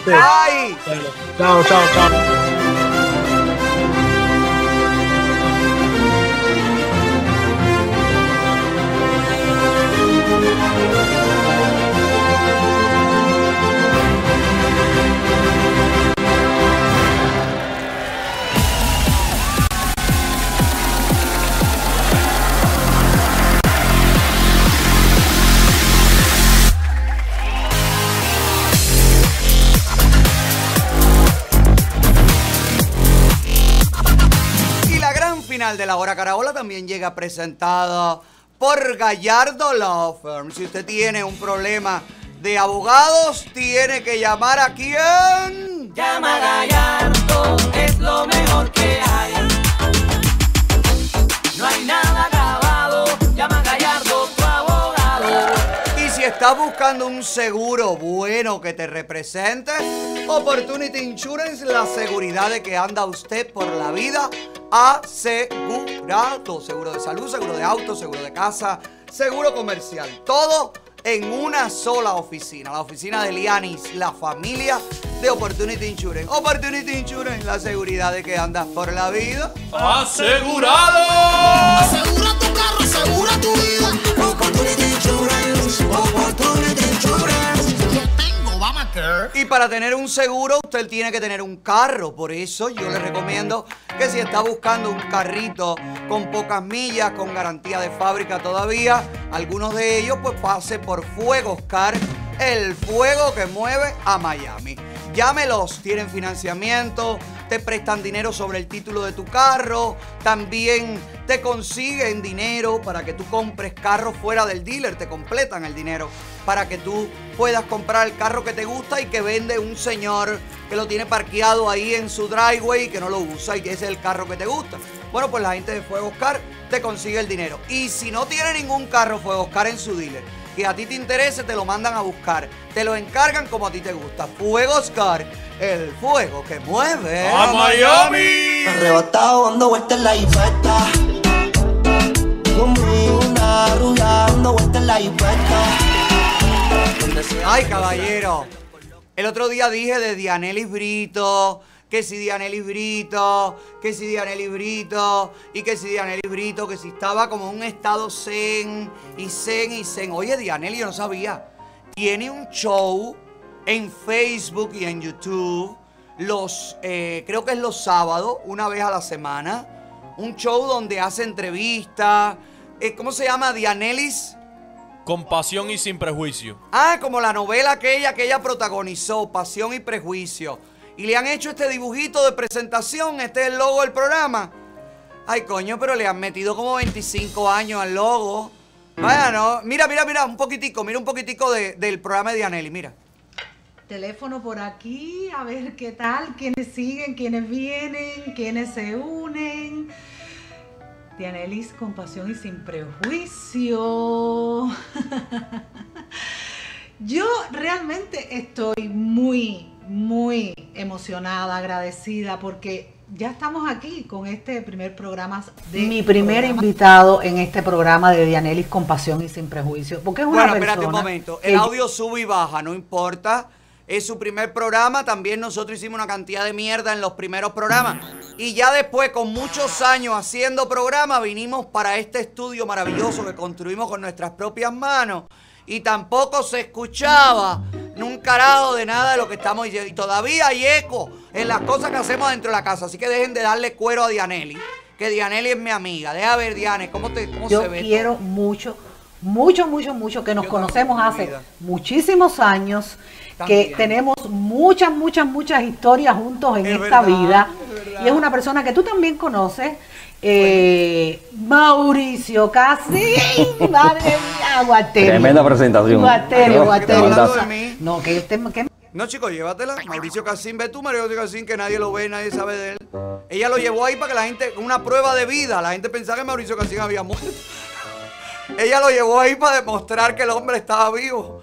Bye. Chao, chao, chao. Final de la hora caraola también llega presentada por Gallardo Law Firm. Si usted tiene un problema de abogados, tiene que llamar a quién. Llama Gallardo, es lo mejor que hay. No hay nada buscando un seguro bueno que te represente, Opportunity Insurance, la seguridad de que anda usted por la vida asegurado. Seguro de salud, seguro de auto, seguro de casa, seguro comercial. Todo en una sola oficina. La oficina de Lianis, la familia de Opportunity Insurance. Opportunity Insurance, la seguridad de que andas por la vida ¡Asegurado! Asegura tu carro, asegura tu vida. Opportunity Insurance, Opportunity Insurance. Y para tener un seguro, usted tiene que tener un carro. Por eso yo le recomiendo que si está buscando un carrito con pocas millas, con garantía de fábrica todavía, algunos de ellos, pues pase por Fuegos Car, el fuego que mueve a Miami. Llámelos, tienen financiamiento, te prestan dinero sobre el título de tu carro, también te consiguen dinero para que tú compres carros fuera del dealer, te completan el dinero para que tú puedas comprar el carro que te gusta y que vende un señor que lo tiene parqueado ahí en su driveway y que no lo usa y que ese es el carro que te gusta. Bueno, pues la gente de Fuegos Car te consigue el dinero. Y si no tiene ningún carro Fuegos Car en su dealer, que a ti te interese, te lo mandan a buscar. Te lo encargan como a ti te gusta. Fuegos Car, el fuego que mueve ¡A Miami! Arrebatado dando vueltas en la. Conmigo una rubia dando vueltas en la infesta. Ay, caballero. El otro día dije de Dianelis Brito, que si Dianelis Brito, que si Dianelis Brito, y que si Dianelis Brito, que si estaba como en un estado zen, y zen, y zen. Oye, Dianelis, yo no sabía. Tiene un show en Facebook y en YouTube, los, eh, creo que es los sábados, una vez a la semana. Un show donde hace entrevistas. Eh, ¿Cómo se llama? Dianelis. Con pasión y sin prejuicio. Ah, como la novela aquella que ella protagonizó, Pasión y Prejuicio. Y le han hecho este dibujito de presentación, este es el logo del programa. Ay, coño, pero le han metido como 25 años al logo. Vaya, no. Mira, mira, mira, un poquitico, mira un poquitico de- del programa de Dianelli, mira. Teléfono por aquí, a ver qué tal, quiénes siguen, quiénes vienen, quiénes se unen. Dianelis con pasión y sin prejuicio. Yo realmente estoy muy, muy emocionada, agradecida, porque ya estamos aquí con este primer programa de mi primer invitado en este programa de Dianelis con pasión y sin prejuicio. Porque es una Bueno, persona espérate un momento. El audio sube y baja, no importa. Es su primer programa. También nosotros hicimos una cantidad de mierda en los primeros programas. Y ya después, con muchos años haciendo programas, vinimos para este estudio maravilloso que construimos con nuestras propias manos. Y tampoco se escuchaba un carajo de nada de lo que estamos diciendo. Y todavía hay eco en las cosas que hacemos dentro de la casa. Así que dejen de darle cuero a Dianelli. Que Dianelli es mi amiga. Deja ver, Diane, cómo, te, cómo Yo se ve. quiero mucho, mucho, mucho, mucho que nos conocemos hace muchísimos años, que tenemos muchas, muchas, muchas historias juntos en Es esta verdad, vida. es. Y es una persona que tú también conoces. Eh, Mauricio Casín, madre mía, Guaterio. Tremenda presentación. Guaterio, Guaterio. No, que este, que No, chicos, llévatela. Mauricio Casín, ve tú, Mauricio Casín, que nadie lo ve, nadie sabe de él. Ella lo llevó ahí para que la gente, una prueba de vida, la gente pensaba que Mauricio Casín había muerto. Ella lo llevó ahí para demostrar que el hombre estaba vivo.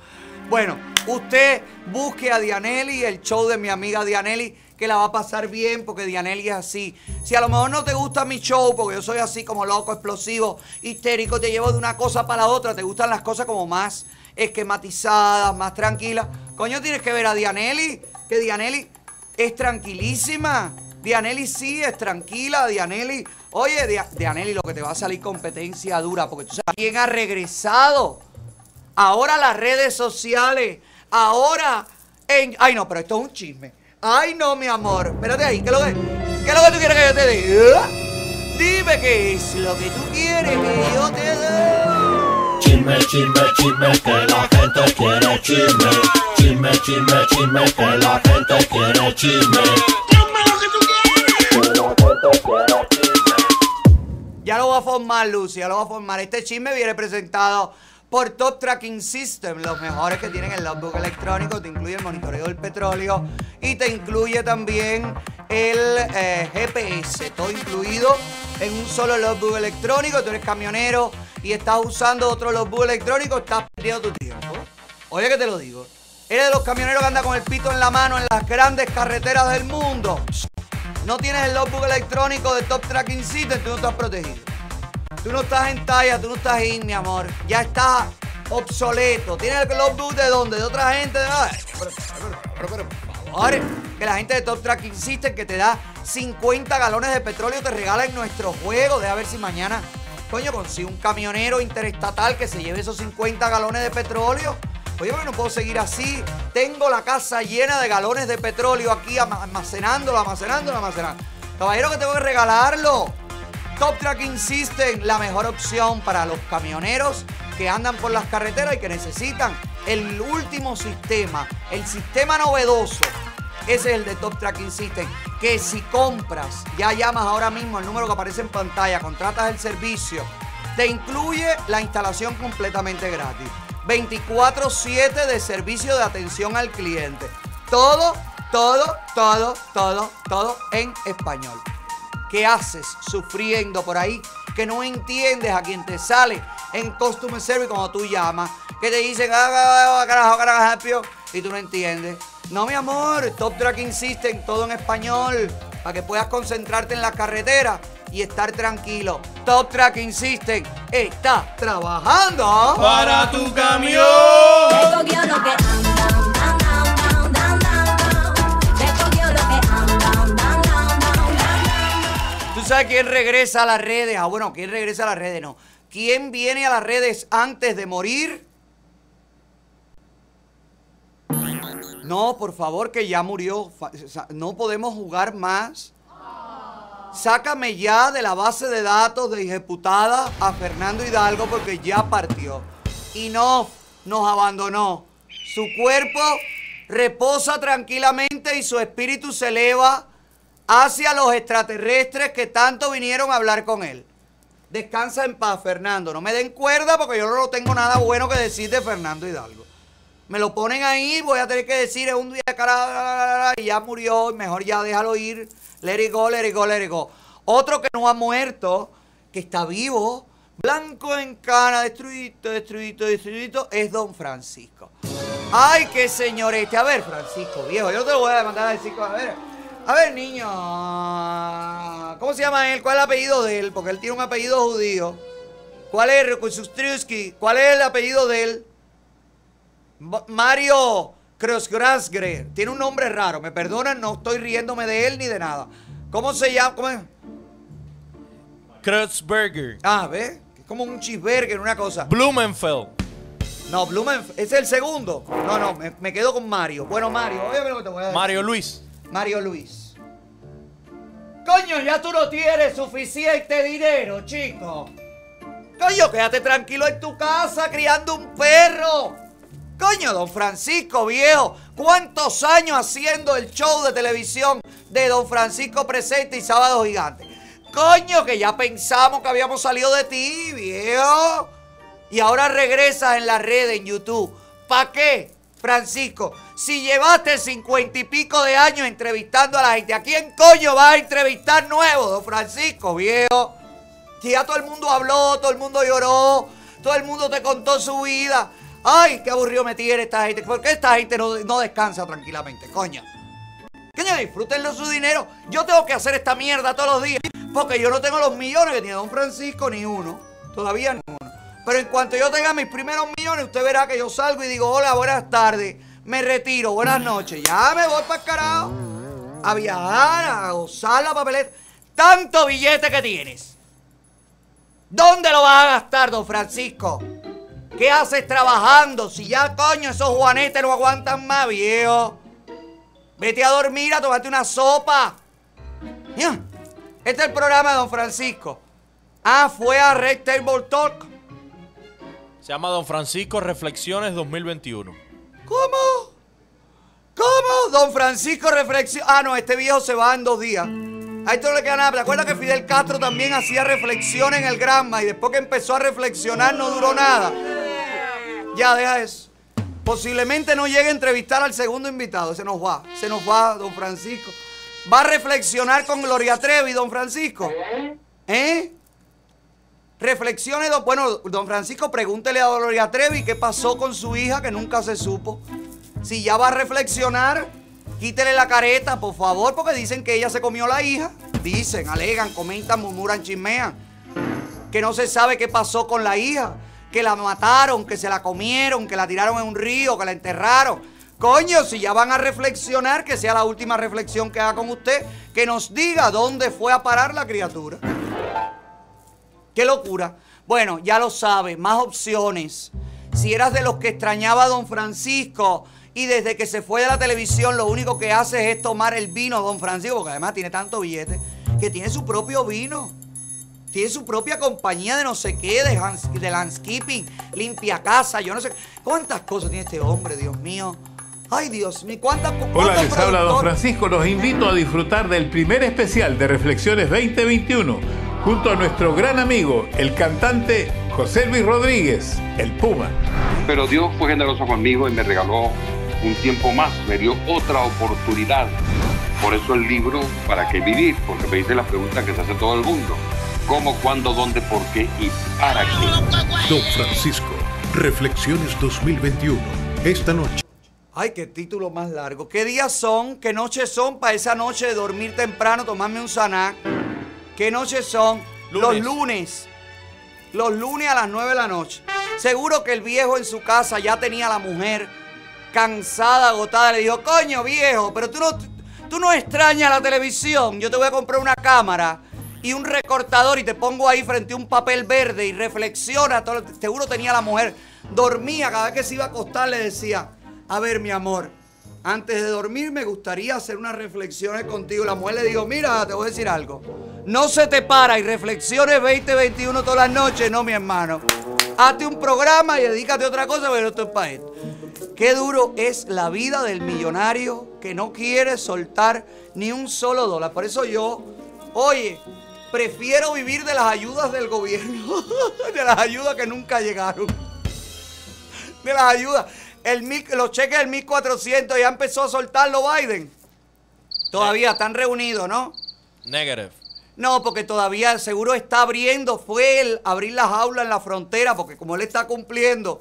Bueno, usted busque a Dianelli, el show de mi amiga Dianelli, que la va a pasar bien porque Dianelli es así. Si a lo mejor no te gusta mi show, porque yo soy así como loco, explosivo, histérico, te llevo de una cosa para la otra, te gustan las cosas como más esquematizadas, más tranquilas. Coño, tienes que ver a Dianelli, que Dianelli es tranquilísima. Dianelli sí es tranquila, Dianelli. Oye, Dia- Dianelli, lo que te va a salir competencia dura, porque tú sabes quién ha regresado. Ahora las redes sociales, ahora en... Ay, no, pero esto es un chisme. Ay, no, mi amor. Espérate ahí, ¿qué es lo que, qué es lo que tú quieres que yo te diga? Dime qué es lo que tú quieres que yo te dé. Chisme, chisme, chisme, que la gente quiere chisme. Chisme, chisme, chisme, que la gente quiere chisme. Ya lo voy a formar, Lucy, ya lo voy a formar. Este chisme viene presentado por Top Tracking System, los mejores que tienen el logbook electrónico. Te incluye el monitoreo del petróleo y te incluye también el eh, GPS, todo incluido en un solo logbook electrónico. Tú eres camionero y estás usando otro logbook electrónico, estás perdiendo tu tiempo. Oye que te lo digo. Eres de los camioneros que anda con el pito en la mano en las grandes carreteras del mundo. No tienes el logbook electrónico de Top Tracking System, tú no estás protegido. Tú no estás en talla, tú no estás in, mi amor. Ya estás obsoleto. ¿Tienes el logbook de dónde? De otra gente. Ay, pero, pero, pero, pero, por favor, que la gente de Top Tracking System que te da 50 galones de petróleo te regala en nuestro juego. Deja ver si mañana, coño, consigo un camionero interestatal que se lleve esos 50 galones de petróleo. Oye, porque no puedo seguir así. Tengo la casa llena de galones de petróleo aquí almacenándolo, almacenándolo, almacenando. Caballero, que tengo que regalarlo. Top Tracking System, la mejor opción para los camioneros que andan por las carreteras y que necesitan el último sistema, el sistema novedoso. Ese es el de Top Tracking System. Que si compras, ya llamas ahora mismo al número que aparece en pantalla, contratas el servicio, te incluye la instalación completamente gratis. 24-7 de servicio de atención al cliente. Todo, todo, todo, todo, todo en español. ¿Qué haces sufriendo por ahí? Que no entiendes a quien te sale en Customer Service cuando tú llamas. Que te dicen, "Ah, ah, ah, carajo, carajo, help you", y tú no entiendes. No, mi amor, Top Tracking System, todo en español, para que puedas concentrarte en la carretera y estar tranquilo. Top Track insisten, está trabajando Para tu camión. Dan. ¿Tú sabes quién regresa a las redes? Ah, bueno, ¿quién regresa a las redes? No. ¿Quién viene a las redes antes de morir? No, por favor, que ya murió. No podemos jugar más. Sácame ya de la base de datos de ejecutada a Fernando Hidalgo porque ya partió. Y no, nos abandonó. Su cuerpo reposa tranquilamente y su espíritu se eleva hacia los extraterrestres que tanto vinieron a hablar con él. Descansa en paz, Fernando. No me den cuerda porque yo no tengo nada bueno que decir de Fernando Hidalgo. Me lo ponen ahí, voy a tener que decir es un día cara y ya murió, mejor ya déjalo ir. Let it go, let it go, let it go. Otro que no ha muerto, que está vivo, blanco en cana, destruidito, destruidito, destruidito, es don Francisco. Ay, qué señorete. A ver, Francisco, viejo, yo te lo voy a mandar a decir. A ver, a ver, niño. ¿Cómo se llama él? ¿Cuál es el apellido de él? Porque él tiene un apellido judío. ¿Cuál es Rekonstruski? ¿Cuál es el apellido de él? Ma- Mario Krosgrasgre. Tiene un nombre raro. Me perdonan, no estoy riéndome de él ni de nada. ¿Cómo se llama? ¿Cómo es? Ah, ¿ves? Es como un cheeseburger, una cosa. Blumenfeld. No, Blumenfeld. ¿Es el segundo? No, no, me, me quedo con Mario. Bueno, Mario, óyeme lo que te voy a decir. Mario Luis. Mario Luis. Coño, ya tú no tienes suficiente dinero, chico. Coño, quédate tranquilo en tu casa criando un perro. Coño, don Francisco, viejo. ¿Cuántos años haciendo el show de televisión de don Francisco Presente y Sábado Gigante? Coño, que ya pensamos que habíamos salido de ti, viejo. Y ahora regresas en la red, en YouTube. ¿Para qué, Francisco? Si llevaste cincuenta y pico de años entrevistando a la gente, ¿a quién coño vas a entrevistar nuevo, don Francisco, viejo? Si ya todo el mundo habló, todo el mundo lloró, todo el mundo te contó su vida. Ay, qué aburrido me tiene esta gente. ¿Por qué esta gente no, no descansa tranquilamente, coño? Coño, disfrútenlo su dinero. Yo tengo que hacer esta mierda todos los días. Porque yo no tengo los millones que tiene Don Francisco, ni uno. Todavía ni uno. Pero en cuanto yo tenga mis primeros millones, usted verá que yo salgo y digo, hola, buenas tardes. Me retiro, buenas noches. Ya me voy para el carajo. A viajar, a gozar la papeleta. Tanto billete que tienes. ¿Dónde lo vas a gastar, don Francisco? ¿Qué haces trabajando? Si ya, coño, esos juanetes no aguantan más, viejo. Vete a dormir, a tomarte una sopa. Este es el programa de don Francisco. Ah, fue a Red Table Talk. Se llama Don Francisco Reflexiones 2021. ¿Cómo? ¿Cómo? Don Francisco reflexión. Ah, no, este viejo se va en dos días. A esto no le queda nada. ¿Te acuerdas que Fidel Castro también hacía reflexiones en el Granma y después que empezó a reflexionar no duró nada? Ya, deja eso. Posiblemente no llegue a entrevistar al segundo invitado. Se nos va. Se nos va, don Francisco. Va a reflexionar con Gloria Trevi, don Francisco. ¿Eh? Reflexione, bueno, don Francisco, pregúntele a Gloria Trevi qué pasó con su hija que nunca se supo. Si ya va a reflexionar, quítele la careta, por favor, porque dicen que ella se comió la hija. Dicen, alegan, comentan, murmuran, chismean. Que no se sabe qué pasó con la hija. Que la mataron, que se la comieron, que la tiraron en un río, que la enterraron. Coño, si ya van a reflexionar, que sea la última reflexión que haga con usted, que nos diga dónde fue a parar la criatura. ¡Qué locura! Bueno, ya lo sabe, más opciones. Si eras de los que extrañaba a don Francisco y desde que se fue de la televisión lo único que hace es tomar el vino don Francisco, porque además tiene tanto billete, que tiene su propio vino. Tiene su propia compañía de no sé qué, de, de landscaping, limpia casa, yo no sé. ¿Cuántas cosas tiene este hombre, Dios mío? Ay, Dios mío, ¿cuántas Hola, les habla don? Francisco. Los invito a disfrutar del primer especial de Reflexiones 2021 junto a nuestro gran amigo, el cantante José Luis Rodríguez, el Puma. Pero Dios fue generoso conmigo y me regaló un tiempo más, me dio otra oportunidad. Por eso el libro, ¿para qué vivir? Porque me dice la pregunta que se hace todo el mundo. ¿Cómo, cuándo, dónde, por qué y para qué? Don Francisco, Reflexiones 2021. Esta noche. Ay, qué título más largo. ¿Qué días son? ¿Qué noches son para esa noche de dormir temprano, tomarme un sanac? ¿Qué noches son? Los Lunes. Los lunes a las 9 de la noche. Seguro que el viejo en su casa ya tenía a la mujer cansada, agotada. Le dijo, coño viejo, pero tú no, tú no extrañas la televisión. Yo te voy a comprar una cámara y un recortador y te pongo ahí frente a un papel verde y reflexiona. Todo, seguro tenía la mujer. Dormía, cada vez que se iba a acostar le decía, a ver mi amor, antes de dormir me gustaría hacer unas reflexiones contigo. La mujer le dijo, mira, te voy a decir algo. No se te para y reflexiones 2021 todas las noches, no mi hermano. Hazte un programa y dedícate a otra cosa, pero esto es para esto. Qué duro es la vida del millonario que no quiere soltar ni un solo dólar. Por eso yo, oye, prefiero vivir de las ayudas del gobierno, de las ayudas que nunca llegaron. De las ayudas. El mil- los cheques del 1400 ya empezó a soltarlo Biden. Todavía están reunidos, ¿no? Negative. No, porque todavía seguro está abriendo, fue el abrir las aulas en la frontera, porque como él está cumpliendo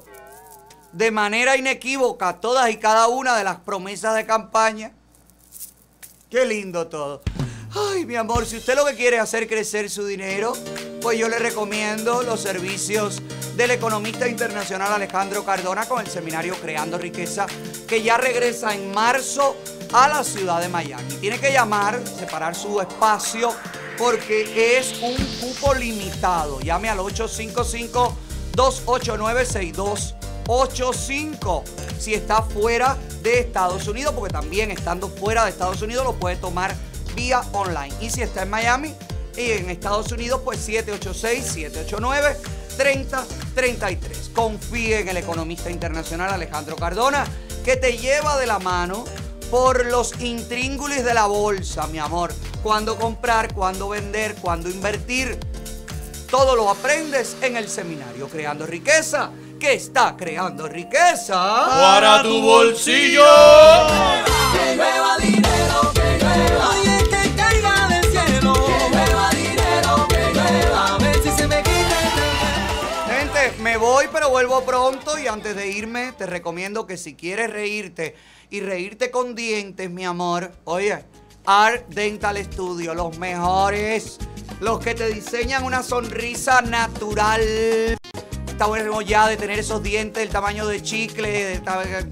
de manera inequívoca todas y cada una de las promesas de campaña. Qué lindo todo. Ay, mi amor, si usted lo que quiere es hacer crecer su dinero, pues yo le recomiendo los servicios del economista internacional Alejandro Cardona con el seminario Creando Riqueza, que ya regresa en marzo a la ciudad de Miami. Tiene que llamar, separar su espacio, porque es un cupo limitado. Llame al 855-289-6285 si está fuera de Estados Unidos, porque también estando fuera de Estados Unidos lo puede tomar vía online. Y si está en Miami y en Estados Unidos, pues 786-789-3033. Confíe en el economista internacional Alejandro Cardona, que te lleva de la mano por los intríngulis de la bolsa, mi amor. Cuándo comprar, cuándo vender, cuándo invertir. Todo lo aprendes en el seminario Creando Riqueza, que está creando riqueza Para tu bolsillo. Vuelvo pronto. Y antes de irme, te recomiendo que si quieres reírte y reírte con dientes, mi amor, oye, Art Dental Studio, los mejores, los que te diseñan una sonrisa natural. Bueno ya de tener esos dientes del tamaño de chicle,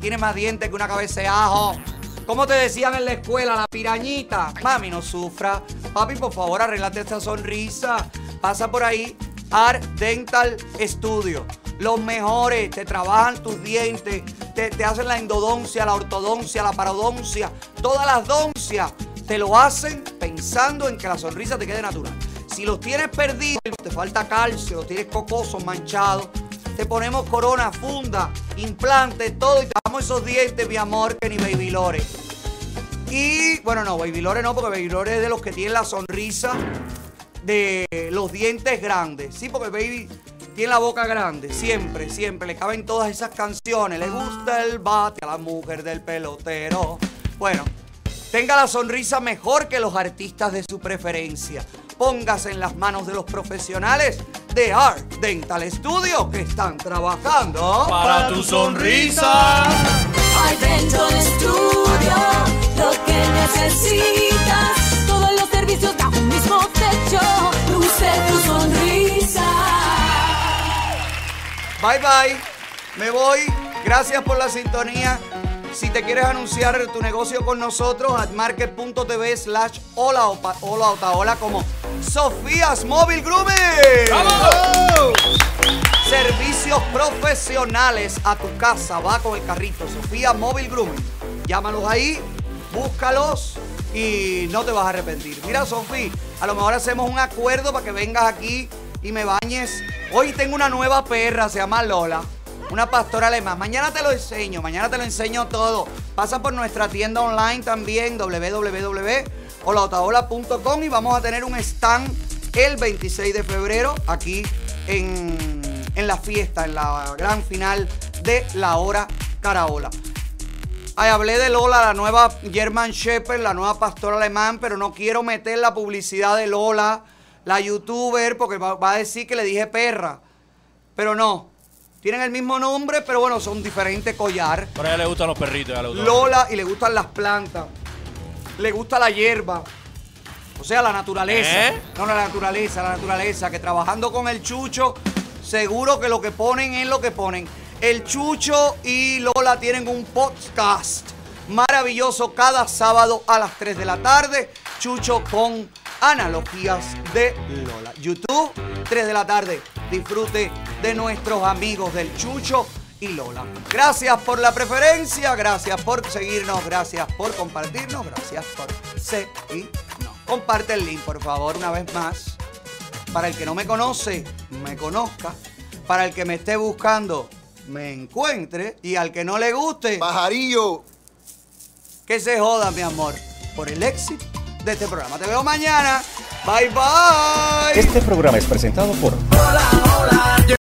tiene más dientes que una cabeza de ajo. ¿Cómo te decían en la escuela, la pirañita? Mami, no sufra. Papi, por favor, arreglate esta sonrisa. Pasa por ahí. Art Dental Studio. Los mejores, te trabajan tus dientes, te, te hacen la endodoncia, la ortodoncia, la parodoncia, todas las doncias. Te lo hacen pensando en que la sonrisa te quede natural. Si los tienes perdidos, te falta calcio, tienes cocosos, manchados, te ponemos corona, funda, implante, todo y te damos esos dientes, mi amor, que ni Baby Lore. Y bueno, no, Baby Lore no, porque Baby Lore es de los que tienen la sonrisa de los dientes grandes. Sí, porque Baby tiene la boca grande, siempre, siempre. Le caben todas esas canciones. Le gusta el bate a la mujer del pelotero. Bueno, tenga la sonrisa mejor que los artistas de su preferencia. Póngase en las manos de los profesionales de Art Dental Studio que están trabajando Para tu sonrisa. Hay dentro del estudio lo que necesitas. Todos los servicios bajo un mismo techo. Luce tu sonrisa. Bye bye. Me voy. Gracias por la sintonía. Si te quieres anunciar tu negocio con nosotros, admarket.tv slash hola o hola como Sofías Móvil Grooming. Servicios profesionales a tu casa. Va con el carrito. Sofía Móvil Grooming. Llámalos ahí, búscalos y no te vas a arrepentir. Mira, Sofía, a lo mejor hacemos un acuerdo para que vengas aquí y me bañes. Hoy tengo una nueva perra, se llama Lola. Una pastora alemán. Mañana te lo enseño, mañana te lo enseño todo. Pasa por nuestra tienda online también, www.olaotaola.com y vamos a tener un stand el 26 de febrero aquí en, en la fiesta, en la gran final de la hora Caraola. Ay, hablé de Lola, la nueva German Shepherd, la nueva pastora alemán, pero no quiero meter la publicidad de Lola, la youtuber, porque va, va a decir que le dije perra. Pero no. Tienen el mismo nombre, pero bueno, son diferentes collar. Pero a ella le gustan los perritos. a ella le gustan los Lola y le gustan las plantas. Le gusta la hierba. O sea, la naturaleza. ¿Eh? No, la naturaleza, la naturaleza. Que trabajando con el Chucho, seguro que lo que ponen es lo que ponen. El Chucho y Lola tienen un podcast maravilloso cada sábado a las 3 de la tarde. Chucho con analogías de Lola. YouTube, 3 de la tarde. Disfrute de nuestros amigos del Chucho y Lola. Gracias por la preferencia, gracias por seguirnos, gracias por compartirnos, gracias por seguirnos. Comparte el link, por favor, una vez más. Para el que no me conoce, me conozca. Para el que me esté buscando, me encuentre. Y al que no le guste, pajarillo, que se joda, mi amor, por el éxito de este programa. Te veo mañana. Bye bye. Este programa es presentado por... Hola, hola.